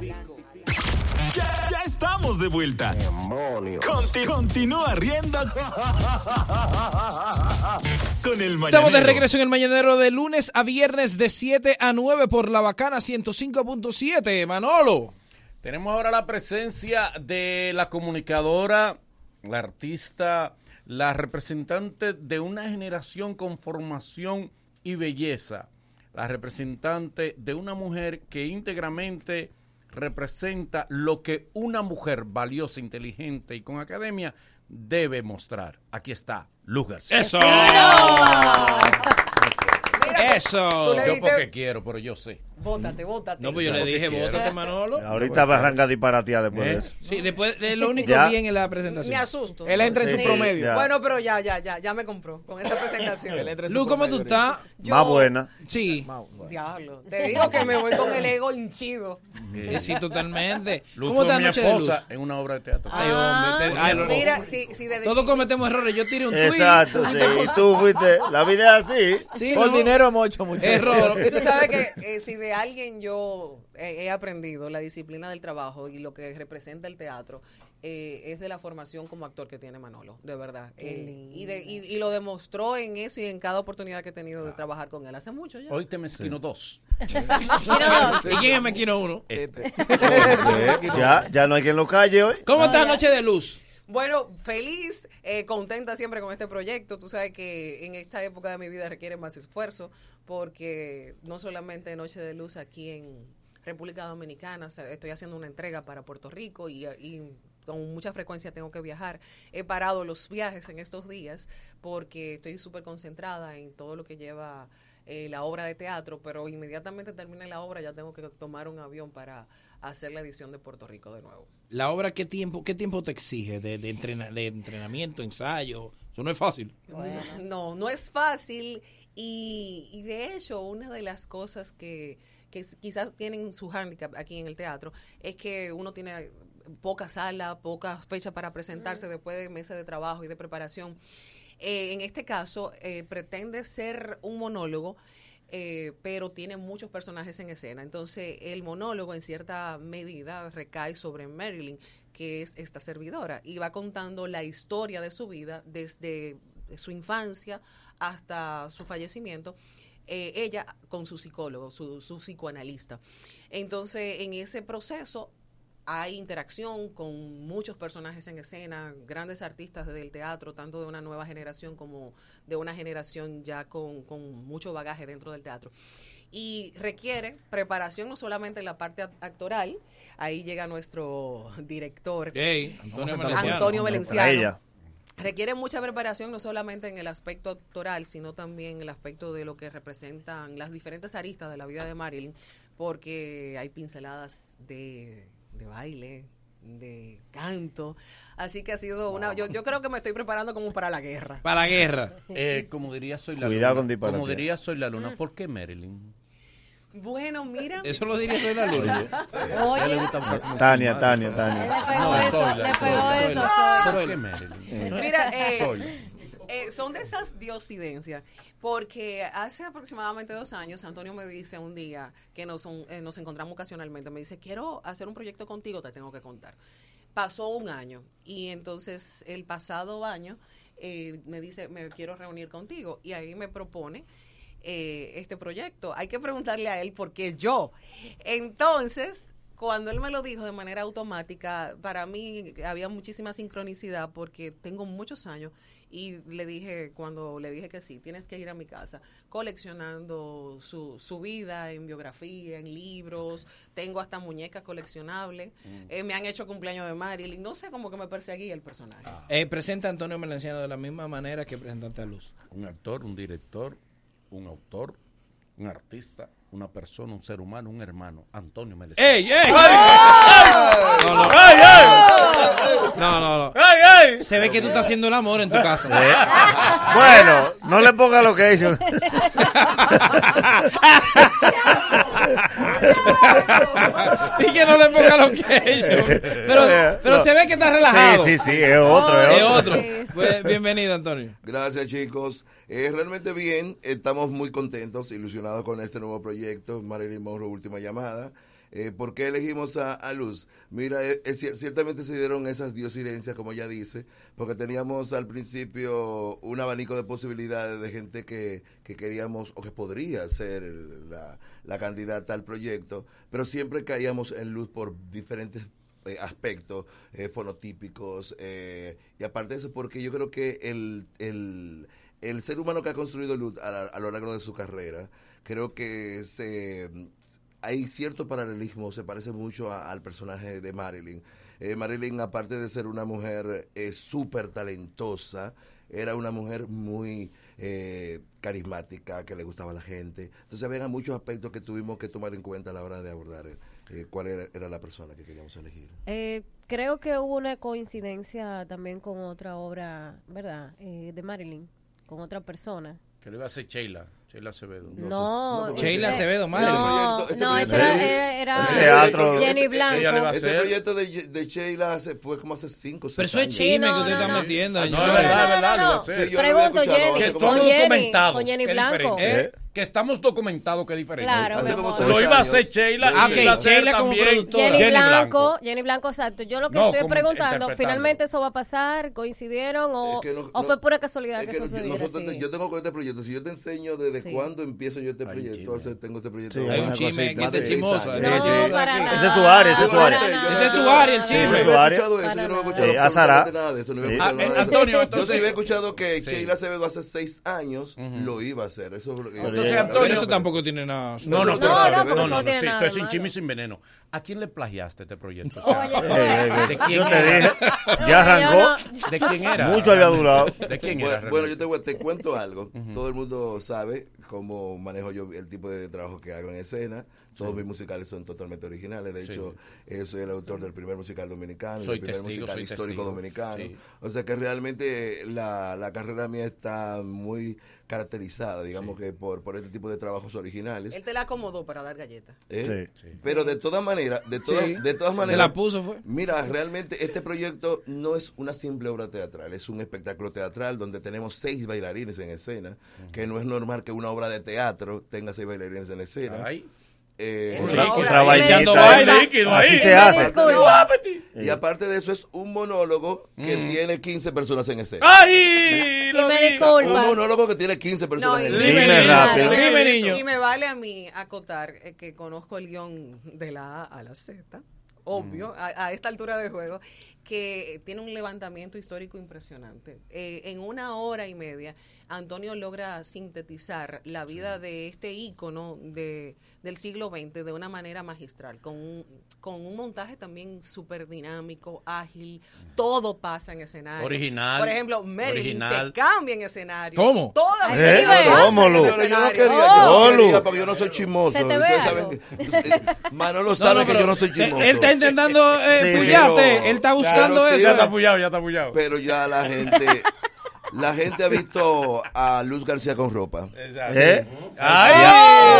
Ya, ya estamos de vuelta. Conti- continúa riendo con el mañanero. Estamos de regreso en el Mañanero de lunes a viernes de 7 a 9 por la bacana 105.7. Manolo. Tenemos ahora la presencia de la comunicadora, la artista, la representante de una generación con formación y belleza, la representante de una mujer que íntegramente representa lo que una mujer valiosa, inteligente y con academia debe mostrar. Aquí está, Luz García. ¡Eso! Eso. Yo porque quiero, pero yo sé. Bótate, bótate. No, pues yo le dije, bótate, Manolo. Ahorita va a arrancar disparatear después de eso. Sí, después de lo único Ya. bien en la presentación. Me asusto. Él entra en su promedio. ya. Bueno, pero ya, ya, ya, ya me compró con esa presentación. Lu, ¿cómo tú estás? Más buena. Sí. Diablo. Te digo que me voy con el ego hinchido. Sí, sí, totalmente. Luz ¿Cómo fue está mi Noche de Luz? esposa en una obra de teatro. Ay, hombre. te- ay, lo- Mira, si, si desde Todos cometemos errores. Yo tiré un tweet. Exacto, sí. Y tú fuiste. La vida es así. Sí, Por dinero hemos hecho mucho. Error. Tú sabes que eh, si de alguien yo he aprendido la disciplina del trabajo y lo que representa el teatro, eh, es de la formación como actor que tiene Manolo, de verdad. Eh, y, de- y, y lo demostró en eso y en cada oportunidad que he tenido de trabajar con él. Hace mucho ya. Hoy te mezquino dos. ¿Y quién es Mequino uno? Este. Ya, ya no hay quien lo calle hoy. ¿Cómo está Noche de Luz? Bueno, feliz, eh, contenta siempre con este proyecto. Tú sabes que en esta época de mi vida requiere más esfuerzo porque no solamente Noche de Luz aquí en República Dominicana, estoy haciendo una entrega para Puerto Rico y, y con mucha frecuencia tengo que viajar. He parado los viajes en estos días porque estoy súper concentrada en todo lo que lleva eh, la obra de teatro, pero inmediatamente termine la obra ya tengo que tomar un avión para hacer la edición de Puerto Rico de nuevo. La obra, ¿qué tiempo, qué tiempo te exige de, de, entrena- de entrenamiento, ensayo? Eso no es fácil. No, no es fácil y, y de hecho una de las cosas que, que quizás tienen su hándicap aquí en el teatro es que uno tiene poca sala, pocas fechas para presentarse después de meses de trabajo y de preparación. Eh, en este caso eh, pretende ser un monólogo eh, pero tiene muchos personajes en escena. Entonces, el monólogo en cierta medida recae sobre Marilyn, que es esta servidora, y va contando la historia de su vida desde su infancia hasta su fallecimiento. eh, ella con su psicólogo, su, su psicoanalista. Entonces, en ese proceso hay interacción con muchos personajes en escena, grandes artistas del teatro, tanto de una nueva generación como de una generación ya con, con mucho bagaje dentro del teatro. Y requiere preparación no solamente en la parte act- actoral, ahí llega nuestro director, Antonio Valenciano. Antonio Valenciano. Ella. Requiere mucha preparación no solamente en el aspecto actoral, sino también en el aspecto de lo que representan las diferentes aristas de la vida de Marilyn, porque hay pinceladas de, de baile, de canto. Así que ha sido una... Yo, yo creo que me estoy preparando como para la guerra. Para la guerra. Eh, como diría Soy la Cuidado Luna. con. Como diría Soy la Luna. ¿Por qué Marilyn? Bueno, mira... Eso lo diría Soy la Luna. Como Tania, Tania. Tania. No, la- Soy la- Soy. ¿Por qué Marilyn? Mira, eh, Soy. Eh, son de esas diosidencias, porque hace aproximadamente dos años Antonio me dice un día que nos, eh, nos encontramos ocasionalmente, me dice, quiero hacer un proyecto contigo, te tengo que contar. Pasó un año y entonces el pasado año eh, me dice, me quiero reunir contigo y ahí me propone eh, este proyecto. Hay que preguntarle a él por qué yo. Entonces, cuando él me lo dijo de manera automática, para mí había muchísima sincronicidad porque tengo muchos años Y le dije, cuando le dije que sí, tienes que ir a mi casa, coleccionando su, su vida en biografía, en libros, tengo hasta muñecas coleccionables, Eh, me han hecho cumpleaños de Marilyn, no sé, como que me perseguía el personaje. Eh, presenta a Antonio Melanciano de la misma manera que presentaste a Luz. Un actor, un director, un autor, un artista, una persona, un ser humano, un hermano. Antonio Melesio. ¡Ey, ey! No, no. ¡Ey, ey! No, no, no. Se ve que tú estás haciendo el amor en tu casa. Bueno, no le ponga location. y que no le ponga location. Pero, pero No. se ve que está relajado. Sí, sí, sí, es otro, es Es otro. otro. Pues, bienvenido, Antonio. Gracias chicos. Eh, realmente bien, estamos muy contentos, ilusionados con este nuevo proyecto, Marilyn Monroe Última Llamada. Eh, ¿Por qué elegimos a, Luz? Mira, eh, cier- ciertamente se dieron esas diosidencias, como ella dice, porque teníamos al principio un abanico de posibilidades de gente que, que queríamos o que podría ser la, la candidata al proyecto, pero siempre caíamos en Luz por diferentes eh, aspectos eh, fonotípicos eh, y aparte de eso porque yo creo que el, el, el ser humano que ha construido Luz a, a lo largo de su carrera creo que se hay cierto paralelismo se parece mucho a- al personaje de Marilyn Eh, Marilyn aparte de ser una mujer eh, súper talentosa era una mujer muy eh, carismática, que le gustaba a la gente. Entonces, había muchos aspectos que tuvimos que tomar en cuenta a la hora de abordar eh, cuál era, era la persona que queríamos elegir. Eh, creo que hubo una coincidencia también con otra obra, ¿verdad? Eh, de Marilyn, con otra persona. Que lo iba a hacer Sheila, Sheila Acevedo. No, Sheila ese- Acevedo, no, Marilyn. no, ese era, era, era Ese teatro- Jenny ese- Blanco. ella le va a hacer. Ese proyecto de, de Sheila hace- fue como hace 5 o 6 Pero eso es chisme que usted está metiendo. No, no, es verdad, es verdad, Pregunto, Jenny, Que Jenny, documentados. con Jenny Blanco. ¿Eh? Que estamos documentados que es diferente. Claro, Lo iba a hacer Sheila. Ah, y ok, iba a hacer Sheila como también productora. Jenny, Blanco, Jenny Blanco, exacto. Yo lo que No, estoy preguntando. ¿finalmente eso va a pasar? ¿Coincidieron o, Es que no- o no- fue pura casualidad Es que, que eso no- sucediera nosotros yo tengo con este proyecto, si yo te enseño desde Sí. cuándo empiezo yo este proyecto, tengo este proyecto. Sí, hay un chisme, chismoso. No. Ese es su área, ese es su Yo área. no yo Ese no- es su área, el yo chisme. no había su área. escuchado eso, yo no había escuchado Eh, Sara. nada de eso, no había Sí. escuchado Ah, nada eh, de eso. Antonio, Yo entonces- sí había escuchado que. Sheila Acevedo hace seis años lo iba a hacer. Eso es lo que Yo- Antonio- Pero eso tampoco tiene nada. No, no, No, no, esto es sin y sin veneno. ¿A quién le plagiaste este proyecto? ¿De quién Yo te era? ya arrancó. ¿De quién era? Mucho había durado. ¿De quién Bueno, era? bueno, realmente? yo te, cuento algo. Todo el mundo sabe cómo manejo yo el tipo de trabajo que hago en escena. Todos mis musicales son totalmente originales. De Sí. hecho, eh, soy el autor del primer musical dominicano, Soy del primer testigo, musical soy histórico testigo. dominicano. Sí. O sea que realmente la, la carrera mía está muy caracterizada, digamos que por, por este tipo de trabajos originales. Él te la acomodó para dar galletas. ¿eh? Sí. Pero de todas maneras, de todas, Sí. de todas maneras, la puso, fue. Mira, realmente este proyecto no es una simple obra teatral, es un espectáculo teatral donde tenemos seis bailarines en escena, que no es normal que una obra de teatro tenga seis bailarines en escena. Ay. Eh, vainita. Líquido Así ahí. se hace. y aparte de eso es un monólogo que Mm. tiene 15 personas en escena. ¡Ay! Lo. Un monólogo que tiene 15 personas No, en y- escena. Dime niño, rápido. Dime, niño. Y me vale a mí acotar eh, que conozco el guion de la A a la Z, obvio, a, a esta altura de juego, que tiene un levantamiento histórico impresionante. Eh, en una hora y media, Antonio logra sintetizar la vida de este ícono de, del siglo XX de una manera magistral, con un, con un montaje también súper dinámico, ágil, todo pasa en escenario. Original, Por ejemplo, Marilyn se cambia en escenario. ¿Cómo? Toda Ay, Eh. ¿Cómo, Lu? yo no quería, yo Oh, no Lu. quería porque yo no soy chismoso. Ustedes saben que, Manolo sabe que yo no soy chismoso. Él está intentando eh, Sí, puyarte. Él está buscando pero sí, eso. Ya está apoyado, ya está apoyado. pero ya la gente la gente ha visto a Luz García con ropa Exacto. ¿Eh? ¡Ay!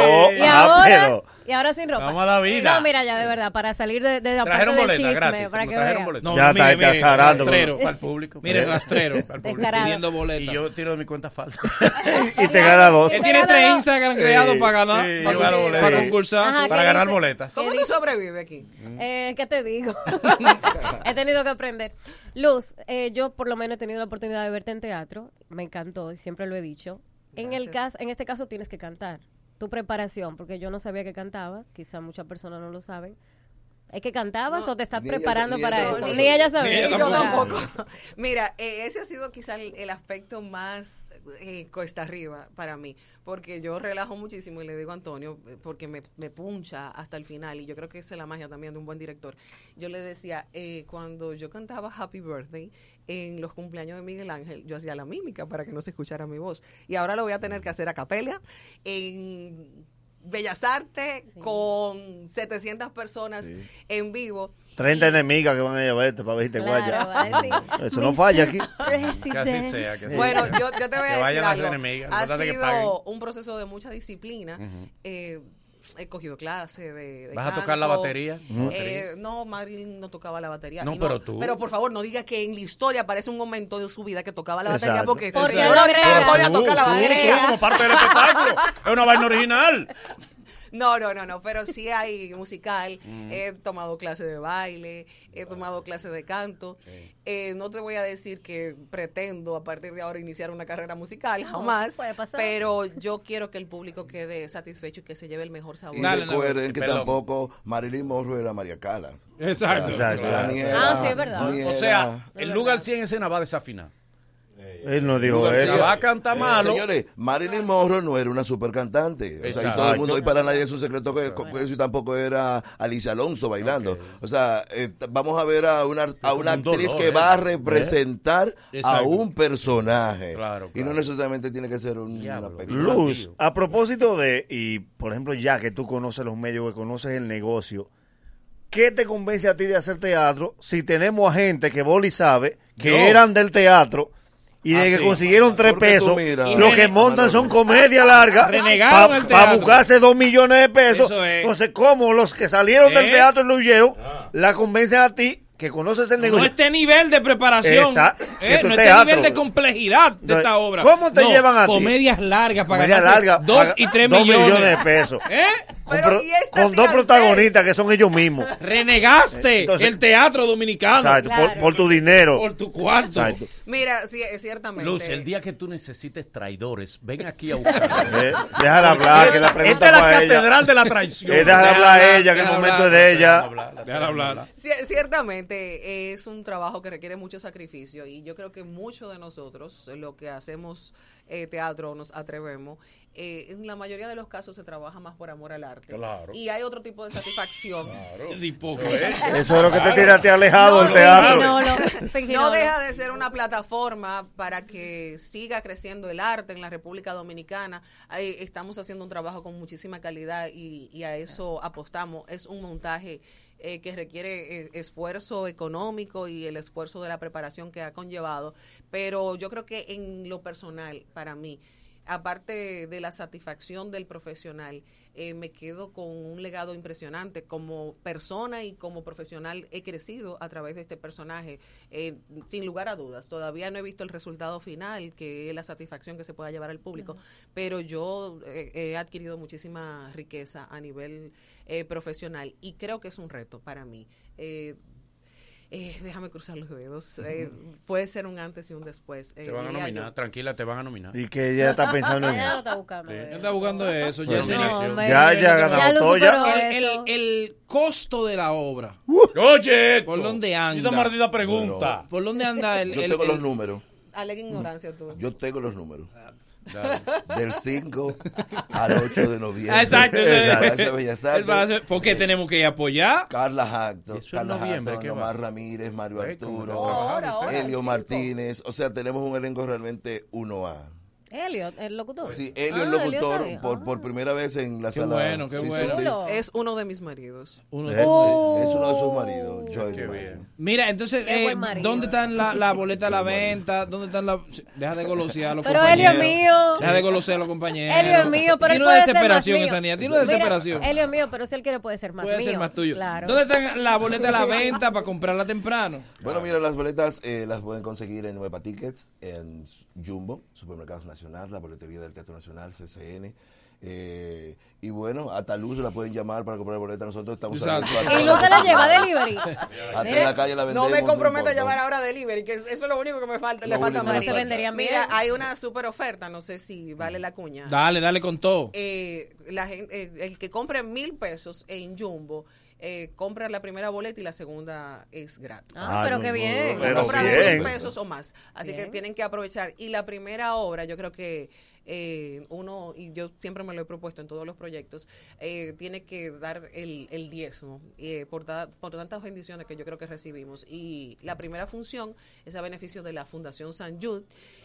Oh, Y ah, ahora, pero- y ahora sin ropa. Vamos a la vida. No, mira, ya de verdad, para salir de, de la parte del boleta chisme, gratis. para ¿no que trajeron? No, Ya mire, está mire, zarando, rastrero. Para el público. Mire, rastrero. Descarado. Pidiendo boleta. Y yo tiro de mi cuenta falsa. Y te gana dos. Él tiene tres Instagram creados para ganar, sí, para, para concursar. Ajá, para ¿qué ganar dice? boletas. ¿Cómo tú sobrevives aquí? Eh, ¿Qué te digo? he tenido que aprender. Luz, eh, yo por lo menos he tenido la oportunidad de verte en teatro. Me encantó y siempre lo he dicho. En el caso, en este caso tienes que cantar. Tu preparación, porque yo no sabía que cantaba, quizá muchas personas no lo saben. ¿Es que cantabas o te estás ella- preparando ni para eso? Ni ella sabía. Ni yo tampoco. Mira, eh, ese ha sido quizá el, el aspecto más eh, cuesta arriba para mí, porque yo relajo muchísimo y le digo a Antonio, eh, porque me, me puncha hasta el final, y yo creo que esa es la magia también de un buen director. Yo le decía, eh, cuando yo cantaba Happy Birthday en los cumpleaños de Miguel Ángel, yo hacía la mímica para que no se escuchara mi voz. Y ahora lo voy a tener que hacer a capela en Bellas Artes con 700 personas en vivo. 30 enemigas que van a llevarte para verte Claro, guaya. va a decir, Eso no falla aquí. Que así sea, que así Bueno, sea. yo, yo te voy a Que decir vayan las algo. enemigas, Ha que sido paguen. un proceso de mucha disciplina. Ujú. Eh, he cogido clase de, de ¿Vas a tocar la batería? Eh, Batería. no, Marilyn no tocaba la batería. No, pero tú. Pero por favor, no diga que en la historia aparece un momento de su vida que tocaba la batería Exacto. porque el Porque señor lo ahorita agrega. se pone a tocar la Tú, tú, batería. tú, como parte del espectáculo. Es una vaina original. No, no, no, no, pero sí hay musical. Mm. He tomado clases de baile, he tomado clases de canto. Eh, no te voy a decir que pretendo a partir de ahora iniciar una carrera musical, No, jamás. puede pasar. Pero yo quiero que el público quede satisfecho y que se lleve el mejor sabor. Y recuerden que tampoco Marilyn Monroe era María Cala. Exacto. O sea, Exacto. ni Ah, era- sí, es verdad. O era- sea, el lugar 100 escena va a desafinar. Él no dijo eso. Cien. va a cantar Eh, malo. Señores, Marilyn Monroe no era una super cantante. O sea, y todo el mundo, y para nadie es un secreto que, que eso tampoco era Alicia Alonso bailando. O sea, eh, vamos a ver a una, a una un actriz dolor, que ¿eh? va a representar a un personaje. Claro, Y no necesariamente tiene que ser un- una película. Luz, a propósito de, y por ejemplo, ya que tú conoces los medios, que conoces el negocio, ¿qué te convence a ti de hacer teatro si tenemos a gente que Boli sabe que Yo. eran del teatro y de Ah, que sí. consiguieron tres pesos, lo que montan son comedias largas para buscarse dos millones de pesos. Eso es. Entonces, ¿cómo los que salieron del ¿Eh? teatro y lo huyeron, la convencen a ti que conoces el No negocio? este nivel de preparación, Exacto. eh, no este teatro. nivel de complejidad de Entonces, esta obra. ¿cómo te No, llevan a ti? Comedias largas para Comedia ganarse larga, dos y tres dos millones. millones de pesos. ¿Eh? Con, Pero, pro- ¿y esta con dos protagonistas que son ellos mismos. Renegaste Entonces- el teatro dominicano. Exacto, por, por tu dinero. Por tu cuarto. Exacto. Mira, sí, eh, ciertamente. Luz, el día que tú necesites traidores, ven aquí a buscar. Eh, déjala hablar, que la pregunta Esta es la ella. catedral de la traición. Eh, déjala hablar a ella, que el déjala momento hablar, es de ella. Déjala hablar. Cier- Ciertamente es un trabajo que requiere mucho sacrificio y yo creo que muchos de nosotros, eh, lo que hacemos eh, teatro, nos atrevemos, eh, en la mayoría de los casos se trabaja más por amor al arte. Claro. Y hay otro tipo de satisfacción. Es hipócrita. Eso es lo que te tiraste alejado del No, teatro. No, no, No deja de ser una plataforma para que siga creciendo el arte en la República Dominicana. Ahí estamos haciendo un trabajo con muchísima calidad y, y a eso apostamos. Es un montaje eh, que requiere eh, esfuerzo económico y el esfuerzo de la preparación que ha conllevado. Pero yo creo que en lo personal, para mí, aparte de la satisfacción del profesional, eh, me quedo con un legado impresionante. Como persona y como profesional he crecido a través de este personaje, eh, sin lugar a dudas. Todavía no he visto el resultado final, que es la satisfacción que se pueda llevar al público, pero yo eh, he adquirido muchísima riqueza a nivel eh, profesional y creo que es un reto para mí. Eh, déjame cruzar los dedos. Eh, puede ser un antes y un después. Eh, Te van a nominar, yo. tranquila, te van a nominar. Y que ella está pensando en Ella no eso. está buscando Ya eso. está buscando eso. Ya, no. Ya, ya todo ya. el, el, eso. el costo de la obra. Oye, ¿Por dónde anda? Maldita pregunta. ¿Por dónde anda el, Yo el- tengo el- los números. Alega ignorancia tú. Yo tengo los números. Del 5 al 8 de noviembre. Exacto. De Bellas Artes. ¿Por qué tenemos que apoyar? Carla en Carla noviembre, Jacto, ¿qué va? Omar Ramírez, Mario Arturo, trabajaron Ahora, ahora, Elio. Martínez. O sea, tenemos un elenco realmente 1A. Elliot, el locutor. Sí, Elio Ah, el locutor Elliot por, por primera vez en la Qué sala. bueno, qué Sí, sí, bueno. sí. Chulo. Es uno de mis maridos. Uno de- Oh. es uno de sus maridos, Joel Qué Duarte. bien. Mira, entonces, Qué eh. ¿dónde están la, la boleta a la venta? ¿Dónde están la...? Deja de golosear a los Pero compañeros. Elio es mío. Deja de golosear a los compañeros. Elio es mío, pero Tiene una puede ser más desesperación esa niña. Tiene una desesperación. Elio es mío, pero si él quiere puede ser más Puede mío. ser más tuyo. Claro. ¿Dónde están la boleta a la venta para comprarla temprano? Bueno, mira, las boletas eh, las pueden conseguir en Nueva Tickets, en Jumbo, Supermercados Nacional, la boletería del Teatro Nacional, CCN. eh, y bueno, hasta Luz la pueden llamar para comprar boleta. Nosotros estamos Exacto. abiertos a Y no se la lleva delivery. Hasta en la calle la vendemos. No me comprometo a llevar ahora delivery, que eso es lo único que me falta, Lo le falta falta. Se venderían bien. Mira, hay una super oferta, no sé si vale la cuña. Dale, dale con todo. Eh, la gente, eh, el que compre mil pesos en Jumbo eh, compra la primera boleta y la segunda es gratis. Ah, pero qué bien. pero compra de bien. dos pesos o más. Así que tienen que aprovechar. Y la primera obra, yo creo que eh, uno, y yo siempre me lo he propuesto en todos los proyectos, eh, tiene que dar el, el diezmo eh, por, por tantas bendiciones que yo creo que recibimos. Y la primera función es a beneficio de la Fundación San Jude.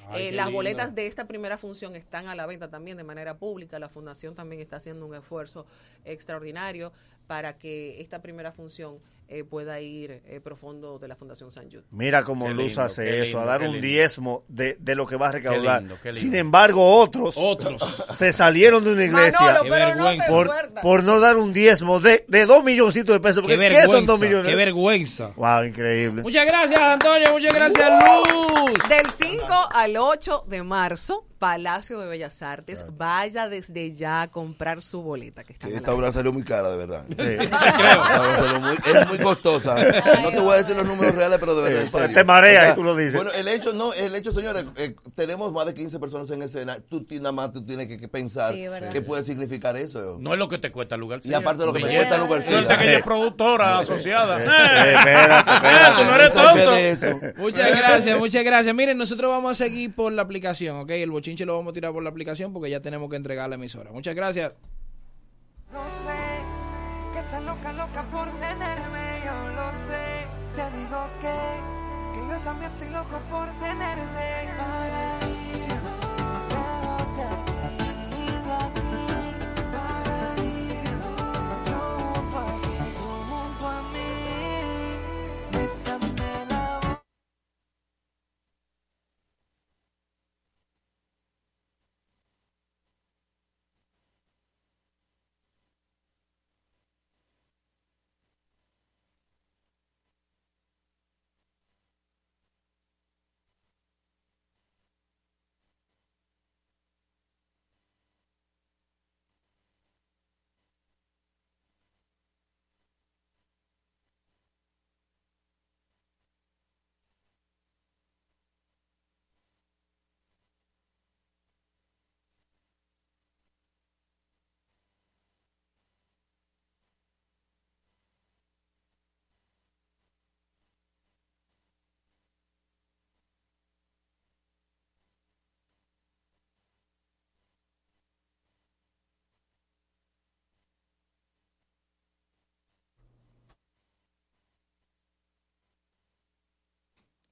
Ay, Eh, las lindo. boletas de esta primera función están a la venta también de manera pública. La Fundación también está haciendo un esfuerzo extraordinario para que esta primera función eh, pueda ir eh, profundo de la Fundación San Jude. Mira cómo Qué Luz lindo, hace qué eso, a dar qué un lindo. diezmo de, de lo que va a recaudar. lindo, qué lindo. Sin embargo, otros, Otros. se salieron de una iglesia Manolo, Qué no por, no dar un diezmo de, de dos milloncitos de pesos. Qué Porque, ¿Qué son dos vergüenza. millones? Qué vergüenza. Wow, increíble. Muchas gracias, Antonio. Muchas gracias, Luz. Del 5 al 8 de marzo, Palacio de Bellas Artes. Vaya desde ya a comprar su boleta. Que está esta obra salió muy cara, de verdad. Esta obra salió muy- es muy costosa. No te voy a decir los números reales, pero de verdad. en Sí, serio. te marea O sea, y tú lo dices. Bueno, el hecho, no, el hecho, señores, eh, tenemos más de 15 personas en escena. Tú nada más tú tienes que, que pensar Sí, qué puede significar eso. No es lo que te cuesta el lugar. Y aparte de lo que me Billete. cuesta el lugar, sí. Que ella es productora asociada. Eh, espérate, Ah, tú no eres tonto. de eso. Muchas gracias, muchas gracias. Miren, nosotros vamos a seguir por la aplicación, ¿ok? El bochinche lo vamos a tirar por la aplicación porque ya tenemos que entregar la emisora. Muchas gracias.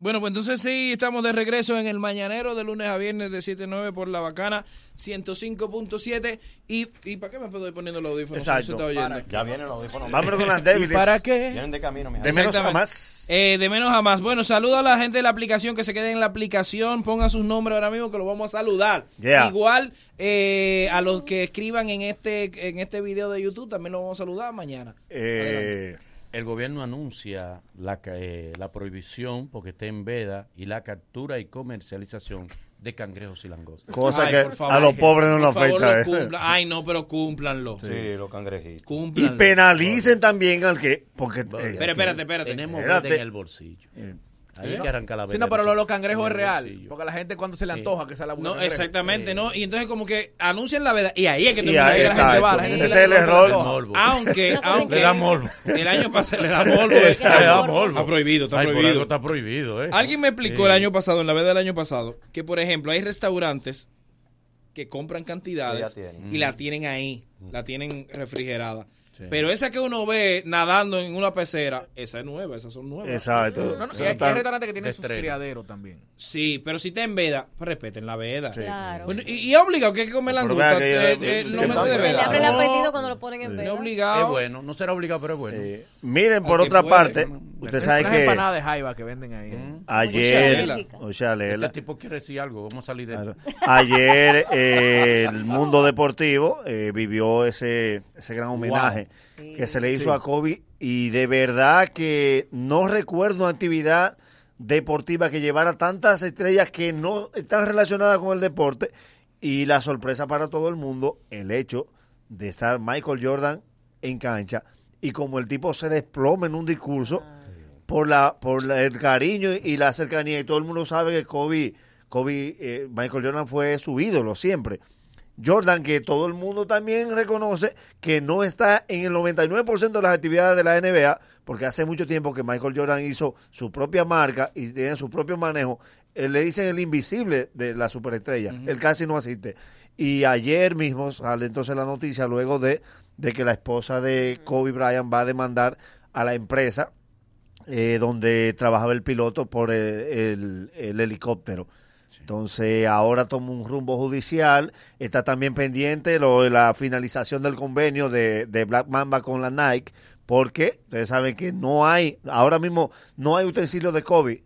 Bueno, pues entonces sí, estamos de regreso en el mañanero de lunes a viernes de 7 a 9 por la bacana 105.7. ¿Y, ¿Y para qué me estoy poniendo los audífonos? Exacto. ¿Para Ya vienen los audífonos. Con las débiles. ¿Y para qué? Vienen de camino, mi De menos a más. Eh, de menos a más. Bueno, saluda a la gente de la aplicación que se quede en la aplicación. Pongan sus nombres ahora mismo que los vamos a saludar. Yeah. Igual eh, a los que escriban en este en este video de YouTube también los vamos a saludar mañana. Eh, El gobierno anuncia la, ca- eh, la prohibición, porque está en veda, y la captura y comercialización de cangrejos y langostas. Cosa Ay, que favor, a los pobres no nos favor, afecta. lo eh. Ay, no, pero cúmplanlo. Sí, los cangrejitos. Y Cúmplanlo. penalicen también al que. Porque. eh, Pero espérate, espérate. Tenemos Espérate. verde en el bolsillo. Ahí hay que arranca la Sí, no, pero del lo, los bolsillo. cangrejos En es real. Porque la gente cuando se le Sí. antoja que se la No, exactamente, ¿no? Y entonces como que anuncian la verdad. Y ahí es que que la gente va. La gente Ese es el error. Aunque, aunque Le da morbo. el año pasado le da morbo. Le está, da morbo. Está prohibido, está prohibido. está prohibido, ¿eh? Alguien me explicó Sí. el año pasado, en la veda del año pasado, que por ejemplo hay restaurantes que compran cantidades y la tienen ahí, la tienen refrigerada. Sí. Pero esa que uno ve nadando en una pecera, esa es nueva, esas son nuevas. Exacto. No, no, y hay, hay restaurantes que tienen sus criaderos también. Sí, pero si está en veda, pues respeten la veda. Claro. Bueno, y, es obligado que hay que comer langosta. eh, eh, sí, no me sé de bien. Se le veda. abre el No, apetito cuando lo ponen en no es veda. obligado. Es bueno, no será obligado, pero es bueno. Eh, miren, por otra puede. parte, usted sabe que empanadas de jaiba que venden ahí. ¿eh? ayer. Ochealela. Ochealela. Este tipo quiere decir algo, vamos a salir de Claro. Ayer eh, el mundo deportivo eh, vivió ese, ese gran homenaje Sí. que se le hizo Sí. a Kobe. Y de verdad que no recuerdo una actividad deportiva que llevara tantas estrellas que no están relacionadas con el deporte. Y la sorpresa para todo el mundo, el hecho de estar Michael Jordan en cancha y como el tipo se desploma en un discurso por la por la- el cariño y la cercanía. Y todo el mundo sabe que Kobe Kobe eh, Michael Jordan fue su ídolo siempre Jordan, que todo el mundo también reconoce que no está en el 99% de las actividades de la NBA, porque hace mucho tiempo que Michael Jordan hizo su propia marca y tiene su propio manejo. Eh, le dicen el invisible de la superestrella. Él casi no asiste. Y ayer mismo sale entonces la noticia luego de, de que la esposa de Kobe Bryant va a demandar a la empresa eh, donde trabajaba el piloto por el, el- el helicóptero. Entonces ahora toma un rumbo judicial, está también pendiente lo de la finalización del convenio de, de Black Mamba con la Nike, porque ustedes saben que no hay, ahora mismo no hay utensilios de COVID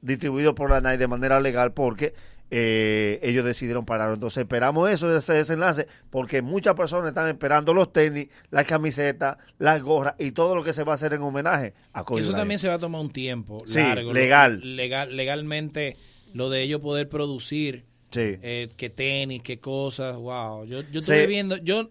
distribuidos por la Nike de manera legal porque eh, ellos decidieron parar. Entonces esperamos eso, ese desenlace, porque muchas personas están esperando los tenis, las camisetas, las gorras y todo lo que se va a hacer en homenaje a Kobe eso también se va a tomar un tiempo Sí, largo. legal. legal. Legalmente, lo de ellos poder producir Sí. eh, que tenis, que cosas, wow. Yo, yo Sí. estuve viendo, yo,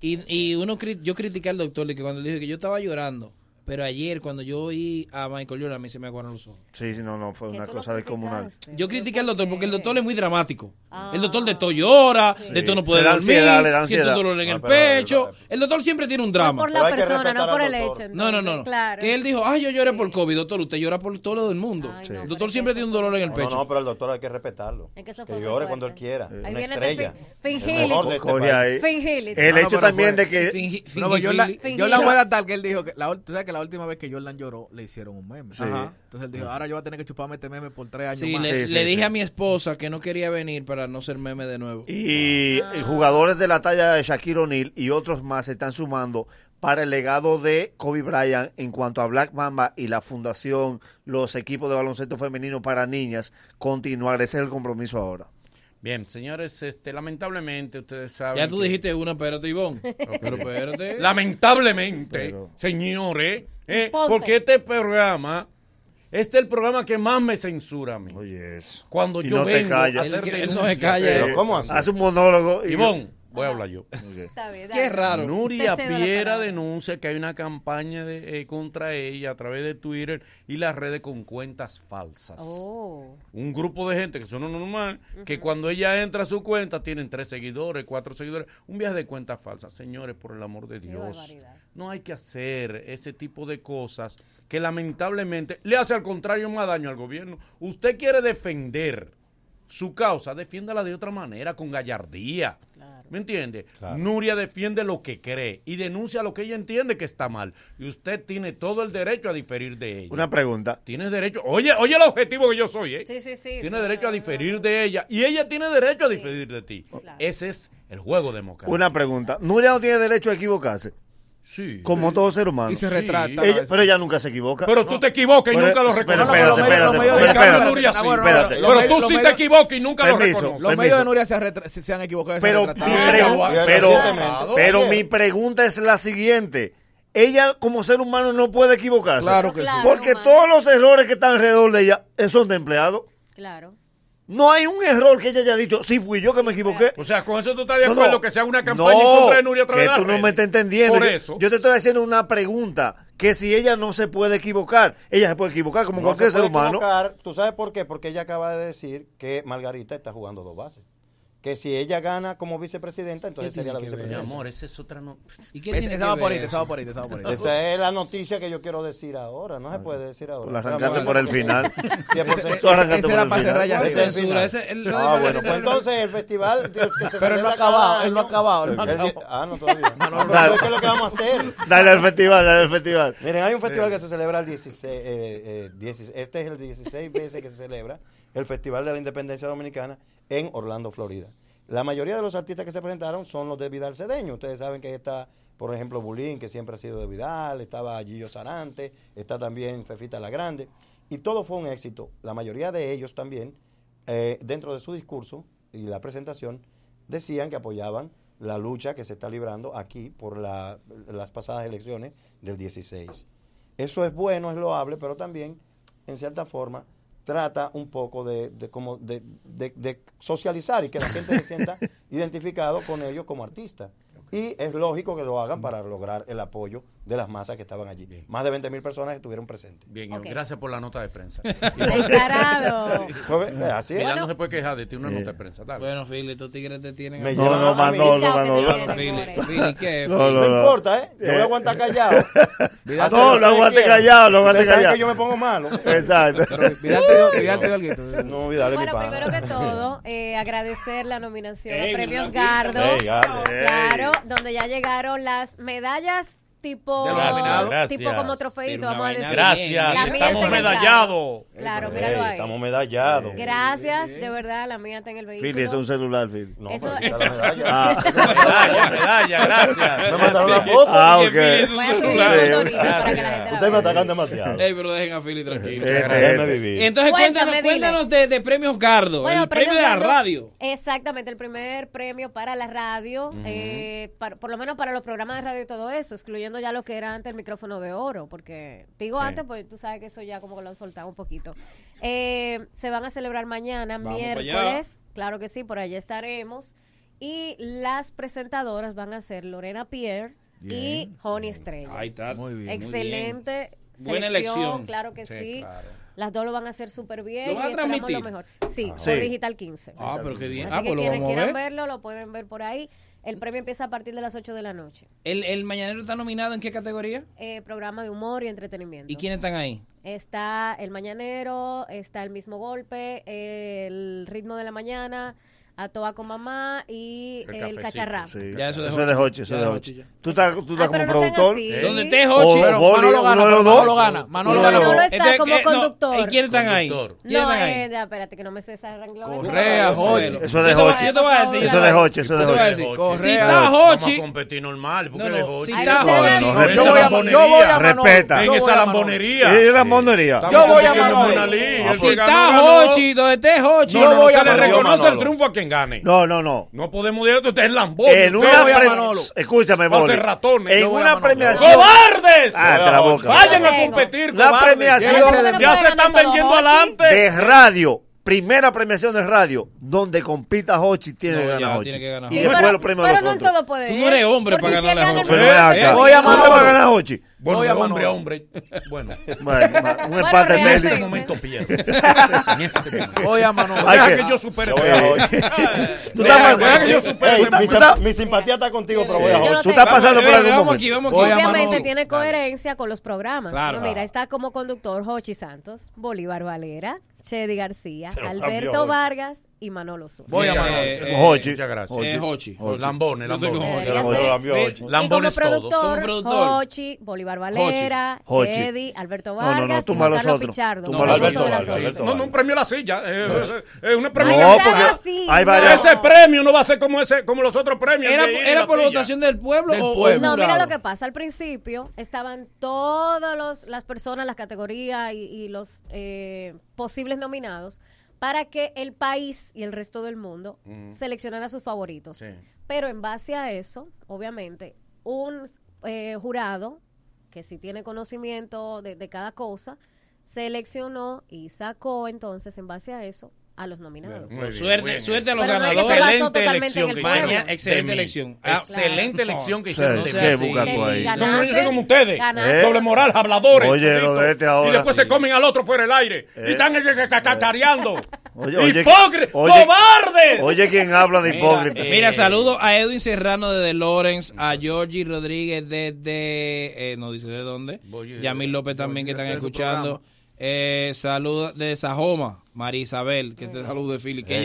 y, y uno, yo critiqué al doctor de que cuando le dije que yo estaba llorando, pero ayer cuando yo oí a Michael Jordan, a mí se me aguaron los ojos. Sí, sí, no, no, fue una cosa descomunal. Yo critiqué al doctor porque el doctor es muy dramático. Ah. El doctor de todo llora, de todo no puede Le da dormir, ansiedad, le da siente dolor en Ah, el pecho. El doctor siempre tiene un drama. por la persona, no por el hecho. No, no, no. no. Claro. Que él dijo, ay, yo lloré por COVID, doctor. Usted llora por todo del mundo. el doctor siempre tiene un dolor en el No, pecho. no, pero el doctor hay que respetarlo. Es que eso que fue llore cuando él quiera. Ahí Una viene estrella. de El este. El No, hecho también de que... No, fingir- Jordan fue tan tal que él dijo la, tú sabes que la última vez que Jordan lloró le hicieron un meme. Sí. Entonces él dijo, ahora yo voy a tener que chuparme este meme por tres años Sí, más. le, Sí, le sí, dije sí. a mi esposa que no quería venir para no ser meme de nuevo. Y jugadores de la talla de Shaquille O'Neal y otros más se están sumando para el legado de Kobe Bryant en cuanto a Black Mamba y la fundación, los equipos de baloncesto femenino para niñas, continuar. Ese es el compromiso ahora. Bien, señores, este, lamentablemente ustedes saben. Ya tú que- dijiste una, espérate, Ivonne. Pero espérate. Lamentablemente, señores, eh, porque este programa, este es el programa que más me censura a mí. Oye, eso. Cuando Y yo no te vengo a callas. hacer Él- él no se calla. Pero, ¿cómo así? Hace un monólogo y- Ivonne, voy a hablar yo. Está bien, Qué raro. Nuria Piera denuncia que hay una campaña de, eh, contra ella a través de Twitter y las redes con cuentas falsas. Oh. Un grupo de gente que son normal, que cuando ella entra a su cuenta tienen tres seguidores, cuatro seguidores, un viaje de cuentas falsas. Señores, por el amor de Dios, no hay que hacer ese tipo de cosas que lamentablemente le hace al contrario más daño al gobierno. Usted quiere defender su causa, defiéndala de otra manera, con gallardía. ¿Me entiende? Nuria defiende lo que cree y denuncia lo que ella entiende que está mal. Y usted tiene todo el derecho a diferir de ella. Una pregunta. Tiene derecho. Oye, oye el objetivo que yo soy, ¿eh? Sí, sí, sí. Tiene derecho a diferir de ella y ella tiene derecho a diferir de ti. Ese es el juego democrático. Una pregunta. Nuria no tiene derecho a equivocarse. Sí. Como todo ser humano. Y se retrata. Ella- pero ella nunca se equivoca. Pero tú te equivocas y Pero- nunca lo reconoces. espérate, los medios- espérate, los medios espérate, sí. Pero tú sí te equivocas y nunca lo reconoces. Los medios de Nuria se, retra- se, se han equivocado. Pero, mi, pregunta es la siguiente. Ella como ser humano no puede equivocarse. Claro que sí. Porque todos los errores que están alrededor de ella eh, son de empleado. Claro. No hay un error que ella haya dicho, sí fui yo que me equivoqué. O sea, con eso tú estás de No, acuerdo no. que se haga una campaña en No, contra de Nuria las tú no me estás entendiendo. Por Yo- eso. Yo te estoy haciendo una pregunta. Que si ella no se puede equivocar, ella se puede equivocar como No cualquier se ser puede humano. equivocar. ¿Tú sabes por qué? Porque ella acaba de decir que Margarita está jugando dos bases. Que si ella gana como vicepresidenta, entonces ¿Qué sería la ver? Mi vicepresidenta. amor, esa es otra no. ¿Y qué Esa- tiene esa que va por ver ahí, va por ahí, esa va por ahí. Esa es la noticia que yo quiero decir ahora. No se puede decir ahora. La arrancaste por el final. Sí, Ese- era el para final. cerrar ya el- Ah, bueno, pues entonces el festival que se Pero él no ha acabado, él no ha acabado, él no acabado. Ah, no, todavía. Manolo, Dale. ¿Qué es lo que vamos a hacer? Dale al festival, dale al festival. Miren, hay un festival que se celebra el 16, eh, eh, 16 este es el 16 veces que se celebra el Festival de la Independencia Dominicana en Orlando, Florida. La mayoría de los artistas que se presentaron son los de Vidal Cedeño. Ustedes saben que está, por ejemplo, Bulín, que siempre ha sido de Vidal, estaba Gillo Sarante, está también Fefita La Grande, y todo fue un éxito. La mayoría de ellos también, eh, dentro de su discurso y la presentación, decían que apoyaban la lucha que se está librando aquí por la- las pasadas elecciones del 16. Eso es bueno, es loable, pero también, en cierta forma, trata un poco de, de como de, de- de socializar y que la gente se sienta identificado con ellos como artista. Y es lógico que lo hagan para lograr el apoyo de las masas que estaban allí. Bien. Más de 20 mil personas que estuvieron presentes. Bien, okay. gracias por la nota de prensa. Descarado. Eh, así es. Bueno, no se puede quejar de ti una eh. nota de prensa. Dale. Bueno, Philly, estos tigres te tienen. Me no, no, Manolo, Manolo. ¿qué? No, no, importa, ¿eh? Yo voy a eh. aguantar callado. no, lo aguante callado, lo aguante callado. que yo me pongo malo. Exacto. Mírate, algo. No, olvidate Bueno, primero que todo, agradecer la nominación a Premios Gardo. Claro, donde ya llegaron las medallas tipo, tipo como trofeito, vamos a decir. Gracias, estamos medallados. Claro, míralo ahí. Estamos medallados. Gracias, de verdad, la mía está en el vehículo. Phil, es un celular, Phil. No, eso... está la medalla. Ah. medalla, medalla, gracias. Me mandaron una foto. Ah, ok. Voy a subir para que Ustedes me atacan demasiado. Ey, pero dejen a Philly tranquilo. Este, vivir. Entonces, cuéntanos, cuéntanos de, de Premios Gardo, el premio, de la radio. Exactamente, el primer premio para la radio, eh, para, por lo menos para los programas de radio y todo eso, excluyendo ya lo que era antes el micrófono de oro, porque digo antes, pues tú sabes que eso ya como que lo han soltado un poquito. Eh, se van a celebrar mañana, miércoles, claro que sí, por allá estaremos. Y las presentadoras van a ser Lorena Pierre y Joni Estrella. Ahí está, muy bien. Excelente. Muy. Buena elección. Claro que sí. Las dos lo van a hacer súper bien. Lo van transmitir. Lo mejor. Sí, ah, por. Digital 15. Ah, pero qué bien. Ah, pues quienes quieran verlo, lo pueden ver por ahí. El premio empieza a partir de las 8 de la noche. ¿El, el Mañanero está nominado en qué categoría? Eh, programa de humor y entretenimiento. ¿Y quiénes están ahí? Está El Mañanero, está El mismo golpe, El ritmo de la mañana, a Toa con Mamá y el, el Cacharrá. Sí. Ya eso, eso es de Hochi. Eso es de Hochi. Tú estás, tú estás ah, como no productor. Eh, donde esté Hochi, pero Manolo gana. Manolo gana. Manolo gana. Manolo está como eh, conductor. ¿Y quiénes están eh, ahí? No, espérate, que no me sé esa. Correa, Hochi. Eso es de Hochi. Yo te voy a decir. Eso es de Hochi. Eso es de Hochi. Si está Hochi. Vamos a competir normal. porque no, Hochi? Si está Hochi. Yo voy a Manolo. Respeta. En esa lambonería. Es lambonería. Yo voy a Manolo. Si ah, pues está Hochi, donde esté Hochi. Yo voy a Manolo. Se le reconoce el triunfo a quien gane. No, no, no. No podemos decir que usted es lambón. En una premiación. Escúchame, Boli. ratones. En una premiación. ¡Cobardes! Ah, la boca. Vayan a competir. La cobardes. premiación. Ya se están vendiendo adelante. De radio primera premiación de radio donde compita Hochi tiene, no, gana Hochi. tiene que ganar Hochi. Y después pero, los premios pero los no en todo poder. Tú no eres hombre para ganarle a Hochi. Voy a Manolo para ganar Hochi. Bueno, de hombre a hombre. Bueno. bueno un empate este en este momento pierdo. Oye, a mano. Deja que, yo supere. Tú estás pasando. mi, simpatía está contigo, pero voy a Tú estás pasando eh, por algún momento. Obviamente tiene coherencia con los programas. Mira, está como conductor Jochi Santos, Bolívar Valera. Chedi García, Alberto. Vargas y Manolo Zuna. Voy a Muchas gracias. eh, Muchas gracias. Eh, Jochi. Lambone, Lambone. Jochi. Lambones eh. productor, Bolívar Valera, Chedi, Alberto No, no, Vargas, no, tú y Carlos. Pichardo. Tú No, Alberto. Vargas, No, no, un premio a la silla. eh, eh, eh, un premio No, no Ese premio no va a ser como ese, como los otros premios. ¿Era, por votación del pueblo No, mira lo que pasa. Al principio estaban todas los- las personas, las categorías y, y los eh, posibles nominados para que el país y el resto del mundo uh a sus favoritos. Pero en base a eso, obviamente, un eh, jurado que sí tiene conocimiento de, de cada cosa, seleccionó y sacó entonces en base a eso a los nominados. Bien, suerte, bien. suerte a los Pero ganadores. No excelente elección. El Maña, excelente elección. Excelente elección que hicieron. Sí, no sí, ahí. No se dice como ustedes. Doble moral, habladores. Oye, lo de este ahora. Y después sí. se comen al otro fuera del aire. Eh. Y están eh, eh, eh, cacareando. ¡Hipócritas! ¡Cobardes! Oye, quien habla de hipócritas. Mira, mira, saludo a Edwin Serrano desde Lawrence, a Georgie Rodríguez desde. Eh, no dice de dónde. Yamil López también, que están escuchando. Programa. Eh, salud de Sajoma, María Isabel, que es de de Philly, que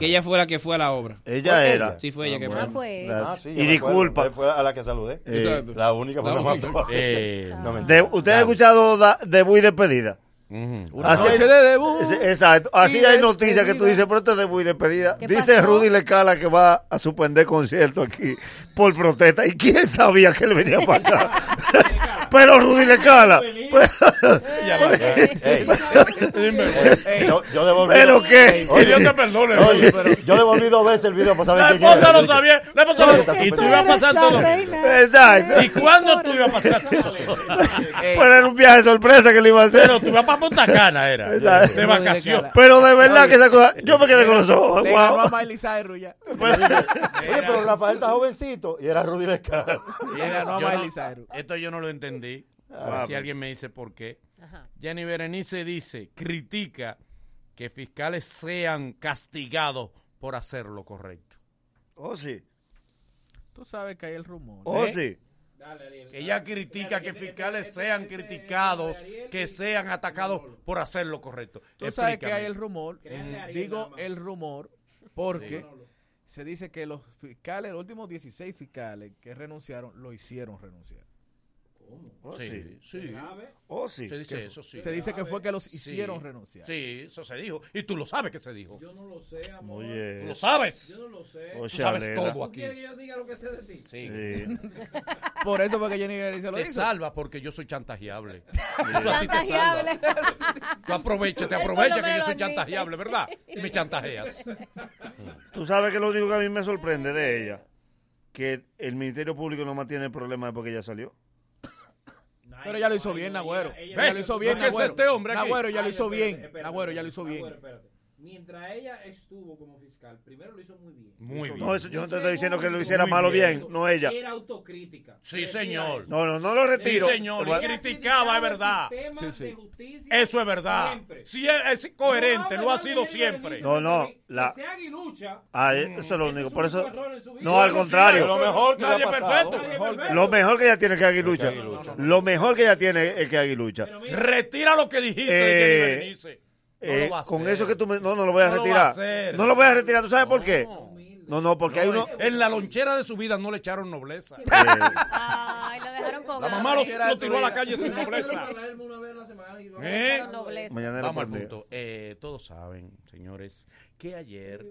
ella, fue la que fue a la obra. Ella era. Sí, fue ella ah, que fue. Ah, ah, sí, y disculpa. Fue a la que saludé. Eh, la única, la única. Eh, no, ¿Usted ha escuchado da, de Despedida? Noche de debut. Exacto. Así hay noticias que tú dices, pero este es debut y despedida. Dice? Rudy Lecala que va a suspender concierto aquí por protesta. ¿Y quién sabía que él venía para acá? pero Rudy Lecala. Pero qué. Oye, yo te perdone. Oye, pero yo devolví dos veces el video para saber quién sabía. Y tú ibas a pasar todo. Exacto. ¿Y cuándo tú ibas a pasar todo? Pero era un viaje de sorpresa que le iba a hacer. Pero tú ibas a para Punta Cana era. De vacación. Pero de verdad que esa cosa, yo me quedé con los ojos. Le ganó a Miley Cyrus ya. Oye, pero Rafael está jovencito y era Rudy Lescar. Le ganó a Miley Cyrus. Esto yo no lo entendí. A ver Ah, si alguien me dice por qué. Jenny Berenice dice, critica que fiscales sean castigados por hacer lo correcto. Oh, sí. Tú sabes que hay el rumor. Oh, ¿eh? sí. Que ella critica que fiscales sean criticados, que sean atacados por hacer lo correcto. Tú sabes que hay el rumor. Ariel Digo el rumor porque Sí. se dice que los fiscales, los últimos 16 fiscales que renunciaron, lo hicieron renunciar. Oh, Sí, sí. sí. Oh, sí. Se dice Que- eso, sí. se dice que fue que los Sí. hicieron renunciar. Sí, eso se dijo. Y tú lo sabes que se dijo. Yo no lo sé, amor. Oye. Tú lo sabes. Yo no lo sé. Oh, Tú sabes Chalera. todo ¿Tú aquí. quieres que yo diga lo que sé de ti? Sí. Sí. Por eso fue que Jenny se lo Te hizo. salva porque yo soy chantajeable. Eso a ti te Chantajeable. salva. Tú aprovecha, te aprovecha que yo soy chantajeable, ¿verdad? Y me chantajeas. Tú sabes que lo único que a mí me sorprende de ella, que el Ministerio Público no mantiene el problema porque ella salió. Pero ya lo hizo bien, Nagüero. ella- lo hizo bien, ¿Qué es Nagüero. este hombre? Nagüero ya lo hizo bien. Nagüero ya lo hizo bien. Mientras ella estuvo como fiscal, primero lo hizo muy bien. Muy bien. No, eso, yo no te estoy diciendo que lo hiciera malo bien. bien, no ella. Era autocrítica. Sí, señor. No, no, no lo retiro. Sí, señor. Y criticaba, es verdad. Sí, sí. de justicia Eso es verdad. siempre. Sí, es, coherente, No lo ha sido siempre. No, no, la- Que sea aguilucha. Ah, eso es lo único. es Por eso. No, al contrario. Lo mejor que Nadie perfecto. Lo mejor que ella tiene que Aguilucha. Lo mejor que ella tiene es que Aguilucha. Retira lo que dijiste Eh. No Eh, lo con eso que tú me... No, no lo voy a No lo va a retirar. hacer. No lo voy a retirar. ¿Tú sabes por qué? No, no, porque hay uno... En la lonchera de su vida no le echaron nobleza. Ay, lo dejaron con La mamá lo, lo tiró a la calle sin nobleza. para él una vez a la semana y lo- ¿Eh? Mañana Vamos al punto. Eh, todos saben, señores, que ayer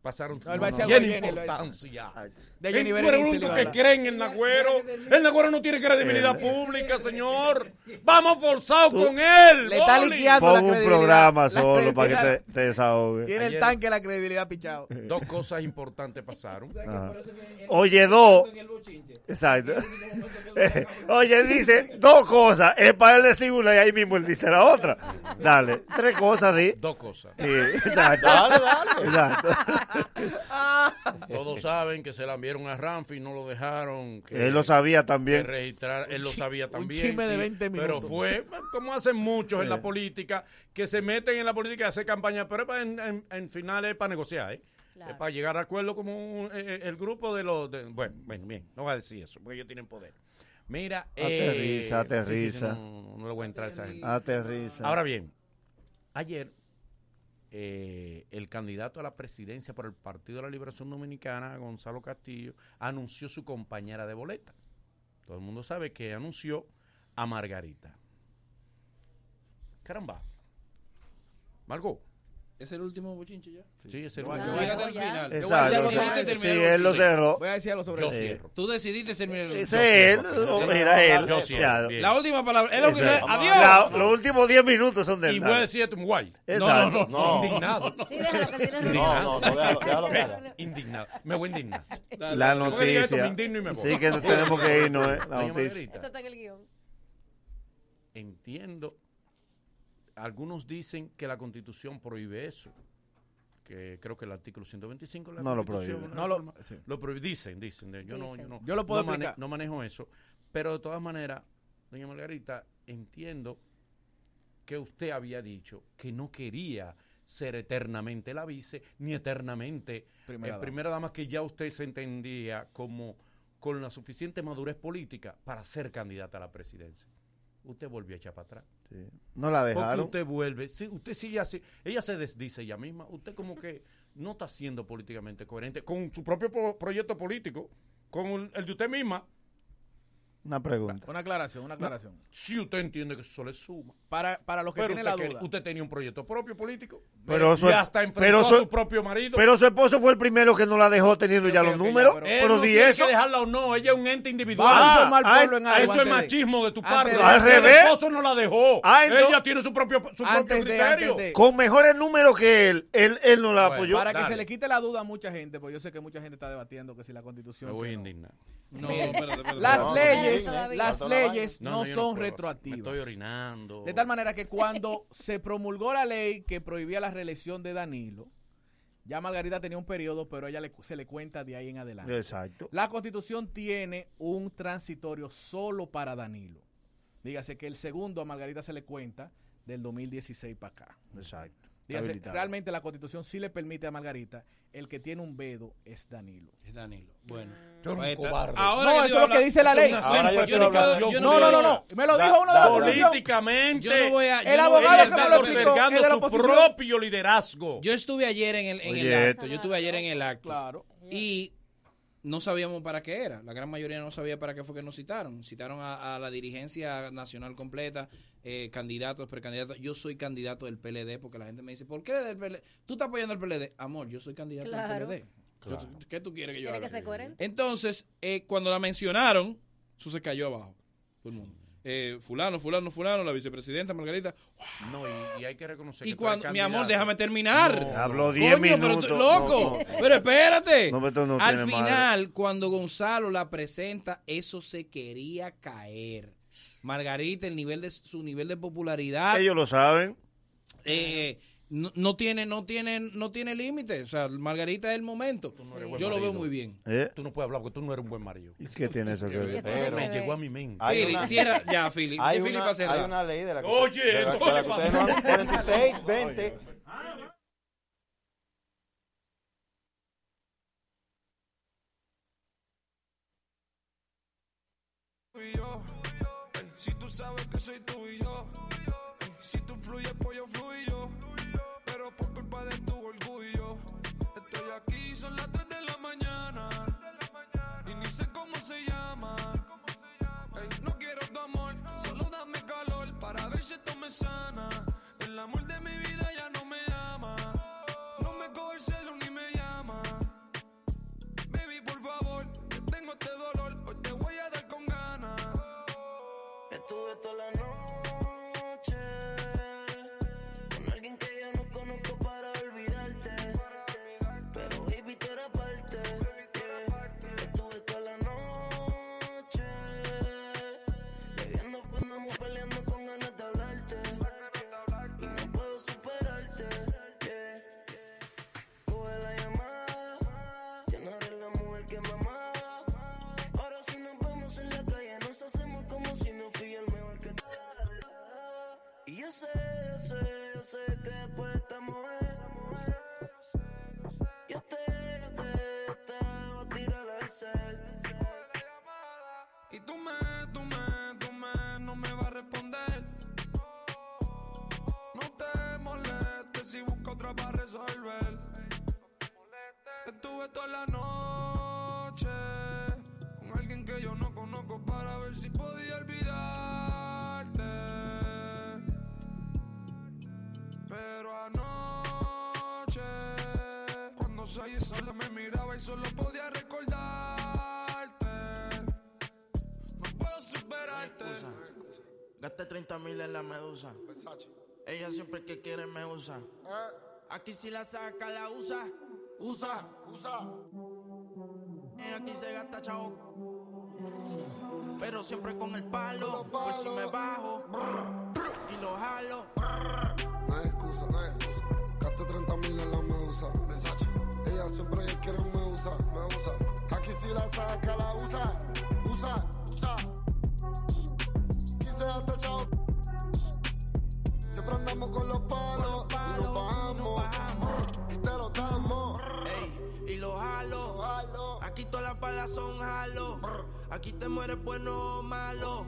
pasaron No, él va a decir algo llena de Jenny, importancia. De El Jenny tú eres el único que creen en Nagüero. El Nagüero no tiene credibilidad pública, señor. Vamos forzados con él. Le está liqueando la Pon un credibilidad. programa solo para que credibilidad- te, te desahogue. Tiene el tanque la credibilidad pichado. Dos cosas importantes pasaron. Oye, dos. Exacto. Oye, él dice dos cosas. Es para él decir una y ahí mismo él dice la otra. Dale, tres cosas, di. Dos cosas. Sí, exacto. Dale, dale. Exacto. Todos saben que se la enviaron a Ramfi y no lo dejaron. Que, Él lo sabía también. registrar, él lo sabía un también. chisme de sí, 20 Pero minutos. fue como hacen muchos en la política, que se meten en la política y hacen campaña, pero es para- en, en, en final es para negociar, ¿eh? Claro. Para llegar a acuerdo como un- eh, el grupo de los... de- bueno, bueno, bien, no voy a decir eso, porque ellos tienen poder. Mira... eh, Aterriza, aterriza. sí, sí, no, no le voy a entrar a esa gente. Aterriza. Ahora bien, ayer eh, el candidato a la presidencia por el Partido de la Liberación Dominicana, Gonzalo Castillo, anunció su compañera de boleta. Todo el mundo sabe que anunció a Margarita. Caramba. Margot. ¿Es el último bochinche ya? Sí, es el No, último. yo- Llegaste al final. Yo voy a Exacto. decir Sí, el él lo cerró. Voy a decir algo sobre Yo eso. cierro. Tú decidiste terminar el Ese bochinche. es él. Era él. Yo cierro. La última palabra. Es lo que Ese- se- Adiós. La- los últimos 10 minutos son de él. Y voy a decir esto muy guay. Exacto. No, no, no, No. Indignado. Sí, déjalo que tiene razón. No, no, no, déjalo, déjalo. Indignado. Me voy a indignar. La esto, me noticia. indigno y me voy. Sí, que tenemos que irnos, ¿eh? La noticia. Eso está en el guion. entiendo. Algunos dicen que la constitución prohíbe eso. Que creo que el artículo 125 de la No lo prohíbe. No lo- prohíbe. Dicen, dicen. Yo, no, yo, no, Yo lo puedo no, mane- no manejo eso. Pero de todas maneras, doña Margarita, entiendo que usted había dicho que no quería ser eternamente la vice, ni eternamente Primera eh, dama. primera dama, que ya usted se entendía como con la suficiente madurez política para ser candidata a la presidencia. Usted volvió a echar para atrás. Sí. No la Porque dejaron. usted vuelve, sí, usted sigue así, ella se desdice ella misma, usted como que no está siendo políticamente coherente con su propio po- proyecto político, con el, el de usted misma. Una pregunta. Una aclaración, una aclaración. Si usted entiende que eso le suma. Para, para los que tienen la que- duda. usted tenía un proyecto propio político. Pero y su, hasta enfrentó pero a su- propio marido. pero su esposo fue el primero que no la dejó teniendo ya los ok, ya, números. pero- pero no di tiene eso. que dejarla o no, ella es un ente individual. Ah, ah, pueblo en algo Eso es machismo de tu antes parte. Al El revés. esposo no la dejó. Ah, ella tiene su propio, su propio de, criterio. de- Con mejores números que él, él, él no la Bueno, apoyó. Para que Dale. se le quite la duda a mucha gente, porque yo sé que mucha gente está debatiendo que si la Me constitución. voy a que no. indignar. No. Las No, leyes, las leyes no, son retroactivas. Me estoy orinando. De tal manera que cuando se promulgó la ley que prohibía la reelección de Danilo, ya Margarita tenía un periodo, pero ella le- se le cuenta de ahí en adelante. Exacto. La constitución tiene un transitorio solo para Danilo. Dígase que el segundo a Margarita se le cuenta del 2016 para acá. Exacto. Dígase, realmente la constitución sí le permite a Margarita, el que tiene un vedo es Danilo. Es Danilo. Bueno. Yo un cobarde. Ahora No, eso es lo que dice la ley. Ahora yo Yo no yo no, no, a- no, no. Me lo dijo uno de la oposición. Políticamente, Yo no voy a- yo El abogado que me lo Alberto, explicó otorgando es de la su propio liderazgo. Yo estuve ayer en el, en el acto. Yo estuve ayer en el acto. Claro. Y no sabíamos para qué era. La gran mayoría no sabía para qué fue que nos citaron. Citaron a, a la dirigencia nacional completa, eh, candidatos, precandidatos. Yo soy candidato del PLD porque la gente me dice, ¿por qué del PLD? ¿Tú estás apoyando al PLD? Amor, yo soy candidato Claro. del PLD. Yo-. ¿Qué tú quieres que yo haga? que. Entonces, eh, cuando la mencionaron, eso se cayó abajo. Todo el mundo. Eh, fulano, fulano, fulano, la vicepresidenta Margarita. No, y, y hay que reconocer Y que eres cuando, mi amor, déjame terminar. No, Habló Coño, 10 pero tú- minutos. loco, No, no. pero espérate. No, pero esto no Al final, cuando Gonzalo la presenta, eso se quería caer. Margarita, el nivel de su nivel de popularidad. Ellos lo saben. eh, no, no tiene, no tiene, no tiene límite. O sea, Margarita es el momento. Yo lo veo muy bien. ¿Eh? Tú no puedes hablar porque tú no eres un buen marido. ¿Y qué tiene eso que ver? Pero me llegó a mi mente. Una- cierra ya, Philly. Hay una, hay una ley de la Oye, de la- no de la le que ustedes no han- 46, 20. y yo. Ey, si tú sabes que soy tú y yo. Ey, si tú fluyes, pues yo fluyo. Pero por culpa de tu orgullo. Estoy aquí, son las 3 de la mañana. Y ni sé cómo se llama. No quiero tu amor, solo dame calor para ver si esto me sana. El amor de mi vida ya no Estuve toda la noche Y tú me, tú me, tú me, no me vas a responder. No te molestes si busco otra para resolver. Estuve toda la noche con alguien que yo no Pero anoche, cuando salí sola me miraba y solo podía recordarte. No puedo superarte. Gasté 30 mil en la medusa. Ella siempre que quiere me usa. Aquí si la saca, la usa. Usa, usa. Eh, Aquí se gasta chavo. Pero siempre con el palo. Por si me bajo. Y lo jalo. No hay excusa, no hay excusa. Gasté 30 mil en la medusa. Ella siempre que quiere me usa, me usa. Aquí si la saca, la usa. Usa, usa. Aquí se gasta chao. Siempre andamos con los palos. Y nos bajamos. Y te lo damos. Ey, y lo jalo. Aquí todas las balas son jalo. Aquí te mueres bueno o malo.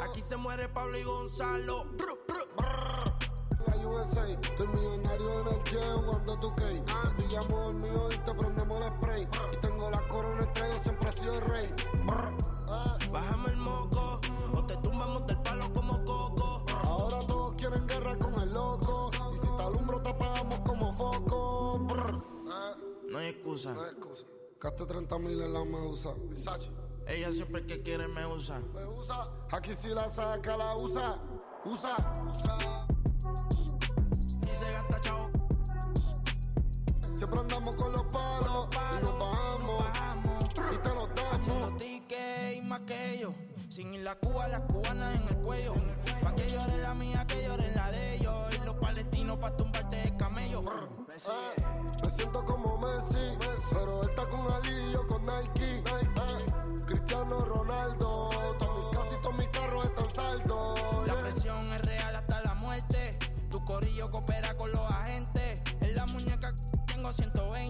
Aquí se muere Pablo y Gonzalo. Brr, brr. USA, estoy millonario en el jet cuando tú key. Pillamos el mío y te prendemos el spray. Y tengo la corona el trayo, siempre he sido el rey. Ah. Bájame el moco. O te tumbamos del palo como coco. Ahora todos quieren guerra con el loco. Y si te alumbro, te apagamos como foco. Ah. No hay excusa. No hay excusa. Gasté 30 mil en la medusa. Ella siempre que quiere me usa. Me usa. Aquí si la saca, la usa. Usa, usa. Se gasta chavo. Siempre andamos con los palos. Y nos bajamos. Y te los damos. Haciendo ticket y más que ellos. Sin ir la Cuba, las cubanas en el cuello. Pa' que llore la mía, que llore la de ellos. Y los palestinos pa' tumbarte de camello. Eh, me siento como Messi, pero él está con Ali y yo con Nike. Eh, Cristiano Ronaldo, todos mis casos y todos mis carros están saldos. La presión es corillo coopera con los agentes. En la muñeca tengo 120